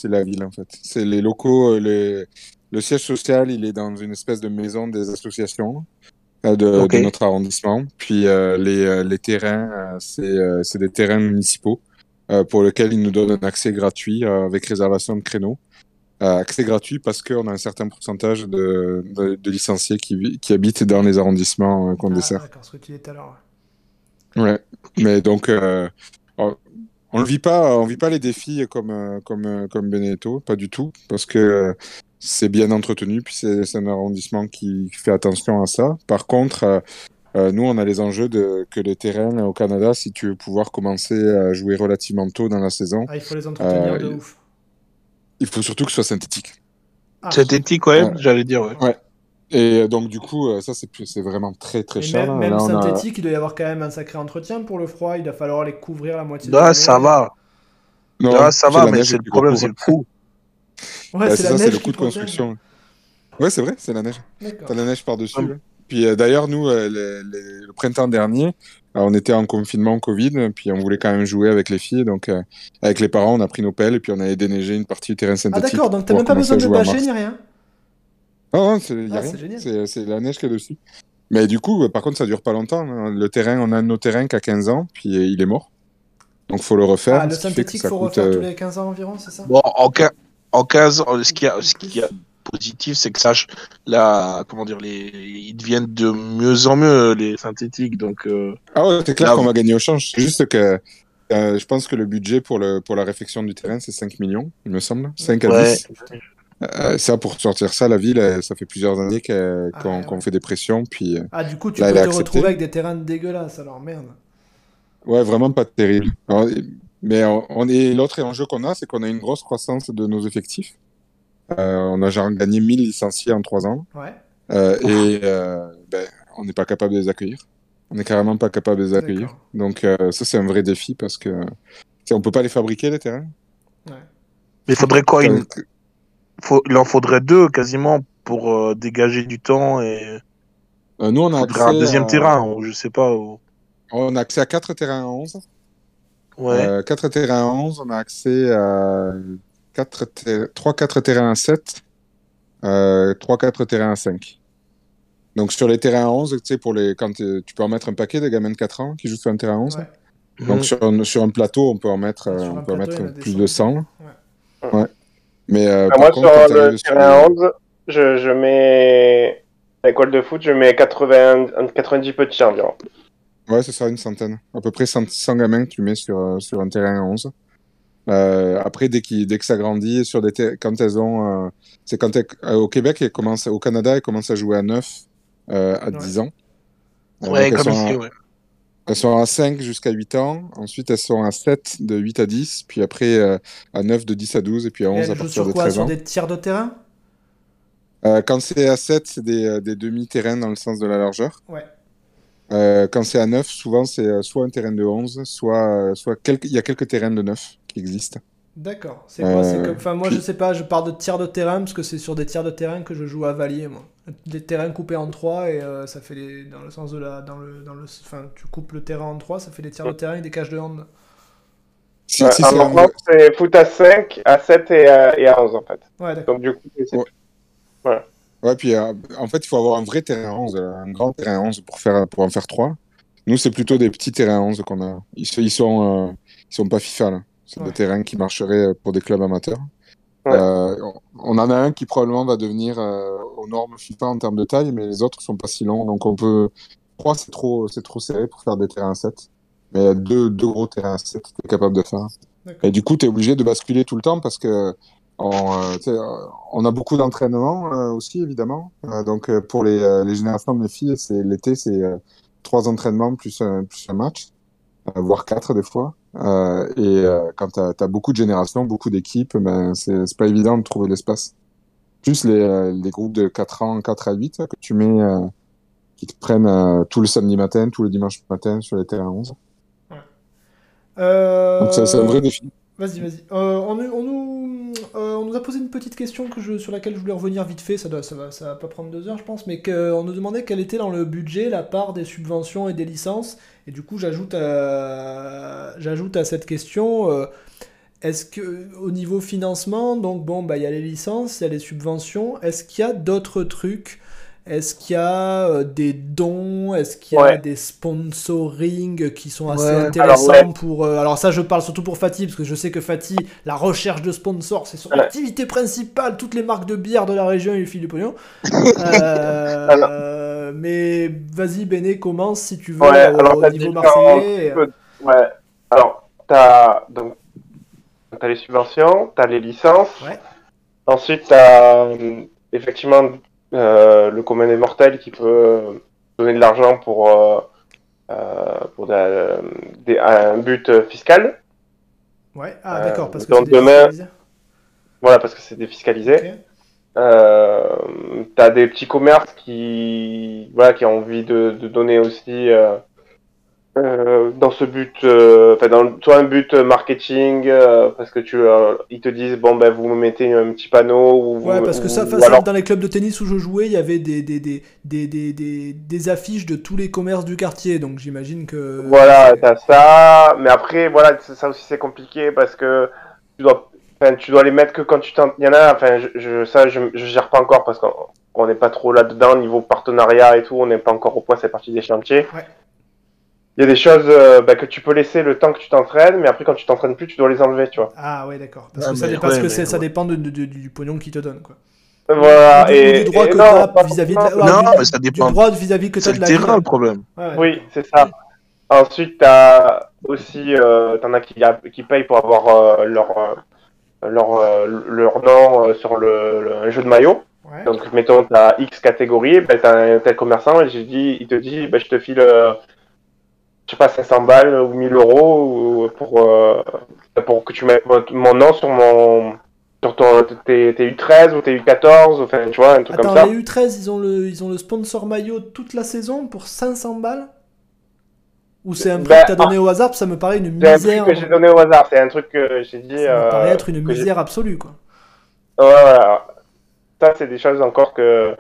la ville, en fait. C'est les locaux, euh, les... le siège social, il est dans une espèce de maison des associations de, de notre arrondissement. Puis les, les terrains, c'est des terrains municipaux pour lesquels ils nous donnent un accès gratuit avec réservation de créneaux. accès gratuit parce qu'on a un certain pourcentage de, de, licenciés qui, qui habitent dans les arrondissements qu'on ah, dessert. D'accord, ce que tu disais alors. Ouais, mais donc euh, on, ne vit pas, on vit pas les défis comme euh, comme euh, comme Benedetto, pas du tout, parce que c'est bien entretenu, puis c'est un arrondissement qui fait attention à ça. Par contre, nous, on a les enjeux de que les terrains au Canada, si tu veux pouvoir commencer à jouer relativement tôt dans la saison, ah, il faut les entretenir de ouf. Il faut surtout que ce soit synthétique. Ah. synthétique, ouais, j'allais dire, ouais. ouais. Et donc, du coup, euh, ça, c'est vraiment très, très cher. Même, même synthétique, il doit y avoir quand même un sacré entretien pour le froid. Il va falloir les couvrir la moitié de ça va. Non, ça va, mais c'est le problème, c'est le coût. (laughs) Ouais, c'est ça, c'est le coût de construction. Ouais, c'est vrai, c'est la neige. T'as la neige par-dessus. Puis euh, d'ailleurs, nous, euh, le printemps dernier, on était en confinement Covid, puis on voulait quand même jouer avec les filles. Donc, avec les parents, on a pris nos pelles et puis on a déneigé une partie du terrain synthétique. Ah, d'accord, donc t'as même pas besoin de bâcher ni rien. Ah, c'est ah, C'est la neige qui est dessus. Mais du coup, par contre, ça dure pas longtemps. Hein. Le terrain, on a un de nos terrains qui a 15 ans, puis il est mort. Donc, faut le refaire. Ah, le synthétique, faut refaire euh, tous les 15 ans environ, c'est ça? Bon, en, en 15 ans, ce qui a, ce qui a positif, c'est que ça, la, comment dire, les, ils deviennent de mieux en mieux, les synthétiques. Donc, euh, Ah ouais, c'est clair qu'on va gagner au change. C'est juste que euh, je pense que le budget pour, le, pour la réfection du terrain, c'est 5 millions, il me semble. 5 à 10. Euh, ça, pour sortir ça, la ville, ça fait plusieurs années qu'on ah, fait des pressions. Puis, euh, ah, du coup, tu peux te retrouver avec des terrains dégueulasses, alors merde. Ouais, vraiment pas terrible. mais on, est l'autre enjeu qu'on a, c'est qu'on a une grosse croissance de nos effectifs. Euh, on a genre gagné 1000 licenciés en 3 ans. Ouais. et ben, on n'est pas capable de les accueillir. On n'est carrément pas capable de les accueillir. Donc ça, c'est un vrai défi parce que on peut pas les fabriquer, les terrains? Ouais. Mais il faudrait quoi une il en faudrait deux quasiment pour euh, dégager du temps et. Euh, nous, on a accès un deuxième terrain, ou je sais pas. On a accès à quatre terrains à 11. Ouais. Euh, 4 terrains à 11, on a accès à 3-4 terrains à 7, 3-4 terrains à 5. Donc sur les terrains à 11, tu sais, pour les, quand tu peux en mettre un paquet de gamins de 4 ans qui jouent sur un terrain à 11. Donc mhm. sur, un, sur, un, plateau, on peut en mettre, on peut en mettre plus de 100. Ouais. ouais. Mais euh, moi, sur le terrain 11, je, je mets. L'école de foot, je mets 80, 90 petits environ. Ouais, c'est ça, une centaine. À peu près 100, gamins que tu mets sur, euh, sur un terrain 11. Euh, après, dès, dès que ça grandit, sur des quand elles ont. Euh, c'est quand au Québec, elles commencent, au Canada, elles commencent à jouer à 9 euh, à 10 ans. Ouais, comme ici, ouais. Elles sont à 5 jusqu'à 8 ans, ensuite elles sont à 7 de 8 à 10, puis après euh, à 9 de 10 à 12, et puis à 11 à partir de 13 sur des tiers de terrain? Euh, Quand c'est à 7, c'est des, euh, des demi-terrains dans le sens de la largeur. Ouais. quand c'est à 9, souvent c'est soit un terrain de 11, soit, soit quelques... il y a quelques terrains de 9 qui existent. D'accord. C'est quoi? Comme... Enfin, moi, je sais pas, je pars de tiers de terrain parce que c'est sur des tiers de terrain que je joue à Valier, moi. Des terrains coupés en trois et euh, ça fait dans le sens de la. Dans le... Dans le... Enfin, tu coupes le terrain en trois, ça fait des tiers de terrain et des cages de hand. Si, ouais, c'est foot à 5, à 7 et à, et à 11 en fait. Ouais, d'accord. Donc du coup, c'est. Ouais. Voilà. Ouais, puis euh, en fait, il faut avoir un vrai terrain 11, un grand terrain 11 pour, faire, pour en faire 3. Nous, c'est plutôt des petits terrains 11 qu'on a. Ils, ils sont, euh, ils sont pas FIFA là. C'est des terrains qui marcheraient pour des clubs amateurs. Euh, on en a un qui probablement va devenir euh, aux normes FIFA en termes de taille, mais les autres sont pas si longs. Donc on peut. 3, c'est trop, c'est trop serré pour faire des terrains 7. Mais deux, deux gros terrains 7, tu es capable de faire. Et du coup, tu es obligé de basculer tout le temps parce que on, on a beaucoup d'entraînement aussi, évidemment. donc, pour les, les générations de mes filles, c'est l'été, c'est trois entraînements plus un, plus un match, voire quatre des fois. et quand tu as, beaucoup de générations, beaucoup d'équipes, ben, c'est pas évident de trouver l'espace. Plus les, les, groupes de 4 ans, 4 à 8 que tu mets qui te prennent euh, tout le samedi matin, tout le dimanche matin sur les terrains 11. Euh... Donc c'est un vrai défi. Vas-y, vas-y. Euh, on, on, nous, euh, on, nous, a posé une petite question que je, sur laquelle je voulais revenir vite fait, ça, ça, va, ça va pas prendre deux heures je pense, mais qu'on nous demandait quelle était dans le budget la part des subventions et des licences. Et du coup j'ajoute à, j'ajoute à cette question, est-ce que au niveau financement, donc bon, bah il y a les licences, il y a les subventions, est-ce qu'il y a d'autres trucs? Est-ce qu'il y a euh, des dons? Est-ce qu'il y a des sponsoring qui sont assez intéressants pour. Euh, alors, ça, je parle surtout pour Fatih, parce que je sais que Fatih, la recherche de sponsors, c'est son activité principale. Toutes les marques de bière de la région, il file du pognon. (laughs) Euh, mais vas-y, Béné, commence si tu veux au, niveau marseillais. Ouais. Alors, t'as donc as les subventions, t'as les licences. Ensuite, t'as effectivement euh, le commun des mortels qui peut donner de l'argent pour, euh, euh, pour un but fiscal. Ouais, ah d'accord, parce que c'est demain... Voilà, parce que c'est défiscalisé. T'as des petits commerces qui, voilà, qui ont envie de, de donner aussi euh, dans ce but, euh, enfin dans soit un but marketing, euh, parce que tu, ils te disent bon ben vous me mettez un petit panneau ou ouais parce que ça, alors... dans les clubs de tennis où je jouais, il y avait des des, des, des, des, des affiches de tous les commerces du quartier, donc j'imagine que voilà t'as ça, mais après voilà ça aussi c'est compliqué parce que tu dois, tu dois les mettre que quand tu t'en, il y en a, enfin je, ça je, je gère pas encore parce qu'on n'est pas trop là dedans niveau partenariat et tout, on n'est pas encore au point, c'est partie des chantiers. Ouais il y a des choses euh, bah, que tu peux laisser le temps que tu t'entraînes, mais après quand tu t'entraînes plus, tu dois les enlever, tu vois. Ah ouais, d'accord. Parce, que, ça, dépend, que ça dépend de, du pognon qu'ils te donnent, quoi. Voilà, et, du droit que tu vis-à-vis de la... non, mais ça dépend. Du droit vis-à-vis que tu as de la terrain, le problème. oui, c'est ça. Ensuite, tu as aussi, euh, t'en as qui, qui payent pour avoir euh, leur, leur, leur nom sur le, le jeu de maillot. Donc, mettons, tu as X catégorie, ben, tu as un tel commerçant, et il te dit, ben, je te file je sais pas, 500 balles ou 1000 euros pour, euh, pour que tu mettes mon nom sur mon. Sur ton, tes, U13 ou tes U14, enfin, tu vois, un truc comme ça. les U13, ils ont, le, ils ont le sponsor maillot toute la saison pour 500 balles Ou c'est un truc ben, que t'as donné au hasard Ça me paraît une misère. C'est un truc que j'ai donné au hasard, c'est un truc que j'ai dit. Ça me paraît euh, être une misère absolue, quoi. Ouais, voilà. Ça, c'est des choses encore que,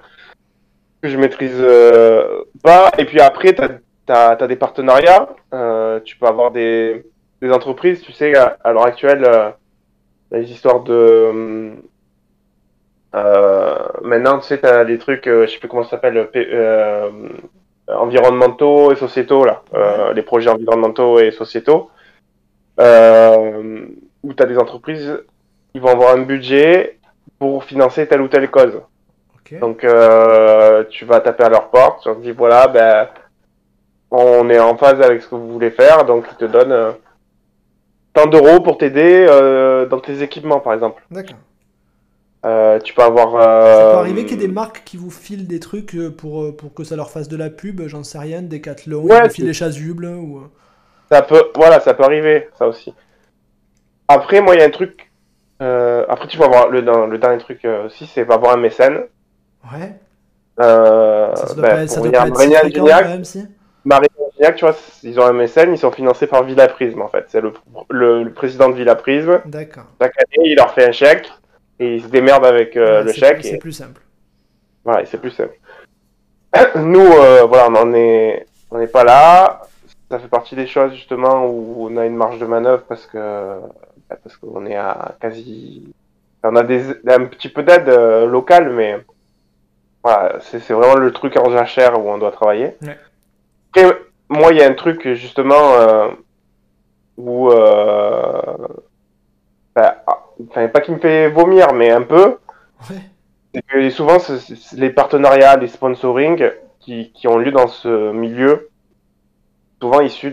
que je maîtrise euh, pas. Et puis après, t'as tu as, des partenariats, euh, tu peux avoir des, des, entreprises, tu sais, à, l'heure actuelle, euh, les histoires de... Euh, maintenant, tu sais, tu as des trucs, je sais plus comment ça s'appelle, environnementaux et sociétaux, là, les projets environnementaux et sociétaux, où tu as des entreprises qui vont avoir un budget pour financer telle ou telle cause. Donc, tu vas taper à leur porte, tu leur dis, voilà, ben on est en phase avec ce que vous voulez faire, donc ils te donnent euh, tant d'euros pour t'aider euh, dans tes équipements, par exemple. D'accord. Euh, tu peux avoir. Ça peut arriver qu'il y ait des marques qui vous filent des trucs pour, pour que ça leur fasse de la pub, j'en sais rien, des ouais, des filets chasubles ou. Ça peut, voilà, ça peut arriver, ça aussi. Après, moi, il y a un truc. après, tu peux avoir le, le dernier truc aussi, c'est avoir un mécène. Ouais. ça doit ben, pas, ça doit pas être quand même, si Marie tu vois, ils ont un mécène, ils sont financés par Villa Prisme en fait. C'est le, le, président de Villa Prisme. D'accord. Chaque année, il leur fait un chèque et ils se démerdent avec euh, le chèque. C'est plus simple. Voilà, c'est plus simple. (coughs) Nous, euh, voilà, on est, on n'est pas là. Ça fait partie des choses justement où on a une marge de manœuvre parce que bah, parce qu'on est à quasi, on a des, un petit peu d'aide euh, locale, mais voilà, c'est vraiment le truc en jachère où on doit travailler. Ouais moi, il y a un truc justement euh, où, euh, bah, enfin, pas qui me fait vomir, mais un peu. C'est que souvent, les partenariats, les sponsoring qui, qui, ont lieu dans ce milieu, souvent issus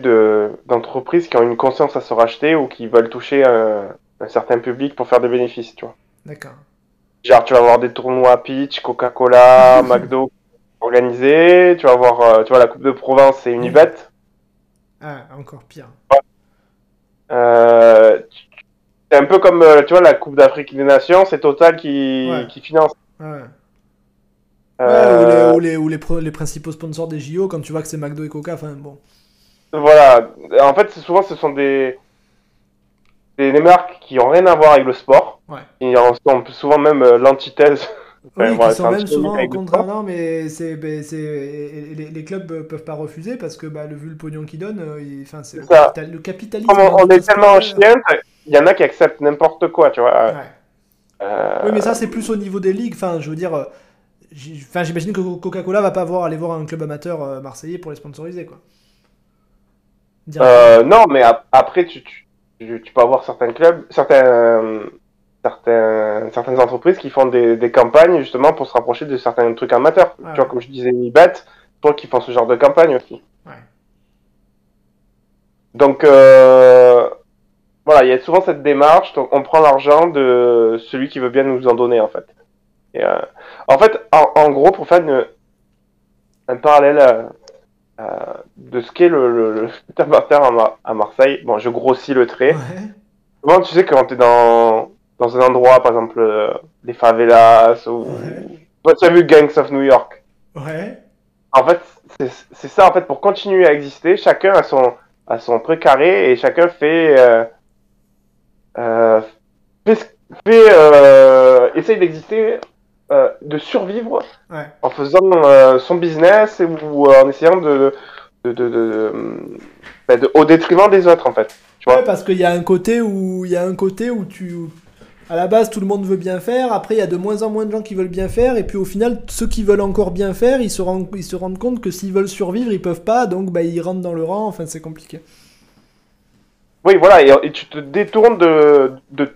d'entreprises qui ont une conscience à se racheter ou qui veulent toucher un, un certain public pour faire des bénéfices, tu vois. D'accord. Genre, tu vas avoir des tournois Peach, Coca-Cola, (laughs) McDo organisés. Tu vas avoir, euh, tu vois, la Coupe de Provence, c'est Unibet. Ah, encore pire. Euh, c'est un peu comme, euh, tu vois, la Coupe d'Afrique des Nations, c'est Total qui, qui finance. Ouais. Euh... ou, les, ou, les, les, principaux sponsors des JO, quand tu vois que c'est McDo et Coca, enfin bon. Voilà. En fait, souvent, ce sont des, des, marques qui ont rien à voir avec le sport. En sont souvent même l'antithèse. (laughs) Oui, qui sont même souvent au contraire, non, mais c'est, ben, les, les, clubs peuvent pas refuser parce que bah, le, vu le pognon qu'ils donnent, euh, enfin, c'est le, capitalisme. Comme on, est tellement en chien, il y en a qui acceptent n'importe quoi, tu vois. Ouais. Euh... Oui, mais ça, c'est plus au niveau des ligues. Enfin, je veux dire, euh, enfin, j'imagine que Coca-Cola va pas voir, aller voir un club amateur marseillais pour les sponsoriser, quoi. Euh, non, mais après, tu, tu, tu, peux avoir certains clubs, certains, certains, certaines entreprises qui font des, des, campagnes justement pour se rapprocher de certains trucs amateurs. Tu vois, comme je disais, Ibet, toi qui font ce genre de campagne aussi. Ouais. Donc, euh, voilà, il y a souvent cette démarche, donc on prend l'argent de celui qui veut bien nous en donner en fait. Et, euh, en fait, en, en, gros, pour faire une, un parallèle euh, de ce qu'est le, le, le (laughs) à, à, Marseille. Bon, je grossis le trait. Ouais. tu sais, quand t'es dans, dans un endroit, par exemple, euh, les favelas, ou. Ouais. tu as vu Gangs of New York? Ouais. En fait, c'est ça, en fait, pour continuer à exister, chacun a son, a son précaré et chacun fait. Euh, euh, fait, fait euh, essaye d'exister de survivre en faisant son business ou en essayant de, de, de, bah, de, au détriment des autres en fait. Tu vois? Parce qu'il y a un côté où il y a un côté où tu à la base tout le monde veut bien faire, après il y a de moins en moins de gens qui veulent bien faire et puis au final ceux qui veulent encore bien faire, ils se rendent ils se rendent compte que s'ils veulent survivre, ils peuvent pas donc bah ils rentrent dans le rang, enfin c'est compliqué. Oui, voilà, et, tu te détournes de, de,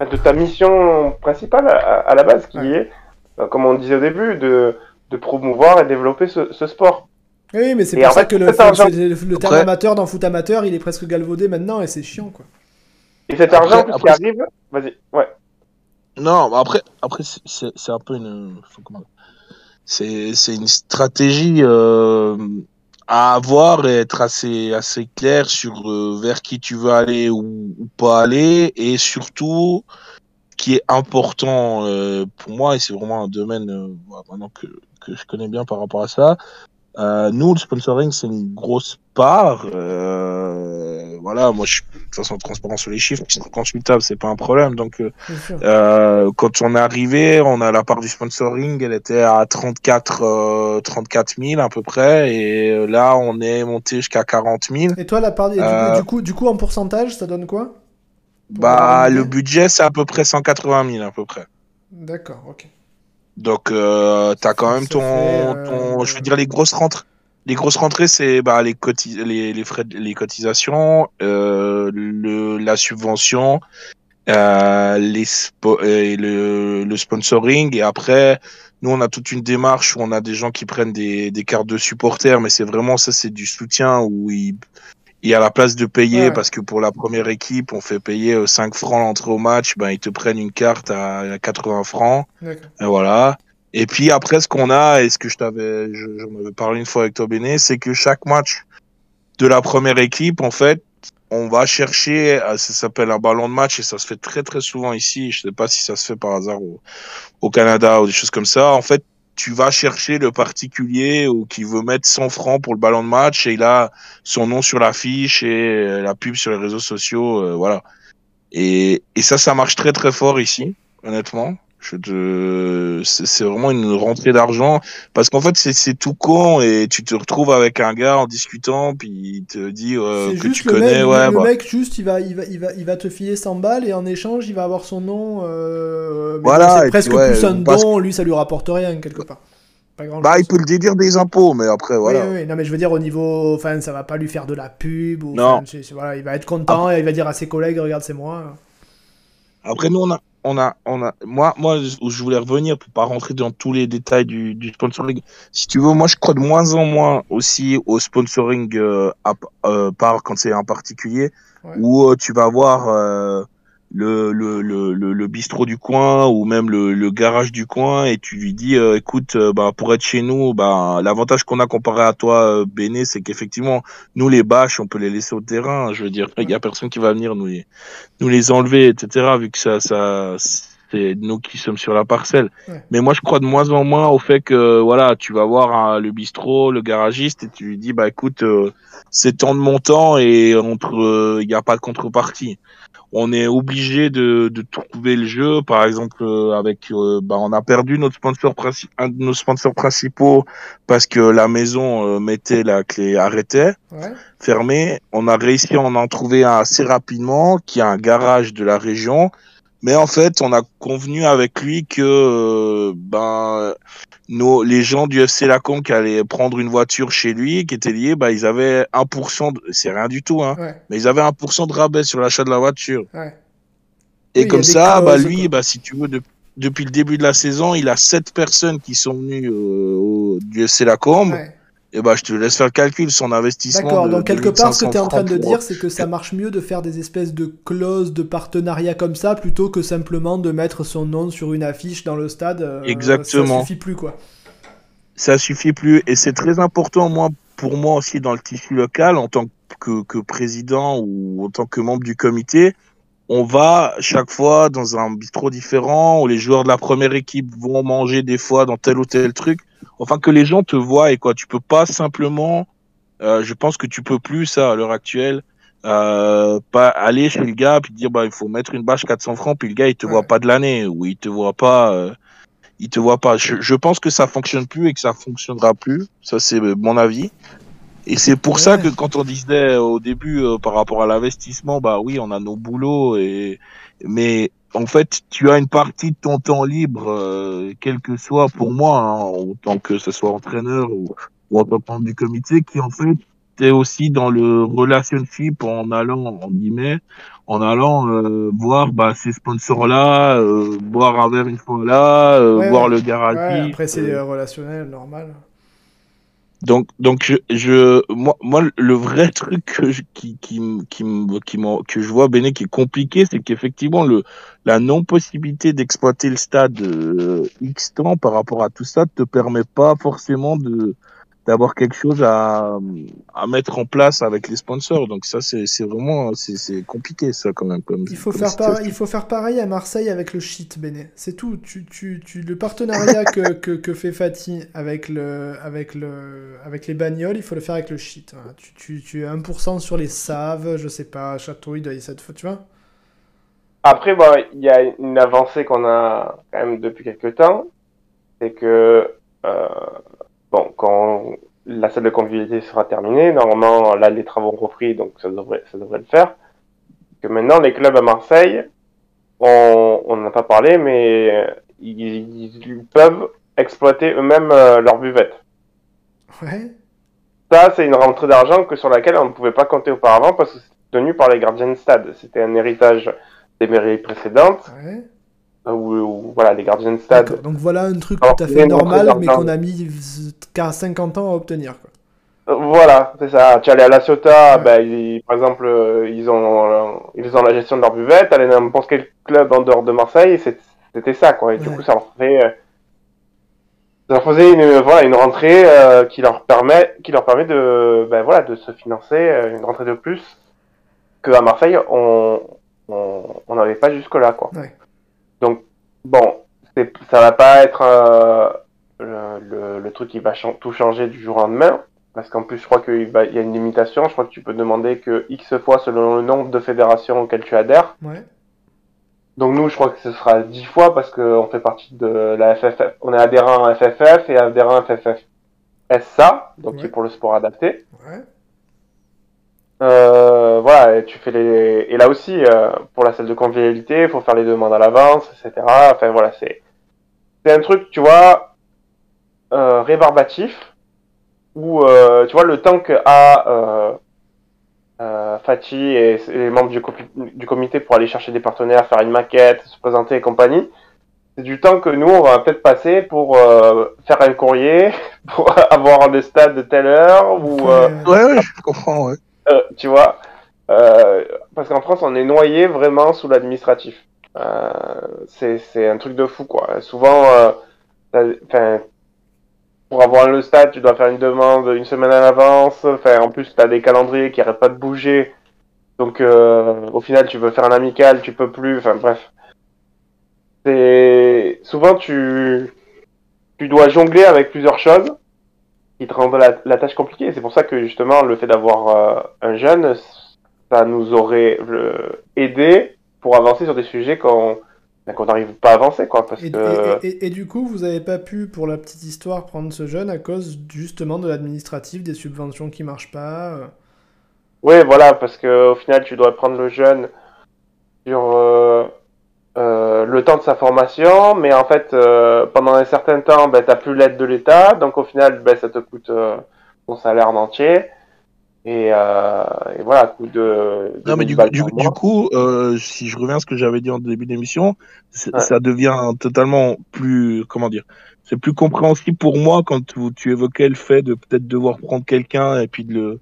de ta mission principale à, la base, qui est euh, comme on disait au début, de, de promouvoir et développer ce, ce sport. Oui, mais c'est pour ça que le, le, terme amateur dans foot amateur, il est presque galvaudé maintenant et c'est chiant, quoi. Et cet argent qui arrive, vas-y, ouais. Non, après, après c'est un peu une. C'est une stratégie euh, à avoir et être assez, assez clair sur euh, vers qui tu veux aller ou, pas aller et surtout qui est important euh, pour moi, et c'est vraiment un domaine euh, maintenant que, que je connais bien par rapport à ça, euh, nous, le sponsoring, c'est une grosse part. Euh, voilà, moi, je suis de toute façon transparent sur les chiffres, qui sont consultables, c'est pas un problème. Donc, euh, quand on est arrivé, on a la part du sponsoring, elle était à 34, 34 000 à peu près, et là, on est monté jusqu'à 40 000. Et toi, la part, du, coup, du coup, en pourcentage, ça donne quoi? Bah, le budget, c'est à peu près 180 000, à peu près. D'accord, ok. Donc, euh, tu as quand même ton, euh, ton, Je veux dire, les grosses rentrées. Les grosses rentrées, c'est bah, les, les, les, frais, les cotisations, euh, le, la subvention, euh, les et le, le, sponsoring. Et après, nous, on a toute une démarche où on a des gens qui prennent des, des cartes de supporters, mais c'est vraiment ça, c'est du soutien où ils, et à la place de payer, parce que pour la première équipe, on fait payer 5 euh, francs l'entrée au match, ben, ils te prennent une carte à 80 francs. Et voilà. Et puis après, ce qu'on a, et ce que je t'avais, j'en avais parlé une fois avec toi, Béné, c'est que chaque match de la première équipe, en fait, on va chercher, euh, ça s'appelle un ballon de match et ça se fait très très souvent ici. Je sais pas si ça se fait par hasard au, au Canada ou des choses comme ça. En fait, tu vas chercher le particulier ou qui veut mettre 100 francs pour le ballon de match et il a son nom sur l'affiche et euh, la pub sur les réseaux sociaux, euh, voilà. Et, et ça, ça marche très très fort ici, honnêtement. Je te... C'est vraiment une rentrée d'argent parce qu'en fait c'est tout con et tu te retrouves avec un gars en discutant puis il te dit euh, que tu connais. Mec, ouais, le bah. mec juste il va, il, va, il, va, il va te filer 100 balles et en échange il va avoir son nom. Euh, voilà. C'est presque plus un don, lui ça lui rapporte rien quelque part. Pas grand bah, il peut le déduire des impôts, mais après, voilà. Oui, oui, non, mais je veux dire, au niveau. Enfin, ça va pas lui faire de la pub. Ou, non. voilà, il va être content et il va dire à ses collègues, regarde, c'est moi. Après, nous, on a, on a, on a, moi, moi, je voulais revenir pour pas rentrer dans tous les détails du, du sponsoring. Si tu veux, moi, je crois de moins en moins aussi au sponsoring euh, euh par quand c'est un particulier, où euh, tu vas voir euh, le, le, le, le, bistrot du coin ou même le, le garage du coin et tu lui dis euh, écoute euh, bah pour être chez nous bah l'avantage qu'on a comparé à toi euh, Béné c'est qu'effectivement nous les bâches on peut les laisser au terrain. Je veux dire il y a personne qui va venir nous les nous les enlever etc vu que ça ça c'est nous qui sommes sur la parcelle. Mais moi je crois de moins en moins au fait que voilà tu vas voir hein, le bistrot le garagiste et tu lui dis bah écoute c'est tant de montant et entre il n'y a pas de contrepartie on est obligé de, de, trouver le jeu. Par exemple, euh, avec, euh, bah, on a perdu notre sponsor un de nos sponsors principaux parce que la maison euh, mettait la clé arrêtée, fermée. On a réussi à en trouver un assez rapidement, qui a un garage de la région. Mais en fait, on a convenu avec lui que ben nos, les gens du FC Lacombe qui allaient prendre une voiture chez lui, qui était liée, bah, ils avaient 1%, de... c'est rien du tout, hein, mais ils avaient 1% de rabais sur l'achat de la voiture. Et comme ça, bah, lui, bah, si tu veux, depuis le début de la saison, il a 7 personnes qui sont venues euh, au, du FC Lacombe. Et bah, je te laisse faire le calcul, son investissement. D'accord, donc quelque part, ce que tu es en train de dire, c'est que ça marche mieux de faire des espèces de clauses de partenariat comme ça, plutôt que simplement de mettre son nom sur une affiche dans le stade. Euh, Exactement. Ça suffit plus, quoi. Ça suffit plus. Et c'est très important, moi, pour moi aussi, dans le tissu local, en tant que, que président ou en tant que membre du comité, on va chaque fois dans un bistrot différent où les joueurs de la première équipe vont manger des fois dans tel ou tel truc. Enfin que les gens te voient et quoi. Tu peux pas simplement. Euh, je pense que tu peux plus ça à l'heure actuelle. Euh, pas aller chez le gars puis dire bah il faut mettre une bâche 400 francs puis le gars il te voit pas de l'année ou il te voit pas. Euh, il te voit pas. Je, je, pense que ça fonctionne plus et que ça fonctionnera plus. Ça c'est mon avis. Et c'est pour ça que quand on disait au début euh, par rapport à l'investissement, bah oui, on a nos boulots et mais en fait, tu as une partie de ton temps libre, euh, quel que soit pour moi, hein, autant que ce soit entraîneur ou, ou en tant du comité, qui en fait est aussi dans le relationship en allant, en guillemets, en allant euh, voir bah, ces sponsors-là, euh, boire un verre une fois là, voir le garage. Ouais, après, c'est relationnel, normal. Donc, donc je, je, moi, moi, le vrai truc que je, qui, qui, qui, qui, que je vois, Béné, qui est compliqué, c'est qu'effectivement, le, la non-possibilité d'exploiter le stade euh, X temps par rapport à tout ça te permet pas forcément de, d'avoir quelque chose à, à mettre en place avec les sponsors. Donc ça, c'est vraiment c'est compliqué, ça, quand même. Comme, il, faut faire pareil, il faut faire pareil à Marseille avec le shit, Béné. C'est tout. Tu, tu, tu, le partenariat que, (laughs) que, que, fait Fatih avec, le, avec, le, avec les bagnoles, il faut le faire avec le shit. Tu, tu, tu 1% sur les saves, je sais pas, Château, il ça te faut, tu vois? Après, bon, il y a une avancée qu'on a quand même depuis quelques temps. C'est que... Euh Bon, quand la salle de convivialité sera terminée, normalement, là, les travaux ont repris, donc ça devrait, ça devrait le faire. Que maintenant, les clubs à Marseille, on n'en a pas parlé, mais ils, peuvent exploiter eux-mêmes euh, leur buvette. Ouais. Ça, c'est une rentrée d'argent que sur laquelle on ne pouvait pas compter auparavant parce que c'était tenu par les gardiens de stade. C'était un héritage des mairies précédentes. Ouais. Euh, ou, voilà, les gardiens de stade. Donc voilà un truc tout à fait normal, mais qu'on a mis 50 ans à obtenir. Euh, voilà, c'est ça. Tu allais à la Ciotat, ben, par exemple, euh, ils ont, ils ont la gestion de leur buvette. Aller dans n'importe quel club en dehors de Marseille, c'était ça, quoi. Et du coup, ça leur fait, ça faisait une, voilà, une rentrée qui leur permet, qui leur permet de, ben, voilà, de se financer une rentrée de plus que à Marseille, on, on n'avait pas jusque là, quoi. Donc, bon, ça va pas être euh, le, le, truc qui va tout changer du jour au lendemain. Parce qu'en plus, je crois qu'il y a une limitation. Je crois que tu peux demander que X fois selon le nombre de fédérations auxquelles tu adhères. Ouais. Donc nous, je crois que ce sera 10 fois parce qu'on fait partie de la FFF. On est adhérent à FFF et adhérent à FFF SA, donc qui est pour le sport adapté. Ouais. Euh, voilà, tu fais les et là aussi euh, pour la salle de convivialité, il faut faire les demandes à l'avance, etc. Enfin voilà, c'est c'est un truc, tu vois, euh, rébarbatif où euh, tu vois le temps que a euh, Fachi et les membres du, du, comité pour aller chercher des partenaires, faire une maquette, se présenter et compagnie. C'est du temps que nous, on va peut-être passer pour euh, faire un courrier, (laughs) pour avoir des stades de telle heure, ou... Euh, ouais, ouais, je comprends, ouais. Euh, tu vois Parce qu'en France, on est noyé vraiment sous l'administratif. c'est un truc de fou, quoi. Souvent, enfin pour avoir le stade, tu dois faire une demande une semaine à l'avance. En plus, tu as des calendriers qui arrêtent pas de bouger. Donc, euh, au final, tu veux faire un amical, tu peux plus. Enfin, bref. Souvent tu tu dois jongler avec plusieurs choses qui te rendent la, tâche compliquée. C'est pour ça que justement, le fait d'avoir euh, un jeune, ça nous aurait aidé pour avancer sur des sujets qu'on qu'on n'arrive pas à avancer, quoi. Parce et, que... et, du coup, vous n'avez pas pu, pour la petite histoire, prendre ce jeune à cause justement de l'administratif, des subventions qui marchent pas euh Oui, voilà, parce que au final, tu dois prendre le jeune sur euh, euh, le temps de sa formation, mais en fait, pendant un certain temps, ben, tu n'as plus l'aide de l'État, donc au final, ben, ça te coûte ton salaire en entier. Et, euh, et, voilà, coup de. non, mais du, du, du coup, euh, si je reviens à ce que j'avais dit en début d'émission, ça devient totalement plus. Comment dire C'est plus compréhensible pour moi quand tu, tu évoquais le fait de peut-être devoir prendre quelqu'un et puis de le,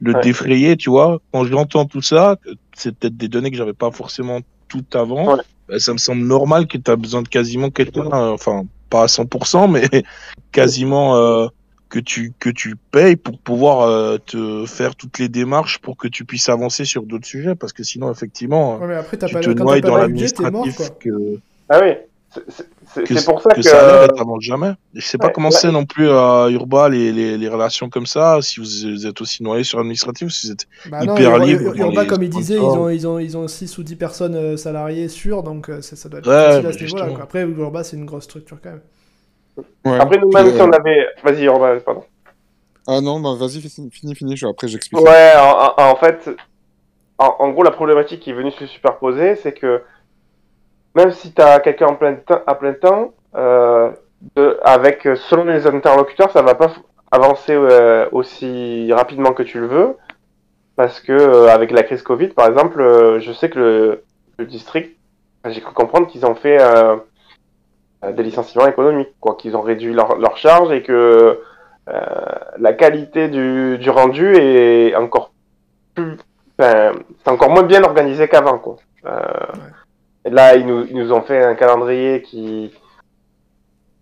le défrayer, tu vois. Quand j'entends tout ça, c'est peut-être des données que j'avais pas forcément tout avant. Ben, ça me semble normal que tu as besoin de quasiment quelqu'un, enfin, pas à 100%, mais (laughs) quasiment. Euh, que tu que tu payes pour pouvoir euh, te faire toutes les démarches pour que tu puisses avancer sur d'autres sujets parce que sinon effectivement ouais, après, tu pas te noies dans l'administratif que ah oui c'est pour ça que, que ça n'avance jamais je sais pas comment c'est non plus à Urba les, les, les, relations comme ça si vous êtes aussi noyé sur l'administratif si vous êtes bah hyper libre Urba comme il disait ils ont ils ont ils ont 6 ou 10 personnes euh, salariées sûres donc euh, ça, ça doit être ouais, à ce niveau là après Urba c'est une grosse structure quand même après, nous, même si on avait. Vas-y, Robin, pardon. Ah non, bah, vas-y, finis, finis, après j'explique. Ouais, en, fait, en, gros, la problématique qui est venue se superposer, c'est que même si tu as quelqu'un à plein temps, euh, de, avec, selon les interlocuteurs, ça va pas avancer euh, aussi rapidement que tu le veux. Parce que, euh, avec la crise Covid, par exemple, je sais que le, district, j'ai cru comprendre qu'ils ont fait euh, des licenciements économiques, quoi, qu'ils ont réduit leur, leur charge et que euh, la qualité du, du, rendu est encore plus, c'est encore moins bien organisé qu'avant, quoi. Euh, là, ils nous, ils nous ont fait un calendrier qui,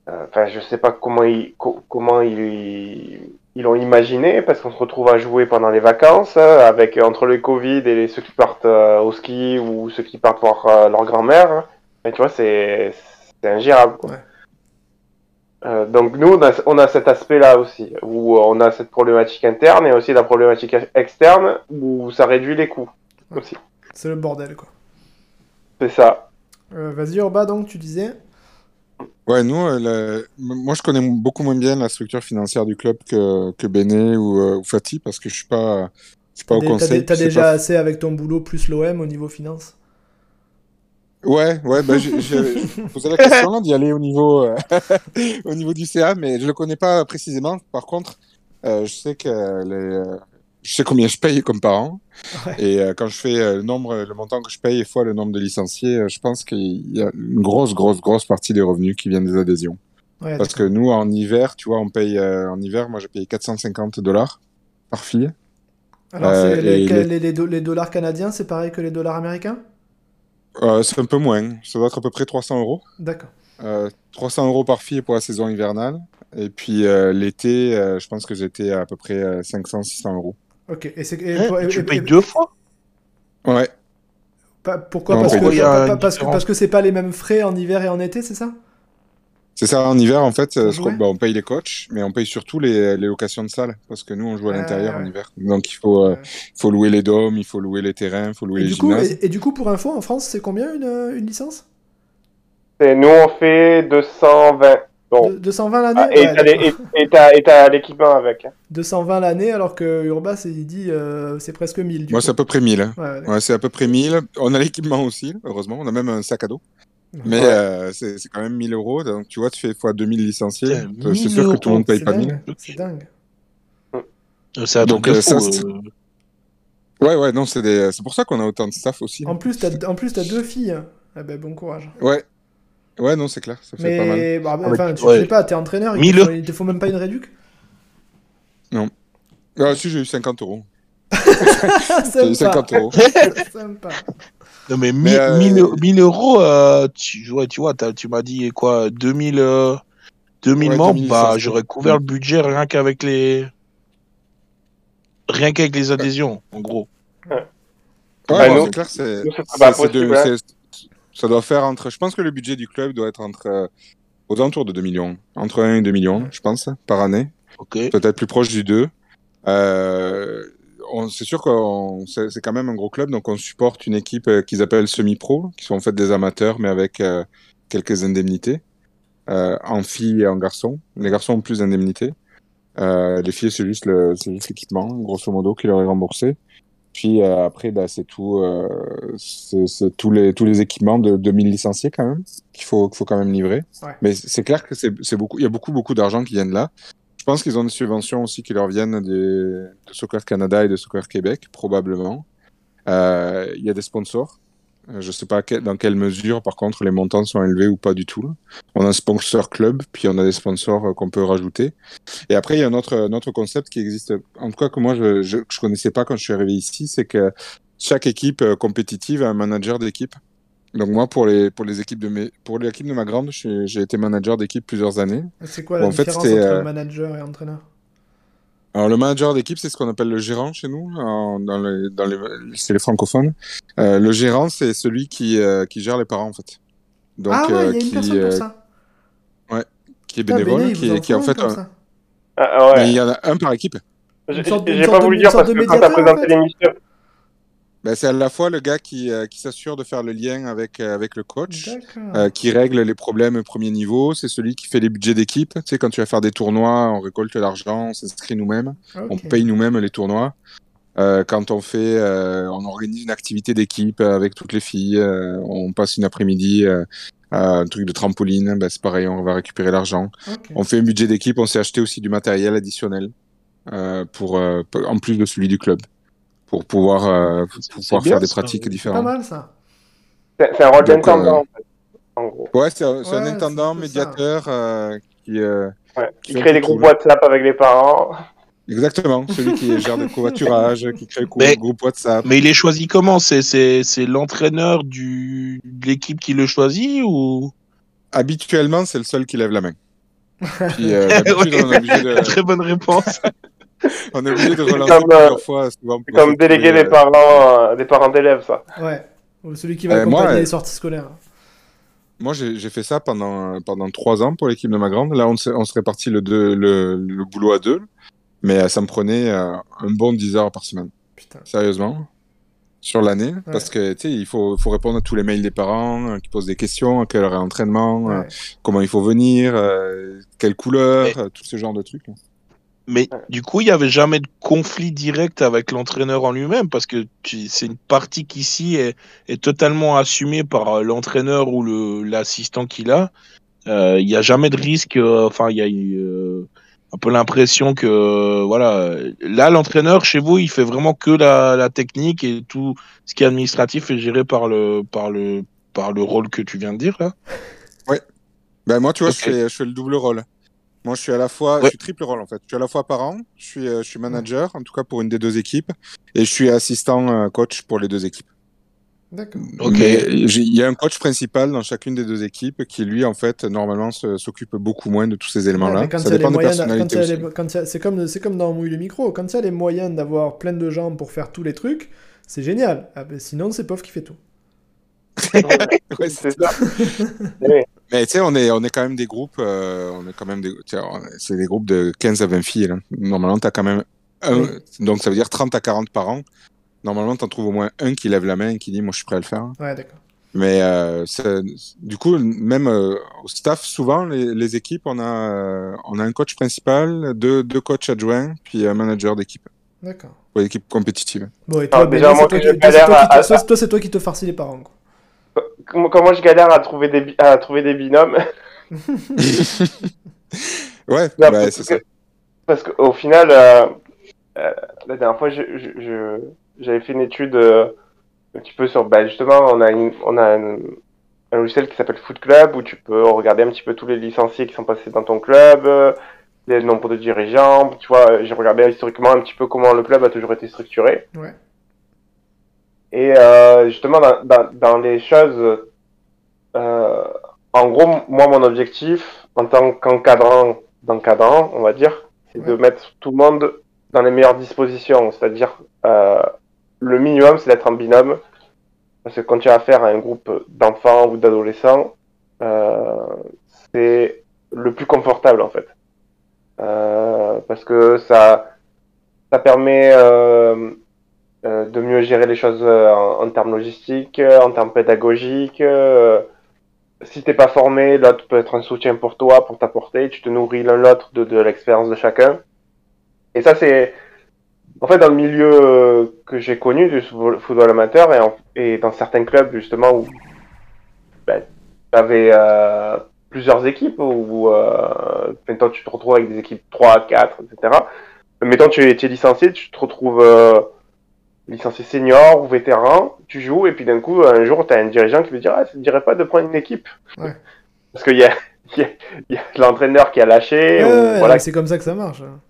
euh, enfin, je sais pas comment ils, comment ils, ils l'ont imaginé parce qu'on se retrouve à jouer pendant les vacances avec entre le Covid et les, ceux qui partent au ski ou ceux qui partent voir leur grand-mère. Mais tu vois, c'est ingérable. Euh, donc nous, on a, cet aspect-là aussi, où on a cette problématique interne et aussi la problématique externe, où ça réduit les coûts aussi. C'est le bordel, quoi. C'est ça. Euh, vas-y, Urba, donc, tu disais Ouais, nous, euh, moi, je connais beaucoup moins bien la structure financière du club que, que Béné ou, Fatih, parce que je suis pas, je suis pas au conseil. T'as déjà assez avec ton boulot plus l'OM au niveau finance? Ouais, ouais, bah, j'ai posé la question d'y aller au niveau, euh, (laughs) au niveau du CA, mais je le connais pas précisément. Par contre, euh, je sais que les, euh, je sais combien je paye comme parent. Et quand je fais le nombre, le montant que je paye fois le nombre de licenciés, je pense qu'il y a une grosse, grosse, grosse partie des revenus qui viennent des adhésions. Parce que nous, en hiver, tu vois, on paye, en hiver, moi, j'ai payé 450 dollars par fille. Alors, les, les, les dollars canadiens, c'est pareil que les dollars américains? Euh, c'est un peu moins. Ça doit être à peu près 300 euros. D'accord. 300 euh, euros par fille pour la saison hivernale. Et puis euh, l'été, je pense que j'étais à, peu près 500-600 euros. Ok. Et, c'est, tu payes deux fois? Ouais. pourquoi parce, que, parce, que, parce que c'est pas les mêmes frais en hiver et en été, c'est ça? C'est ça, en hiver, en fait, je crois, bah, on paye les coachs, mais on paye surtout les, les locations de salles, parce que nous, on joue à l'intérieur en hiver. Donc, il faut, euh, faut louer les dômes, il faut louer les terrains, il faut louer les gymnases. et, du coup, pour info, en France, c'est combien une, euh, une licence? Nous, on fait 220. Bon. 220 l'année ah, Et t'as l'équipement avec. 220 l'année, alors que Urbas, il dit euh, c'est presque 1000. Moi, c'est à peu près 1000. Hein. Ouais, c'est à peu près 1000. On a l'équipement aussi, heureusement. On a même un sac à dos. Mais euh, c'est quand même 1000 euros. Donc, tu vois, tu fais fois 2000 licenciés. C'est sûr que tout le monde paye pas 1000. C'est dingue. C'est donc, euh, Ouais, ouais, non, c'est des... pour ça qu'on a autant de staff aussi. En plus, t'as en plus, as deux filles. Ah ben, bon courage. Ouais. Ouais, non, c'est clair, ça fait pas mal. Bah, bah, enfin, tu sais pas, t'es entraîneur, il te, faut, il te faut même pas une réduc? Non. Ah, si, j'ai eu 50 euros. j'ai eu 50 euros. (laughs) Sympa. Non, mais, 1000 euh, euros, euh, tu, ouais, tu vois, tu m'as dit quoi, 2000, 2000 euh, membres, bah, j'aurais couvert le budget rien qu'avec les. Rien qu'avec les adhésions, en gros. Ouais, bah, c'est clair, c'est. Ça doit faire entre. Je pense que le budget du club doit être entre. aux alentours de 2 millions. Entre 1 et 2 millions, je pense, par année. Peut-être plus proche du 2. Euh, c'est sûr que c'est quand même un gros club, donc on supporte une équipe euh, qu'ils appellent semi-pro, qui sont en fait des amateurs, mais avec euh, quelques indemnités, euh, en filles et en garçons. Les garçons ont plus d'indemnités. Euh, les filles, c'est juste l'équipement, grosso modo, qui leur est remboursé. Puis après, bah, c'est tout, c'est tous les tous les équipements de 2000 licenciés quand même qu'il faut qu'il faut quand même livrer. Mais c'est clair que c'est beaucoup, il y a beaucoup beaucoup d'argent qui viennent là. Je pense qu'ils ont des subventions aussi qui leur viennent de Soccer Canada et de Soccer Québec, probablement. Euh, il y a des sponsors. Euh, je ne sais pas dans quelle mesure, par contre, les montants sont élevés ou pas du tout. On a un sponsor club, puis on a des sponsors euh, qu'on peut rajouter. Et après, il y a un autre, autre concept qui existe, en tout cas que moi, je ne connaissais pas quand je suis arrivé ici, c'est que chaque équipe compétitive a un manager d'équipe. Donc moi, pour les, pour les équipes de mes, pour l'équipe de ma grande, j'ai été manager d'équipe plusieurs années. C'est quoi la différence entre euh, manager et entraîneur? Alors le manager d'équipe, c'est ce qu'on appelle le gérant chez nous, dans les, dans les, c'est les francophones. Euh, le gérant, c'est celui qui, euh, qui gère les parents en fait. Donc, ah ouais, il y a une qui, personne pour ça. Ouais, qui est bénévole, qui, qui est en fait. Un... Ah, ouais. Mais il y en a un par équipe. J'ai pas voulu dire parce que quand t'as présenté l'émission, ben, c'est à la fois le gars qui, euh, qui s'assure de faire le lien avec, euh, avec le coach, euh, qui règle les problèmes au premier niveau. C'est celui qui fait les budgets d'équipe. Tu sais, quand tu vas faire des tournois, on récolte l'argent, on s'inscrit nous-mêmes, on paye nous-mêmes les tournois. quand on fait, on organise une activité d'équipe avec toutes les filles, on passe une après-midi à un truc de trampoline, ben, c'est pareil, on va récupérer l'argent. On fait un budget d'équipe, on s'est acheté aussi du matériel additionnel pour, en plus de celui du club pour pouvoir, euh, pouvoir faire des pratiques différentes. C'est pas mal ça. C'est un rôle d'intendant en gros. Ouais, c'est un, un, intendant, médiateur euh, qui, euh, ouais, qui, crée des groupes WhatsApp avec les parents. Exactement, celui qui (laughs) gère le covoiturage, qui crée le groupe WhatsApp. Mais il est choisi comment? C'est l'entraîneur de l'équipe qui le choisit ou? Habituellement, c'est le seul qui lève la main. (laughs) Puis, euh, (laughs) de... Très bonne réponse. On est obligé de relancer comme, plusieurs euh, fois. comme déléguer des parents, euh, des parents d'élèves, ça. Ouais. Ou celui qui va accompagner moi, les sorties scolaires. Moi, j'ai fait ça pendant, pendant trois ans pour l'équipe de ma grande. Là, on se, on se répartit le, deux, le, le, boulot à deux. Mais euh, ça me prenait un bon 10 heures par semaine. Putain. Sérieusement. Sur l'année. Parce que, tu sais, il faut, faut répondre à tous les mails des parents qui posent des questions, à quelle heure est l'entraînement, comment il faut venir, quelle couleur, tout ce genre de trucs. Là. Mais du coup, il n'y avait jamais de conflit direct avec l'entraîneur en lui-même, parce que c'est une partie qui ici est, est, totalement assumée par l'entraîneur ou l'assistant qu'il a. Euh, il n'y a jamais de risque. Euh, enfin, il y a euh, un peu l'impression que voilà, là, l'entraîneur chez vous, il fait vraiment que la, la, technique et tout ce qui est administratif est géré par le par le par le rôle que tu viens de dire là. Ouais. Ben moi, tu vois, je, fais, je fais le double rôle. Moi, je suis à la fois, je suis triple rôle en fait. Je suis à la fois parent, je suis, euh, je suis manager, en tout cas pour une des deux équipes, et je suis assistant euh, coach pour les deux équipes. D'accord. Ok. Il y a un coach principal dans chacune des deux équipes qui, lui, en fait, normalement, s'occupe beaucoup moins de tous ces éléments-là. ça dépend des personnalités. C'est comme, comme dans Mouille le micro. Quand il y a les moyens d'avoir plein de gens pour faire tous les trucs, c'est génial. Ah, ben, sinon, c'est Pof qui fait tout. (laughs) ouais, c'est ça. (laughs) Mais tu sais, on est, on est quand même des groupes, euh, on est quand même des, c'est des groupes de 15 à 20 filles. Là. Normalement, tu as quand même un, donc ça veut dire 30 à 40 par an. Normalement, tu en trouves au moins un qui lève la main et qui dit Moi, je suis prêt à le faire. Ouais, d'accord. Mais euh, du coup, même euh, au staff, souvent, les, les équipes, on a, euh, on a un coach principal, deux, deux coachs adjoints, puis un manager d'équipe. D'accord. Pour l'équipe compétitive. Bon, et toi, moi, toi, c'est toi, qui te farcis les parents. Quoi comment je galère à trouver des, à trouver des binômes? (laughs) (laughs) ouais, bah, c'est ça. Parce qu'au final, euh, la dernière fois, j'avais fait une étude un petit peu sur, bah, justement, on a, on a un, logiciel qui s'appelle Foot Club où tu peux regarder un petit peu tous les licenciés qui sont passés dans ton club, les nombres de dirigeants. Tu vois, j'ai regardé historiquement un petit peu comment le club a toujours été structuré. Ouais. Et euh, justement, dans, dans, dans, les choses, euh, en gros, moi, mon objectif en tant qu'encadrant d'encadrant, on va dire, c'est de mettre tout le monde dans les meilleures dispositions. C'est-à-dire, euh, le minimum, c'est d'être en binôme. Parce que quand tu as affaire à un groupe d'enfants ou d'adolescents, euh, c'est le plus confortable en fait. Euh, parce que ça, ça permet euh, de mieux gérer les choses en, termes logistiques, en termes pédagogiques. si t'es pas formé, l'autre peut être un soutien pour toi, pour t'apporter. Tu te nourris l'un l'autre de, l'expérience de chacun. Et ça, c'est en fait dans le milieu que j'ai connu du football amateur et, dans certains clubs justement où ben, tu avais plusieurs équipes où euh, maintenant tu te retrouves avec des équipes 3, 4, etc. Mettons tu tu es licencié, tu te retrouves euh, licencié senior ou vétéran, tu joues et puis d'un coup un jour tu as un dirigeant qui veut dire ah ça ne dirait pas de prendre une équipe? Parce qu'il y a, (laughs) y a, l'entraîneur qui a lâché. voilà. C'est comme ça que ça marche. Hein.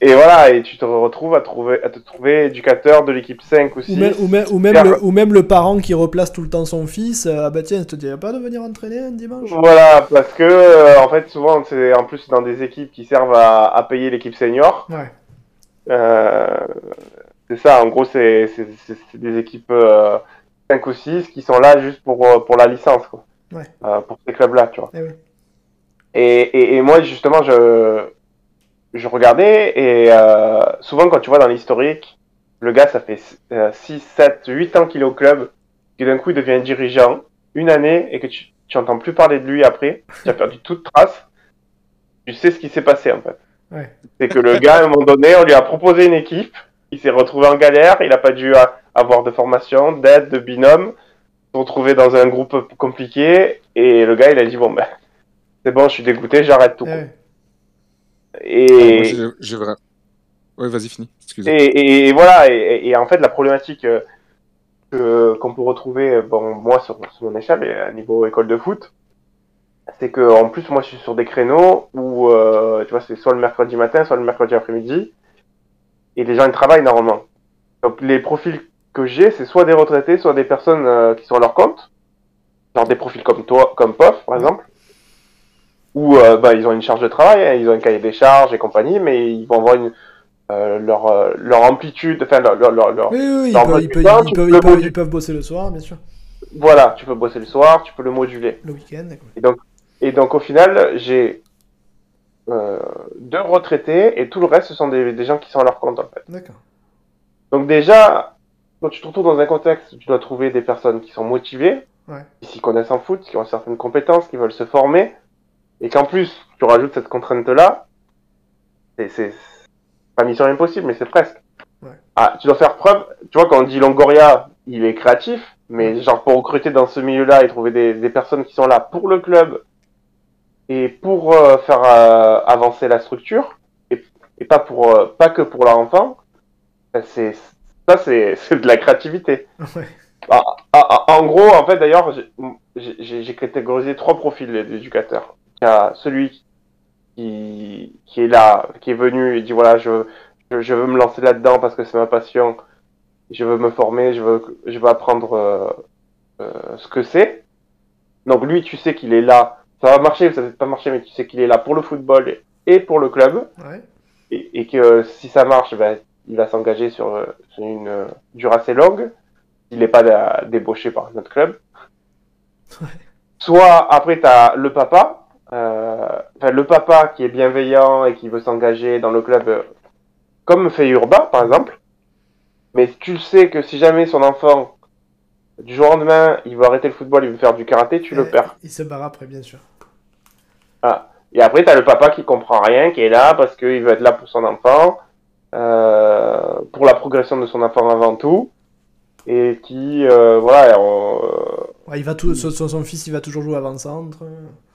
Et voilà, et tu te retrouves à, trouver, à te trouver éducateur de l'équipe 5 ou 6. Ou même, ou même, ou, même le, ou même, le, parent qui replace tout le temps son fils. Euh, ah bah tiens, ça te dirait pas de venir entraîner un dimanche? Voilà, parce que euh, en fait, souvent, c'est en plus dans des équipes qui servent à, à payer l'équipe senior. Ouais. Euh, c'est ça, en gros, c'est des équipes 5 ou 6 qui sont là juste pour, pour la licence, quoi. Ouais. pour ces clubs-là, tu vois. Eh oui. et, et, et moi, justement, je je regardais et euh, souvent quand tu vois dans l'historique, le gars ça fait 6, 7, 8 ans qu'il est au club, que d'un coup il devient dirigeant, une année et que tu, tu entends plus parler de lui après, tu as perdu (laughs) toute trace, tu sais ce qui s'est passé en fait. Ouais. C'est que le gars à un moment donné, on lui a proposé une équipe, il s'est retrouvé en galère, il n'a pas dû avoir de formation, d'aide, de binôme, se retrouver dans un groupe compliqué et le gars il a dit bon ben c'est bon, je suis dégoûté, j'arrête tout. Et. Ah, j'ai vrai. Ouais, vas-y, fini. Et, et, voilà, et, en fait, la problématique euh, qu'on peut retrouver, bon, moi, sur, mon échelle, et à niveau école de foot, c'est que en plus, moi, je suis sur des créneaux où, euh, tu vois, c'est soit le mercredi matin, soit le mercredi après-midi, et les gens, ils travaillent normalement. Donc, les profils que j'ai, c'est soit des retraités, soit des personnes qui sont à leur compte, genre des profils comme toi, comme POF, par exemple, où euh, bah, ils ont une charge de travail, hein, ils ont un cahier des charges et compagnie, mais ils vont avoir une, euh, leur, euh, leur amplitude, enfin leur, leur, leur, oui, oui, ils, peuvent, ils, peuvent, ils, peuvent, bosser le soir, bien sûr. Voilà, tu peux bosser le soir, tu peux le moduler. Le week-end, Et donc, et donc au final, j'ai euh, deux retraités et tout le reste, ce sont des, des, gens qui sont à leur compte en fait. D'accord. Donc déjà, quand tu te retrouves dans un contexte où tu dois trouver des personnes qui sont motivées, ouais. qui s'y connaissent en foot, qui ont certaines compétences, qui veulent se former, et qu'en plus tu rajoutes cette contrainte-là, c'est pas mission impossible, mais c'est presque. Ouais. Ah, tu dois faire preuve. Tu vois, quand on dit Longoria, il est créatif, mais genre pour recruter dans ce milieu-là et trouver des, des, personnes qui sont là pour le club et pour euh, faire euh, avancer la structure et, et pas pour euh, pas que pour leur enfant, ben, c'est ça (laughs) c'est de la créativité. Ouais. Ah, ah, en gros, en fait, d'ailleurs, j'ai catégorisé trois profils d'éducateurs il y a celui qui, qui est là, qui est venu et dit voilà, je, je, veux me lancer là-dedans parce que c'est ma passion, je veux me former, je veux, je veux apprendre euh, euh, ce que c'est. Donc lui, tu sais qu'il est là. Ça va marcher, ça va pas marcher, mais tu sais qu'il est là pour le football et pour le club. Ouais. Et, et, que si ça marche, ben, il va s'engager sur, sur, une durée assez longue. Il n'est pas débauché par notre club. Ouais. Soit après, tu as le papa euh, enfin, le papa qui est bienveillant et qui veut s'engager dans le club, euh, comme fait Urba par exemple. Mais tu le sais que si jamais son enfant, du jour au lendemain, il veut arrêter le football, il veut faire du karaté, tu le perds. Il se barre après, bien sûr. Ah. Et après, t'as le papa qui comprend rien, qui est là parce qu'il veut être là pour son enfant, euh, pour la progression de son enfant avant tout, et qui, euh, voilà. il va tout, son, son, fils, il va toujours jouer avant-centre.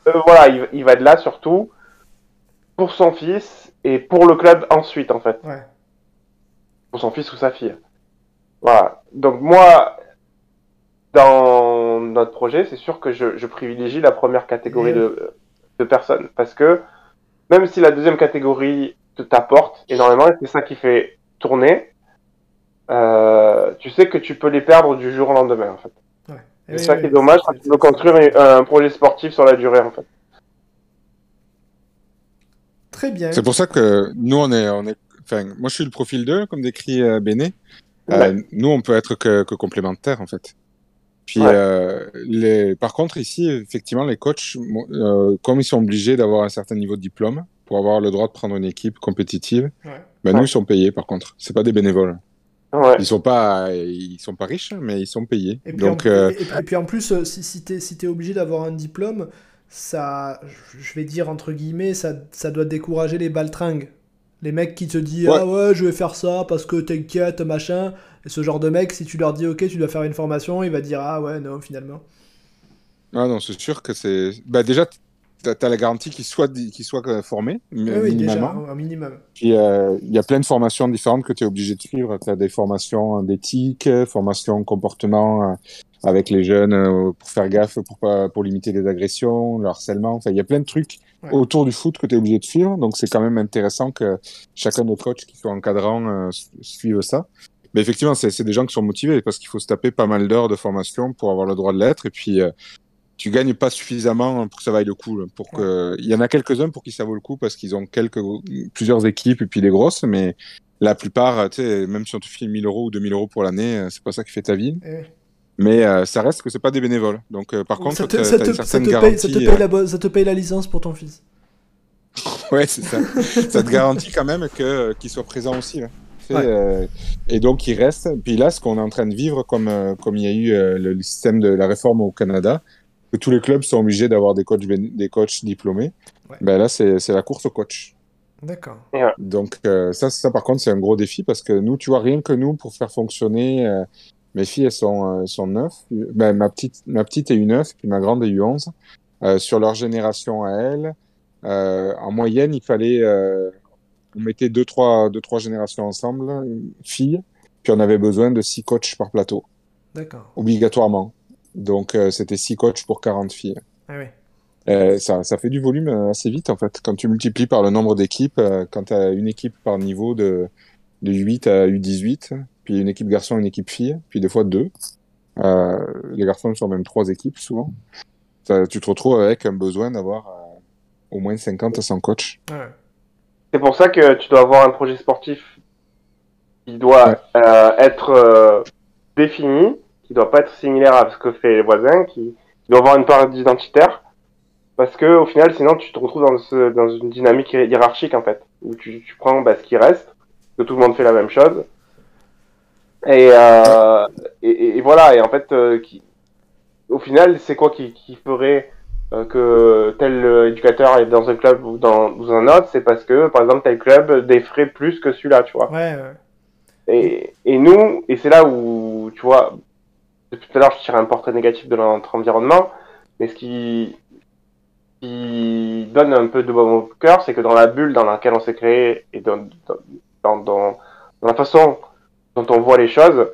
Euh, voilà, il, va être là surtout pour son fils et pour le club ensuite, en fait. Ouais. pour son fils ou sa fille. Voilà. Donc moi, dans notre projet, c'est sûr que je, je, privilégie la première catégorie de, de, personnes. Parce que même si la deuxième catégorie t'apporte énormément, et c'est ça qui fait tourner, euh, tu sais que tu peux les perdre du jour au lendemain, en fait. Ouais. C'est ça qui est dommage quand tu veux construire un projet sportif sur la durée, en fait. Très bien. C'est pour ça que nous, on est, on est, enfin, moi, je suis le profil 2, comme décrit euh, Béné. Euh, nous, on peut être que, que complémentaires, en fait. Puis, euh, les... par contre, ici, effectivement, les coachs, euh, comme ils sont obligés d'avoir un certain niveau de diplôme pour avoir le droit de prendre une équipe compétitive, ben, nous, ils sont payés, par contre. C'est pas des bénévoles. Ils sont pas, ils sont pas riches, mais ils sont payés. Et puis, Donc, en, euh, et, puis en plus, si, si tu es, si es, obligé d'avoir un diplôme, ça, je vais dire entre guillemets, ça, ça doit décourager les baltringues. Les mecs qui te disent Ah ouais, je vais faire ça parce que t'inquiète, machin. Et ce genre de mec, si tu leur dis Ok, tu dois faire une formation, il va dire Ah ouais, non, finalement. Ah non, c'est sûr que c'est. Bah déjà, tu as la garantie qu'il soit, qu'il soit euh, formé, oui, oui, déjà, un minimum. Puis euh, il y a plein de formations différentes que tu es obligé de suivre. Tu as des formations d'éthique, formations comportement euh, avec les jeunes pour faire gaffe, pour, pour limiter les agressions, le harcèlement. Enfin, il y a plein de trucs autour du foot que tu es obligé de suivre. Donc c'est quand même intéressant que chacun de nos coachs qui soit encadrant suive ça. Mais effectivement, c'est des gens qui sont motivés parce qu'il faut se taper pas mal d'heures de formation pour avoir le droit de l'être. Et puis, tu gagnes pas suffisamment pour que ça vaille le coup. Pour que... Il y en a quelques-uns pour qui ça vaut le coup parce qu'ils ont quelques... plusieurs équipes et puis des grosses, mais la plupart, même si on te file 1000 euros ou 2000 euros pour l'année, euh, c'est pas ça qui fait ta vie. Eh mais euh, ça reste que c'est pas des bénévoles. Donc euh, par contre, ça te, ça, te, ça, te paye, ça, te paye la, ça te paye la licence pour ton fils. (laughs) ouais, c'est ça. (laughs) ça te garantit quand même que qu'il soit présent aussi. Là. Ouais. et donc il reste. Puis là, ce qu'on est en train de vivre, comme comme il y a eu le système de la réforme au Canada, que tous les clubs sont obligés d'avoir des coachs, des coachs diplômés. Ben là, c'est la course au coach. D'accord. Donc euh, ça, ça, par contre, c'est un gros défi parce que nous, tu vois, rien que nous, pour faire fonctionner, euh, mes filles, elles sont, euh, sont 9. Ben, ma, petite, ma petite est U9, puis ma grande est U11. sur leur génération à elles, en moyenne, il fallait... on mettait deux trois, deux, trois générations ensemble, filles, puis on avait besoin de six coachs par plateau. D'accord. Obligatoirement. Donc, euh, c'était 6 coachs pour 40 filles. Ah oui. Euh, ça, ça, fait du volume euh, assez vite, en fait. Quand tu multiplies par le nombre d'équipes, quand tu as une équipe par niveau de, de 8 à U18, puis une équipe garçon, une équipe fille, puis des fois deux. les garçons sont même trois équipes, souvent. Ça, tu te retrouves avec un besoin d'avoir au moins 50 à 100 coachs. Ouais. C'est pour ça que tu dois avoir un projet sportif qui doit être défini qui doit pas être similaire à ce que fait les voisins, qui, doit avoir une part identitaire, parce que au final, sinon, tu te retrouves dans, ce, dans une dynamique hiérarchique en fait, où tu, tu prends bah, ce qui reste, que tout le monde fait la même chose, et, euh, et, et, voilà, et en fait, euh, qui, au final, c'est quoi qui, qui ferait euh, que tel éducateur est dans un club ou dans, dans un autre, c'est parce que, par exemple, tel club défrait plus que celui-là, tu vois. Ouais, ouais. Et, et nous, et c'est là où, tu vois, depuis tout à l'heure, je tire un portrait négatif de notre environnement, mais ce qui, qui donne un peu de bon au cœur, c'est que dans la bulle dans laquelle on s'est créé et dans, dans, dans, la façon dont on voit les choses,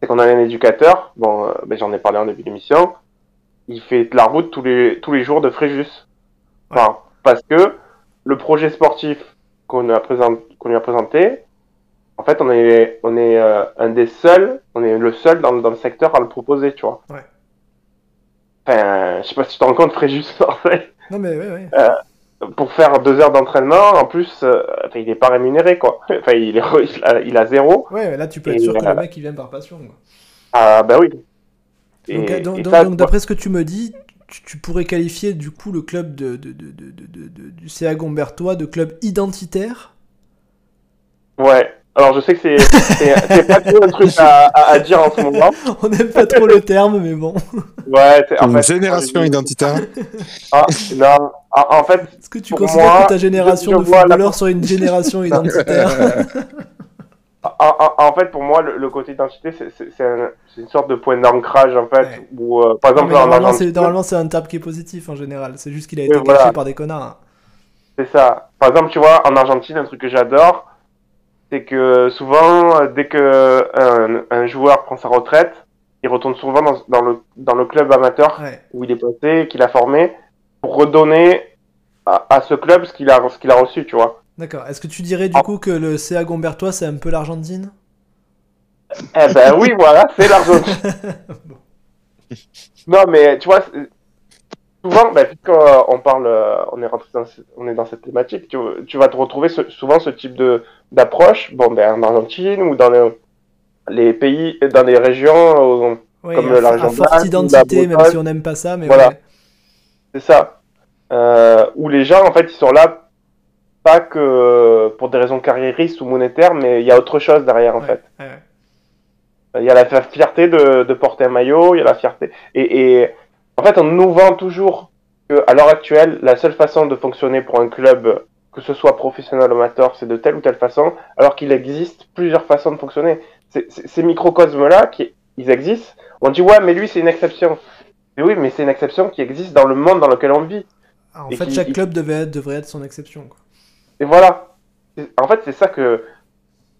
c'est qu'on a un éducateur, bon, euh, ben, j'en ai parlé en début d'émission, il fait de la route tous les, tous les jours de Fréjus. Enfin, parce que le projet sportif qu'on a présent, qu'on lui a présenté, en fait, on est, on est euh, un des seuls, on est le seul dans, dans, le secteur à le proposer, tu vois. Ouais. Enfin, je sais pas si tu te rends compte, Fréjus, (laughs) en fait. Non, mais ouais, ouais. Euh, pour faire deux heures d'entraînement, en plus, euh, enfin, il n'est pas rémunéré, quoi. (laughs) Enfin, il, est, il, a, il a zéro. Ouais, là, tu peux être sûr que le mec, il vient par passion. Quoi. Ah, bah oui. Et, donc, donc, d'après ce que tu me dis, tu, tu, pourrais qualifier du coup le club de, de, de, de du CA Gombertois de club identitaire? Ouais, alors je sais que c'est pas trop un truc à, à, dire en ce moment. (laughs) On n'aime pas trop le terme, mais bon. Ouais, en fait, génération identitaire. (laughs) Ah, non, en fait. Est-ce que tu considères moi, que ta génération de footballeurs (laughs) sur une génération identitaire? En, en, fait, pour moi, le, côté identité, c'est un, une sorte de point d'ancrage, en fait. Ouais. Où, euh, par exemple, normalement, c'est un terme qui est positif en général. C'est juste qu'il a été oui, par des connards. C'est ça. Par exemple, tu vois, en Argentine, un truc que j'adore, c'est que souvent, dès que un, joueur prend sa retraite, il retourne souvent dans, le, dans le club amateur où il est passé, qu'il a formé, pour redonner à, ce club ce qu'il a, ce qu'il a reçu, tu vois. D'accord. Est-ce que tu dirais du ah. coup que le CA Gombertois, c'est un peu l'Argentine? Eh ben oui, voilà, c'est l'Argentine. (laughs) non, mais tu vois, souvent, ben, puisqu'on parle, euh, on est rentré dans, on est dans cette thématique, tu, vas te retrouver souvent ce type de d'approche, bon, ben, en Argentine ou dans les, pays, dans les régions euh, comme la région forte identité, même si on n'aime pas ça, mais voilà. C'est ça. Euh, où les gens, en fait, ils sont là pas que pour des raisons carriéristes ou monétaires, mais il y a autre chose derrière, en fait. Il y a la fierté de, de, porter un maillot, il y a la fierté. Et, et en fait, on nous vend toujours que, à l'heure actuelle, la seule façon de fonctionner pour un club, que ce soit professionnel ou amateur, c'est de telle ou telle façon, alors qu'il existe plusieurs façons de fonctionner. Ces microcosmes-là, qui, ils existent. On dit, ouais, mais lui, c'est une exception. Mais oui, mais c'est une exception qui existe dans le monde dans lequel on vit. Ah, en fait, chaque club devait être, devrait être son exception. Quoi. Et voilà. En fait, c'est ça que,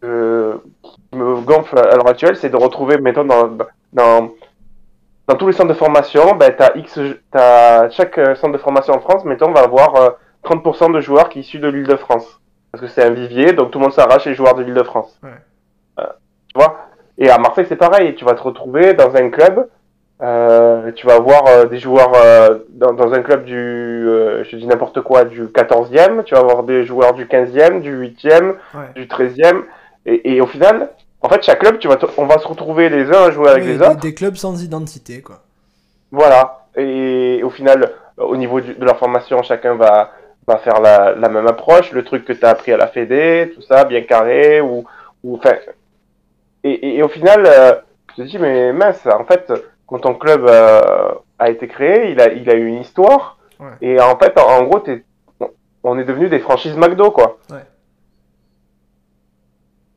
qui me gonfle à l'heure actuelle, c'est de retrouver, mettons, dans, dans dans tous les centres de formation, ben, t'as X, t'as chaque euh, centre de formation en France, mettons, va avoir 30% euh, de joueurs qui sont issus de l'île de France. Parce que c'est un vivier, donc tout le monde s'arrache les joueurs de l'île de France. Ouais. Euh, tu vois? Et à Marseille, c'est pareil. Tu vas te retrouver dans un club, euh, tu vas avoir des joueurs dans, dans, un club du, je dis n'importe quoi, du 14e, tu vas avoir des joueurs du 15e, du 8e, du 13e. Et, et au final, en fait, chaque club, tu vas on va se retrouver les uns à jouer avec les autres. Des clubs sans identité, quoi. Voilà. Et au final, au niveau de leur formation, chacun va, va faire la, la même approche, le truc que tu as appris à la Fédé, tout ça, bien carré, ou, ou enfin. Et, et, au final, euh, je te dis, mais mince, en fait, quand ton club euh, a été créé, il a, il a eu une histoire, et en fait, en, en gros, on est devenu des franchises McDo, quoi. Ouais.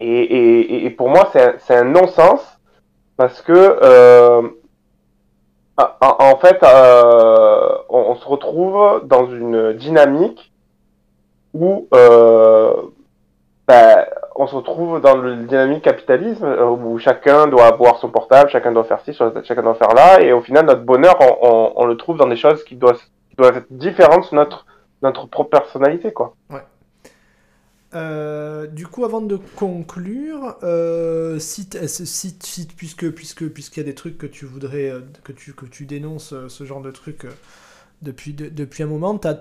Et, pour moi, c'est un, non-sens parce que, euh, en, fait, euh, on, se retrouve dans une dynamique où euh, ben, on se retrouve dans le dynamique capitalisme où chacun doit avoir son portable, chacun doit faire ci, chacun doit faire là, et au final, notre bonheur, on, le trouve dans des choses qui doivent, doivent être différentes de notre, notre propre personnalité, quoi. Euh, du coup, avant de conclure, euh, puisque puisque puisqu'il y a des trucs que tu voudrais euh, que tu que tu dénonces ce genre de trucs depuis depuis un moment, t'as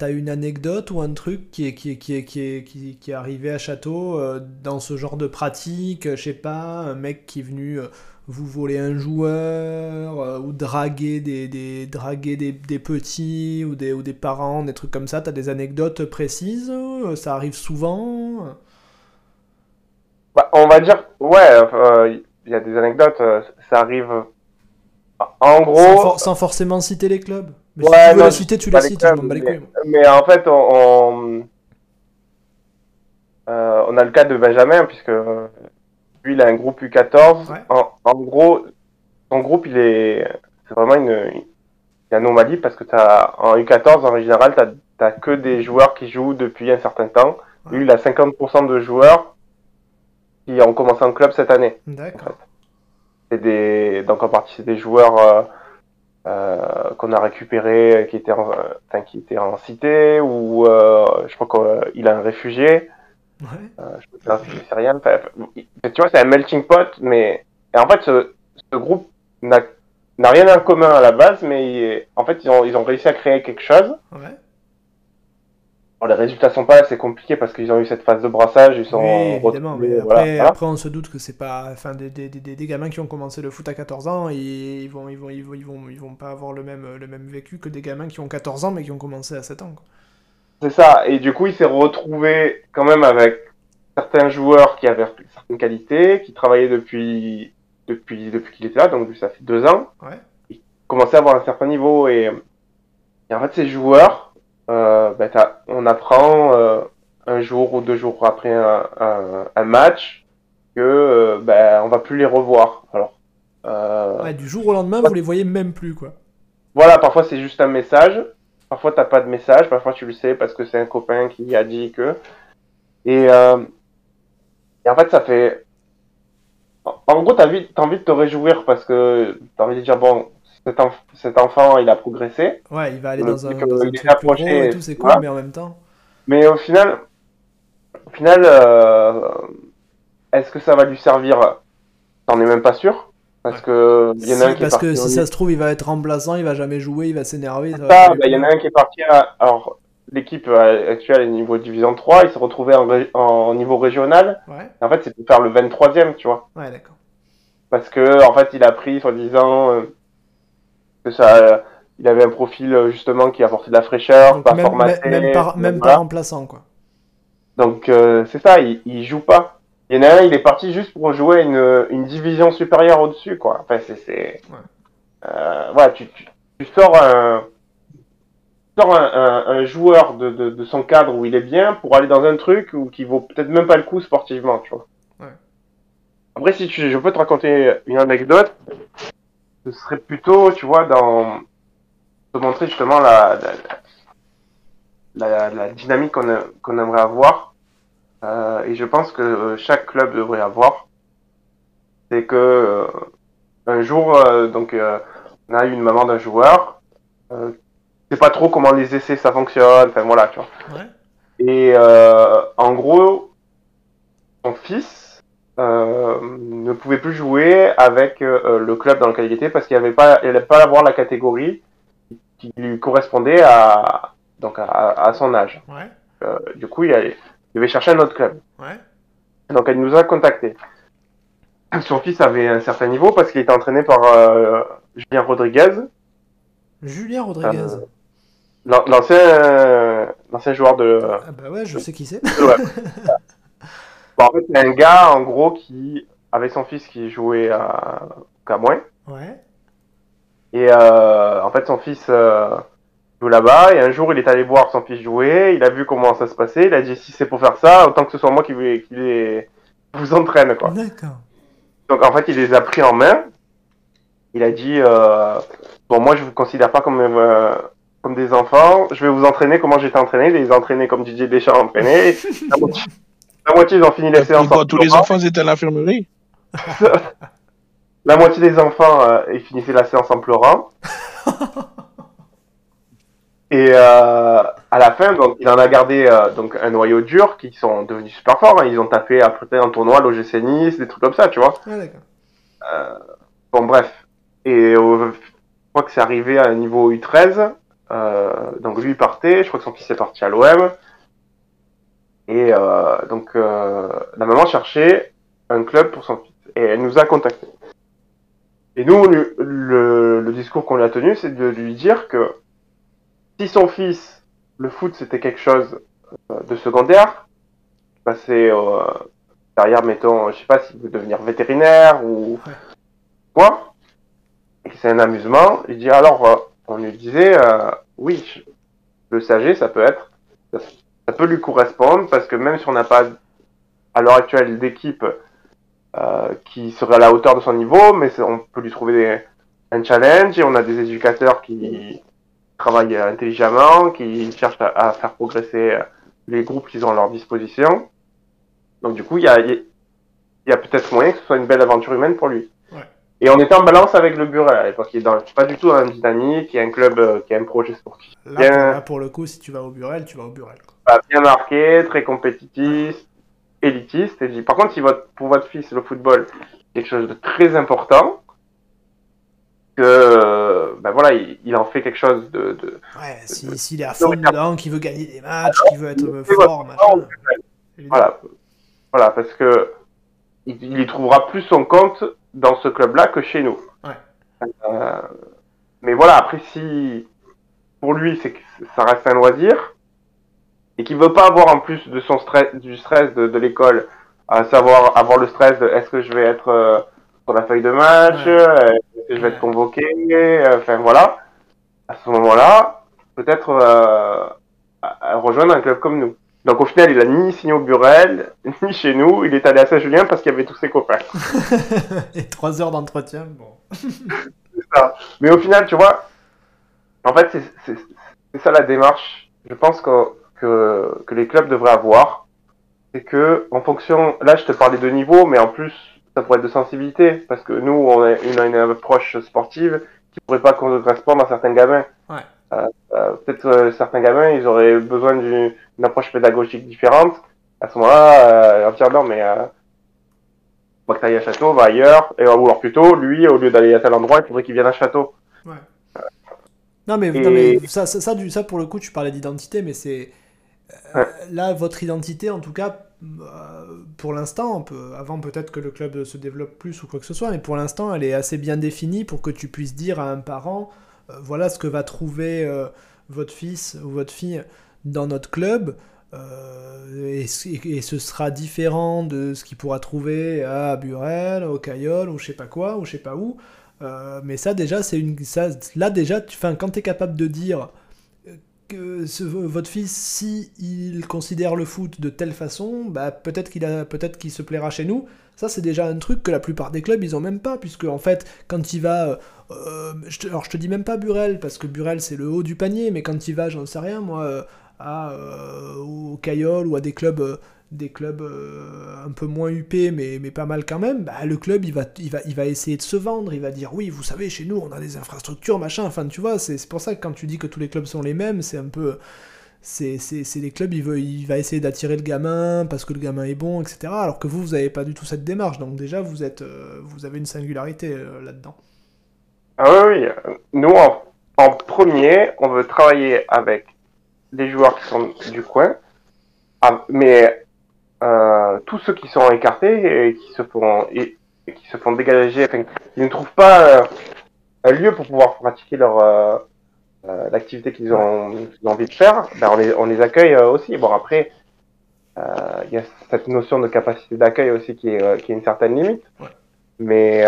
as, une anecdote ou un truc qui est qui est qui est qui est qui, qui est arrivé à Château dans ce genre de pratique, je sais pas, un mec qui est venu vous voler un joueur euh, ou draguer des, des draguer des, des, petits ou des, ou des parents, des trucs comme ça T'as des anecdotes précises euh, Ça arrive souvent bah, On va dire, ouais, il y a des anecdotes, euh, ça arrive en gros. Sans, forcément citer les clubs? Mais si tu veux citer, tu les cites, je m'en les couilles. Mais en fait, on, on, a le cas de Benjamin, puisque lui, il a un groupe U14. En, gros, son groupe, il est, c'est vraiment une, anomalie parce que as, en U14, en général, tu n'as que des joueurs qui jouent depuis un certain temps. Lui, il a 50% de joueurs qui ont commencé en club cette année. D'accord. Des, donc en partie, c'est des joueurs euh, euh, qu'on a récupérés qui étaient en, enfin, qui étaient en cité ou euh, je crois qu'il a un réfugié. Ouais. Euh, rien. tu vois, c'est un melting pot, mais en fait, ce, ce groupe n'a rien en commun à la base, mais en fait, ils ont, ils ont réussi à créer quelque chose. Ouais. Bon, les résultats sont pas assez compliqués parce qu'ils ont eu cette phase de brassage, ils sont oui, évidemment, mais après, après, on se doute que c'est pas enfin des, des, des, des, gamins qui ont commencé le foot à 14 ans et ils vont ils vont ils vont ils vont, ils vont pas avoir le même le même vécu que des gamins qui ont 14 ans mais qui ont commencé à 7 ans. C'est ça, et du coup, il s'est retrouvé quand même avec certains joueurs qui avaient certaines qualités, qui travaillaient depuis, depuis, depuis qu'il était là, donc ça fait deux ans. Ouais. Ils commençaient à avoir un certain niveau, et, en fait, ces joueurs, euh, ben, on apprend euh, un jour ou deux jours après un, un, match que euh, ben, on va plus les revoir. Alors, ouais, du jour au lendemain, vous les voyez même plus, quoi. Voilà, parfois c'est juste un message. Parfois, t'as pas de message, parfois tu le sais parce que c'est un copain qui a dit que. Et, Et en fait, ça fait. En gros, t'as envie, as envie de te réjouir parce que t'as envie de dire, bon, cet, enfant, il a progressé. Ouais, il va aller dans un, dans un truc plus et tout, c'est cool, mais en même temps. Mais au final, au final, euh, est-ce que ça va lui servir? T'en es même pas sûr. Parce que y en a un qui parce que si ça se trouve, il va être remplaçant, il va jamais jouer, il va s'énerver. Ça, bah, il y en a un qui est parti. Alors, l'équipe euh, actuelle est niveau division 3, il s'est retrouvé en, en, niveau régional. Ouais. En fait, c'est pour faire le 23e, tu vois. Ouais, d'accord. Parce que, en fait, il a pris, soi-disant, euh, que ça, il avait un profil, euh, justement, qui apportait de la fraîcheur, pas formaté. Même, pas, même pas remplaçant, quoi. Donc, c'est ça, il, il joue pas. Il y en a un, il est parti juste pour jouer une, une division supérieure au-dessus, quoi. Enfin, c'est. Ouais. Euh, voilà, tu, tu, tu, sors un. sors un, un, joueur de, de, de, son cadre où il est bien pour aller dans un truc où qui vaut peut-être même pas le coup sportivement, tu vois. Ouais. Après, si tu, je peux te raconter une anecdote, ce serait plutôt, tu vois, dans. te montrer justement la, la, la, la dynamique qu'on qu'on aimerait avoir euh, et je pense que chaque club devrait avoir, c'est que euh, un jour, euh, donc, on a eu une maman d'un joueur, euh, sait pas trop comment les essais ça fonctionne, enfin voilà, tu vois. Ouais. Et en gros, son fils ne pouvait plus jouer avec le club dans lequel il était parce qu'il n'avait pas, il pas avoir la catégorie qui lui correspondait à donc à, à son âge. Ouais. du coup, il allait il devait chercher un autre club. Ouais. Donc elle nous a contacté. Son fils avait un certain niveau parce qu'il était entraîné par euh, Julien Rodriguez. Julien Rodriguez. Euh, l'ancien, l'ancien joueur de. Ah bah ouais, je sais qui c'est. (laughs) bon, en fait, c'est un gars en gros qui avait son fils qui jouait à Camoin. Ouais. Et euh, en fait, son fils euh, là-bas, et un jour il est allé voir son fils jouer, il a vu comment ça se passait, il a dit si c'est pour faire ça, autant que ce soit moi qui, qui les vous entraîne quoi. D'accord. Donc en fait il les a pris en main, il a dit euh, bon moi je vous considère pas comme euh, comme des enfants, je vais vous entraîner comment j'étais entraîné, les entraîner comme Didier Deschamps entraîné. (laughs) la, moitié, la ils ont fini les séances. tous les enfants étaient à l'infirmerie. (laughs) la moitié des enfants euh, ils finissaient la séance en pleurant. (laughs) Et euh, à la fin, donc, il en a gardé euh, donc un noyau dur qui sont devenus super forts. Hein. Ils ont tapé après un tournoi l'OGC Nice, des trucs comme ça, tu vois. euh, bon, bref. Et je crois que c'est arrivé à un niveau U13. Euh, donc lui il partait, je crois que son fils est parti à l'OM. Et euh, donc la maman cherchait un club pour son fils. Et elle nous a contactés. Et nous, le, discours qu'on lui a tenu, c'est de lui dire que si son fils, le foot, c'était quelque chose euh, de secondaire, passer euh, derrière, mettons, je sais pas s'il veut devenir vétérinaire ou quoi, et que c'est un amusement, il dit alors, euh, on lui disait, oui, le sager, ça peut être, ça, peut lui correspondre, parce que même si on n'a pas, à l'heure actuelle, d'équipe qui serait à la hauteur de son niveau, mais on peut lui trouver un challenge, et on a des éducateurs qui travaillent intelligemment, qui cherchent à, faire progresser euh, les groupes qu'ils ont à leur disposition. Donc du coup, il y a, y a peut-être moyen que ce soit une belle aventure humaine pour lui. Et on était en balance avec le Burel à l'époque. Il est pas du tout un dynamique, qui est un club, euh, qui a un projet sportif. Là, pour, le coup, si tu vas au Burel, tu vas au Burel. Bien marqué, très compétitif, élitiste. Et par contre, si votre, pour votre fils, le football, quelque chose de très important, que ben voilà, il, en fait quelque chose de. de ouais, s'il si, est à fond dedans, qu'il veut gagner des matchs, qu'il veut être fort, machin. Voilà, voilà, parce que il, y trouvera plus son compte dans ce club-là que chez nous. Ouais. Euh, mais voilà, après si pour lui c'est ça reste un loisir et qu'il veut pas avoir en plus de son stress, du stress de, de l'école, à savoir avoir le stress de est-ce que je vais être euh, sur la feuille de match, euh, je vais être convoqué, euh, enfin voilà. À ce moment-là, peut-être euh, rejoindre un club comme nous. Donc au final, il a ni signé au Burel, (laughs) ni chez nous. Il est allé à Saint-Julien parce qu'il y avait tous ses copains. (laughs) Et trois heures d'entretien, bon. (laughs) c'est ça. Mais au final, tu vois, en fait, c'est ça la démarche. Je pense que, que, que les clubs devraient avoir. c'est que en fonction, là je te parlais de niveau, mais en plus ça pourrait être de sensibilité, parce que nous on a une, une approche sportive qui pourrait pas correspondre à certains gamins. Ouais. Euh, euh, peut-être euh, certains gamins ils auraient besoin d'une approche pédagogique différente. À ce moment-là, euh, dire non mais euh, que tu ailles à Château, va ailleurs, et, ou alors plutôt lui au lieu d'aller à tel endroit, il faudrait qu'il vienne à Château. Ouais. Non mais, non mais ça, ça, ça, ça, pour le coup tu parlais d'identité, mais c'est euh, là, votre identité, en tout cas, euh, pour l'instant, avant peut-être que le club se développe plus ou quoi que ce soit, mais pour l'instant, elle est assez bien définie pour que tu puisses dire à un parent, euh, voilà ce que va trouver votre fils ou votre fille dans notre club. Et, ce sera différent de ce qu'il pourra trouver à Burel, au Caillol, ou je sais pas quoi, ou je sais pas où. mais ça déjà, c'est une. Ça, là déjà, tu, quand tu es capable de dire votre fils, si il considère le foot de telle façon, bah, peut-être qu'il a, peut-être qu'il se plaira chez nous. Ça, c'est déjà un truc que la plupart des clubs, ils ont même pas, puisque en fait, quand il va, euh, je te, alors je te dis même pas Burel, parce que Burel c'est le haut du panier, mais quand il va, j'en sais rien, moi, euh, à euh, au Caillol ou à des clubs des clubs euh, un peu moins huppés, mais, mais pas mal quand même, bah, le club, il va, il, va, il va essayer de se vendre, il va dire, oui, vous savez, chez nous, on a des infrastructures, machin, enfin, tu vois, c'est pour ça que quand tu dis que tous les clubs sont les mêmes, c'est un peu... C'est les clubs, il, va essayer d'attirer le gamin parce que le gamin est bon, etc. Alors que vous, vous n'avez pas du tout cette démarche. Donc déjà, vous, êtes, euh, vous avez une singularité euh, là-dedans. Ah oui. Nous, en, en, premier, on veut travailler avec des joueurs qui sont du coin, ah, mais tous ceux qui sont écartés et qui se font et, qui se font dégager, enfin, qui ne trouvent pas euh, un lieu pour pouvoir pratiquer leur euh, euh l'activité qu'ils ont, envie de faire, ben on, les, on les accueille aussi. Bon après, il y a cette notion de capacité d'accueil aussi qui est, qui est une certaine limite. Mais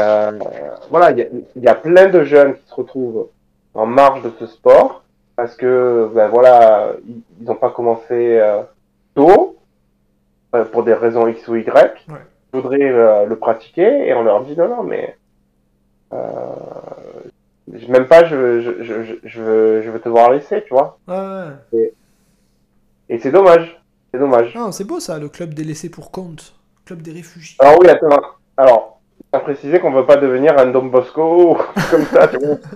voilà, il y a, y a plein de jeunes qui se retrouvent en marge de ce sport parce que ben voilà, ils n'ont pas commencé tôt euh, pour des raisons X ou Y, ouais. voudraient euh, le pratiquer et on leur dit non, non, mais euh, même pas je, je, je, je, veux, je veux te voir laisser, tu vois. Et, et c'est dommage. C'est dommage. Non, c'est beau ça, le club des laissés pour compte. Club des réfugiés. Alors oui, attends. Alors, à préciser qu'on veut pas devenir un Dom Bosco (laughs) comme ça, tu vois. (laughs)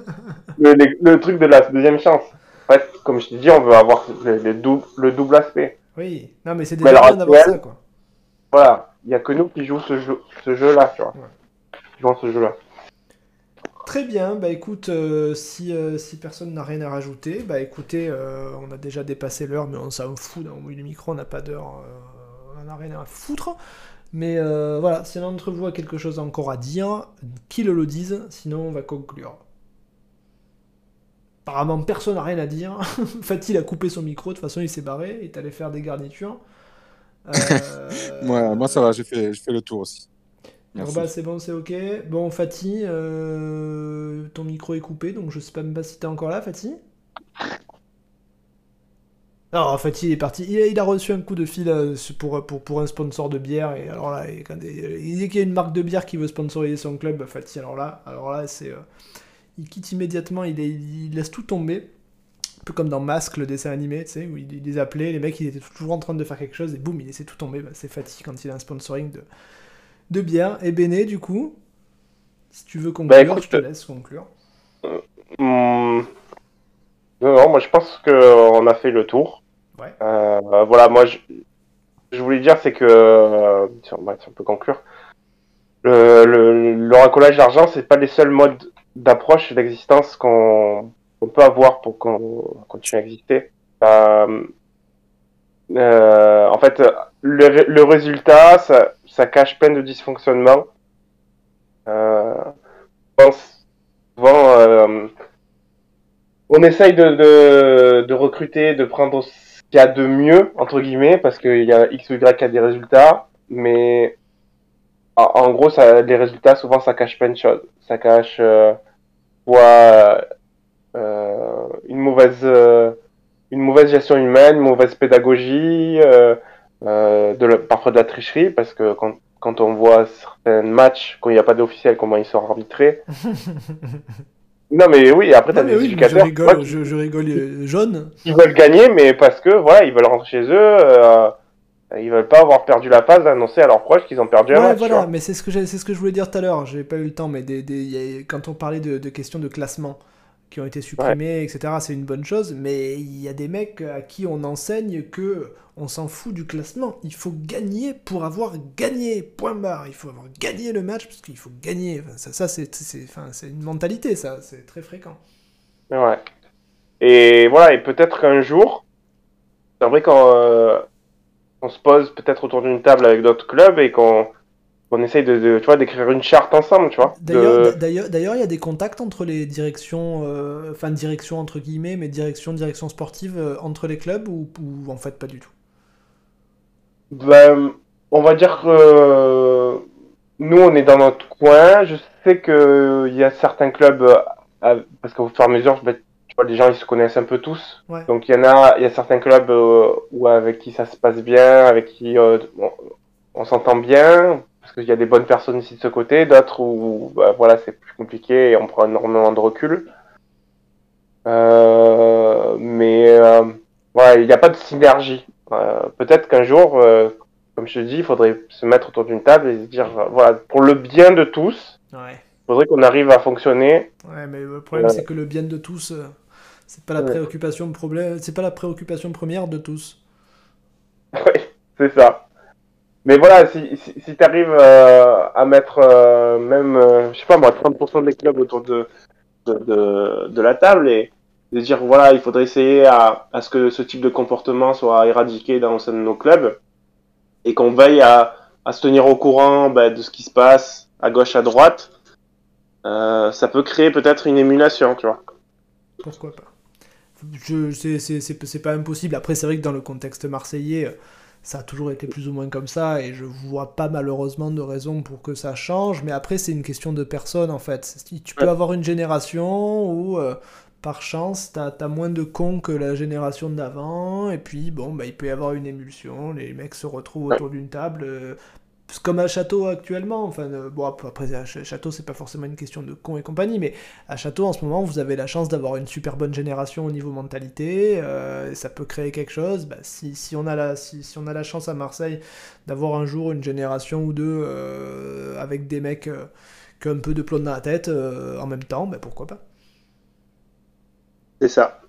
Le, le, truc de la deuxième chance. En fait, comme je t'ai dit, on veut avoir le, le, double, le double aspect. Oui, non, mais c'est déjà bien d'avoir ça, quoi. Voilà, il n'y a que nous qui jouons ce jeu, ce jeu-là, tu vois. Qui jouons ce jeu-là. Très bien, bah écoute, euh, si, euh, si personne n'a rien à rajouter, bah écoutez, euh, on a déjà dépassé l'heure, mais on s'en fout, dans le micro, on n'a pas d'heure, on n'a rien à foutre. Mais voilà, si l'un d'entre vous a quelque chose encore à dire, qu'il le dise, sinon on va conclure. Apparemment, personne n'a rien à dire. (laughs) Fatih a coupé son micro, de toute façon, il s'est barré, il est allé faire des garnitures. Euh... (laughs) moi, ça va, j'ai fait, fait le tour aussi. bah, c'est bon, c'est ok. Bon, Fatih, euh... ton micro est coupé, donc je sais pas même pas si t'es encore là, Fatih. Alors, Fatih est parti. Il a, reçu un coup de fil euh, pour, pour, pour, un sponsor de bière. Et alors là, il, dit qu'il y a une marque de bière qui veut sponsoriser son club, bah, Fatih. Alors là, alors là c'est. Euh, il quitte immédiatement, il, laisse tout tomber. Un peu comme dans Mask, le dessin animé, tu sais, où il, les appelait, les mecs, ils étaient toujours en train de faire quelque chose, et boum, il laissait tout tomber. Bah, c'est Fatih quand il a un sponsoring de, de bière. Et Béné, du coup, si tu veux conclure, bah, je te laisse conclure. Euh, hmm. Non, moi je pense qu'on a fait le tour. Ouais. Euh, voilà, moi je, je voulais dire, c'est que. Euh, si, on, peut conclure. Le, le, le racolage d'argent, c'est pas les seuls modes d'approche d'existence qu'on peut avoir pour qu'on continue à exister. Euh, euh, en fait, le, résultat, ça, cache plein de dysfonctionnements. Euh, souvent, on essaye de, recruter, de prendre ce qu'il y a de mieux, entre guillemets, parce qu'il y a X ou Y qui a des résultats, mais en, gros, les résultats, souvent, ça cache plein de choses. Ça cache soit euh, une mauvaise euh, une mauvaise gestion humaine, une mauvaise pédagogie, euh, euh, de la, parfois de la tricherie, parce que quand, quand on voit certains matchs, quand il n'y a pas d'officiel, comment ils sont arbitrés. (laughs) non mais oui, après t'as des oui, éducateurs. Je rigole, je, je rigole jaune. Ils veulent gagner, mais parce que voilà, ils veulent rentrer chez eux. Ils veulent pas avoir perdu la phase d'annoncer à leurs proches qu'ils ont perdu un match. voilà, mais c'est ce que c'est ce que je voulais dire tout à l'heure. J'ai pas eu le temps, mais des, quand on parlait de, questions de classement qui ont été supprimées, etc., c'est une bonne chose. Mais il y a des mecs à qui on enseigne que on s'en fout du classement. Il faut gagner pour avoir gagné. Point barre. Il faut avoir gagné le match parce qu'il faut gagner. ça, ça c'est, enfin, une mentalité, ça. C'est très fréquent. Ouais. Et voilà, et peut-être qu'un jour, c'est vrai qu'on euh, on se pose peut-être autour d'une table avec d'autres clubs et qu'on on essaye de, tu vois, d'écrire une charte ensemble, tu vois. D'ailleurs, d'ailleurs, il y a des contacts entre les directions, euh, enfin direction entre guillemets, mais direction, direction sportive euh, entre les clubs ou, ou, en fait pas du tout? Ben, on va dire que nous, on est dans notre coin. Je sais qu'il y a certains clubs, parce qu'au fur et à mesure, les gens ils se connaissent un peu tous. Donc il y en a, il y a certains clubs euh, où avec qui ça se passe bien, avec qui euh, on, s'entend bien, parce qu'il y a des bonnes personnes ici de ce côté, d'autres où bah, voilà c'est plus compliqué et on prend énormément de recul. Euh, mais voilà, il n'y a pas de synergie. Peut-être qu'un jour, comme je te dis, il faudrait se mettre autour d'une table et se dire voilà pour le bien de tous. Ouais. Il faudrait qu'on arrive à fonctionner. Ouais, mais le problème, c'est que le bien de tous, c'est pas la préoccupation problème, c'est pas la préoccupation première de tous. (laughs) Oui, c'est ça. Mais voilà, si, si, si tu arrives euh, à mettre euh, même, euh, je sais pas moi, 30% des clubs autour de, de, de, la table et de dire voilà, il faudrait essayer à, à ce que ce type de comportement soit éradiqué dans de nos clubs et qu'on veille à, à se tenir au courant bah, de ce qui se passe à gauche, à droite, ça peut créer peut-être une émulation, tu vois. Pourquoi pas c'est pas impossible. Après, c'est vrai que dans le contexte marseillais, ça a toujours été plus ou moins comme ça, et je vois pas malheureusement de raison pour que ça change. Mais après, c'est une question de personne en fait. Tu peux avoir une génération où, euh, par chance, t'as as moins de cons que la génération d'avant, et puis bon, bah, il peut y avoir une émulsion, les mecs se retrouvent autour d'une table. Euh, comme à Château actuellement, enfin, euh, bon, après, à Château, c'est pas forcément une question de con et compagnie, mais à Château, en ce moment, vous avez la chance d'avoir une super bonne génération au niveau mentalité, euh, ça peut créer quelque chose. Bah, si, si, on a la, si, si, on a la chance à Marseille d'avoir un jour une génération ou deux euh, avec des mecs qui ont un peu de plomb dans la tête en même temps, bah, pourquoi pas C'est ça.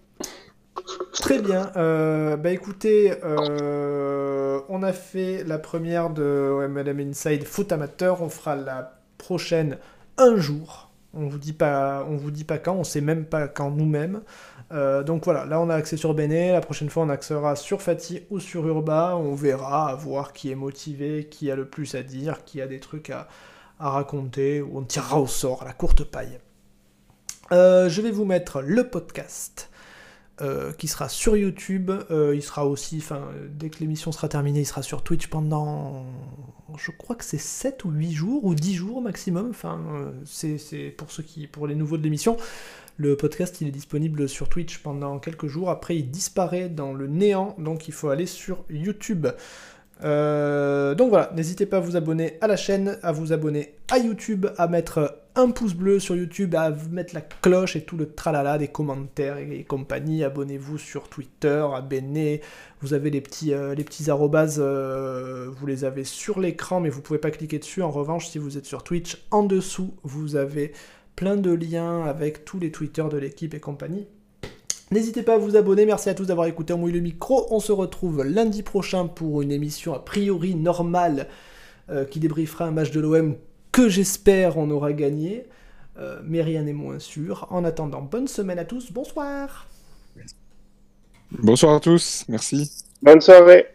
Très bien. Euh, bah écoutez, euh, on a fait la première de Madame Inside Foot Amateur. On fera la prochaine un jour. On vous dit pas, vous dit pas quand. On sait même pas quand nous-mêmes. Euh, donc voilà, là on a accès sur Bene. La prochaine fois on accédera sur Fatih ou sur Urba. On verra, à voir qui est motivé, qui a le plus à dire, qui a des trucs à, à raconter. On tirera au sort à la courte paille. je vais vous mettre le podcast euh, qui sera sur YouTube. Euh, il sera aussi, enfin, dès que l'émission sera terminée, il sera sur Twitch pendant, je crois que c'est 7 ou 8 jours, ou 10 jours maximum. Enfin, euh, c'est pour ceux qui, pour les nouveaux de l'émission. Le podcast, il est disponible sur Twitch pendant quelques jours. Après, il disparaît dans le néant, donc il faut aller sur YouTube. Donc voilà, n'hésitez pas à vous abonner à la chaîne, à vous abonner à YouTube, à mettre un pouce bleu sur YouTube, à mettre la cloche et tout le tralala des commentaires et, compagnie. Abonnez-vous sur Twitter, abonnez. Vous avez les petits, euh, les petits arrobases, euh, vous les avez sur l'écran, mais vous pouvez pas cliquer dessus. En revanche, si vous êtes sur Twitch, en dessous, vous avez plein de liens avec tous les Twitter de l'équipe et compagnie. N'hésitez pas à vous abonner, merci à tous d'avoir écouté On mouille le micro. On se retrouve lundi prochain pour une émission a priori normale euh, qui débriefera un match de l'OM que j'espère on aura gagné. Euh, mais rien n'est moins sûr. En attendant, bonne semaine à tous, bonsoir. Bonsoir à tous, merci. Bonne soirée.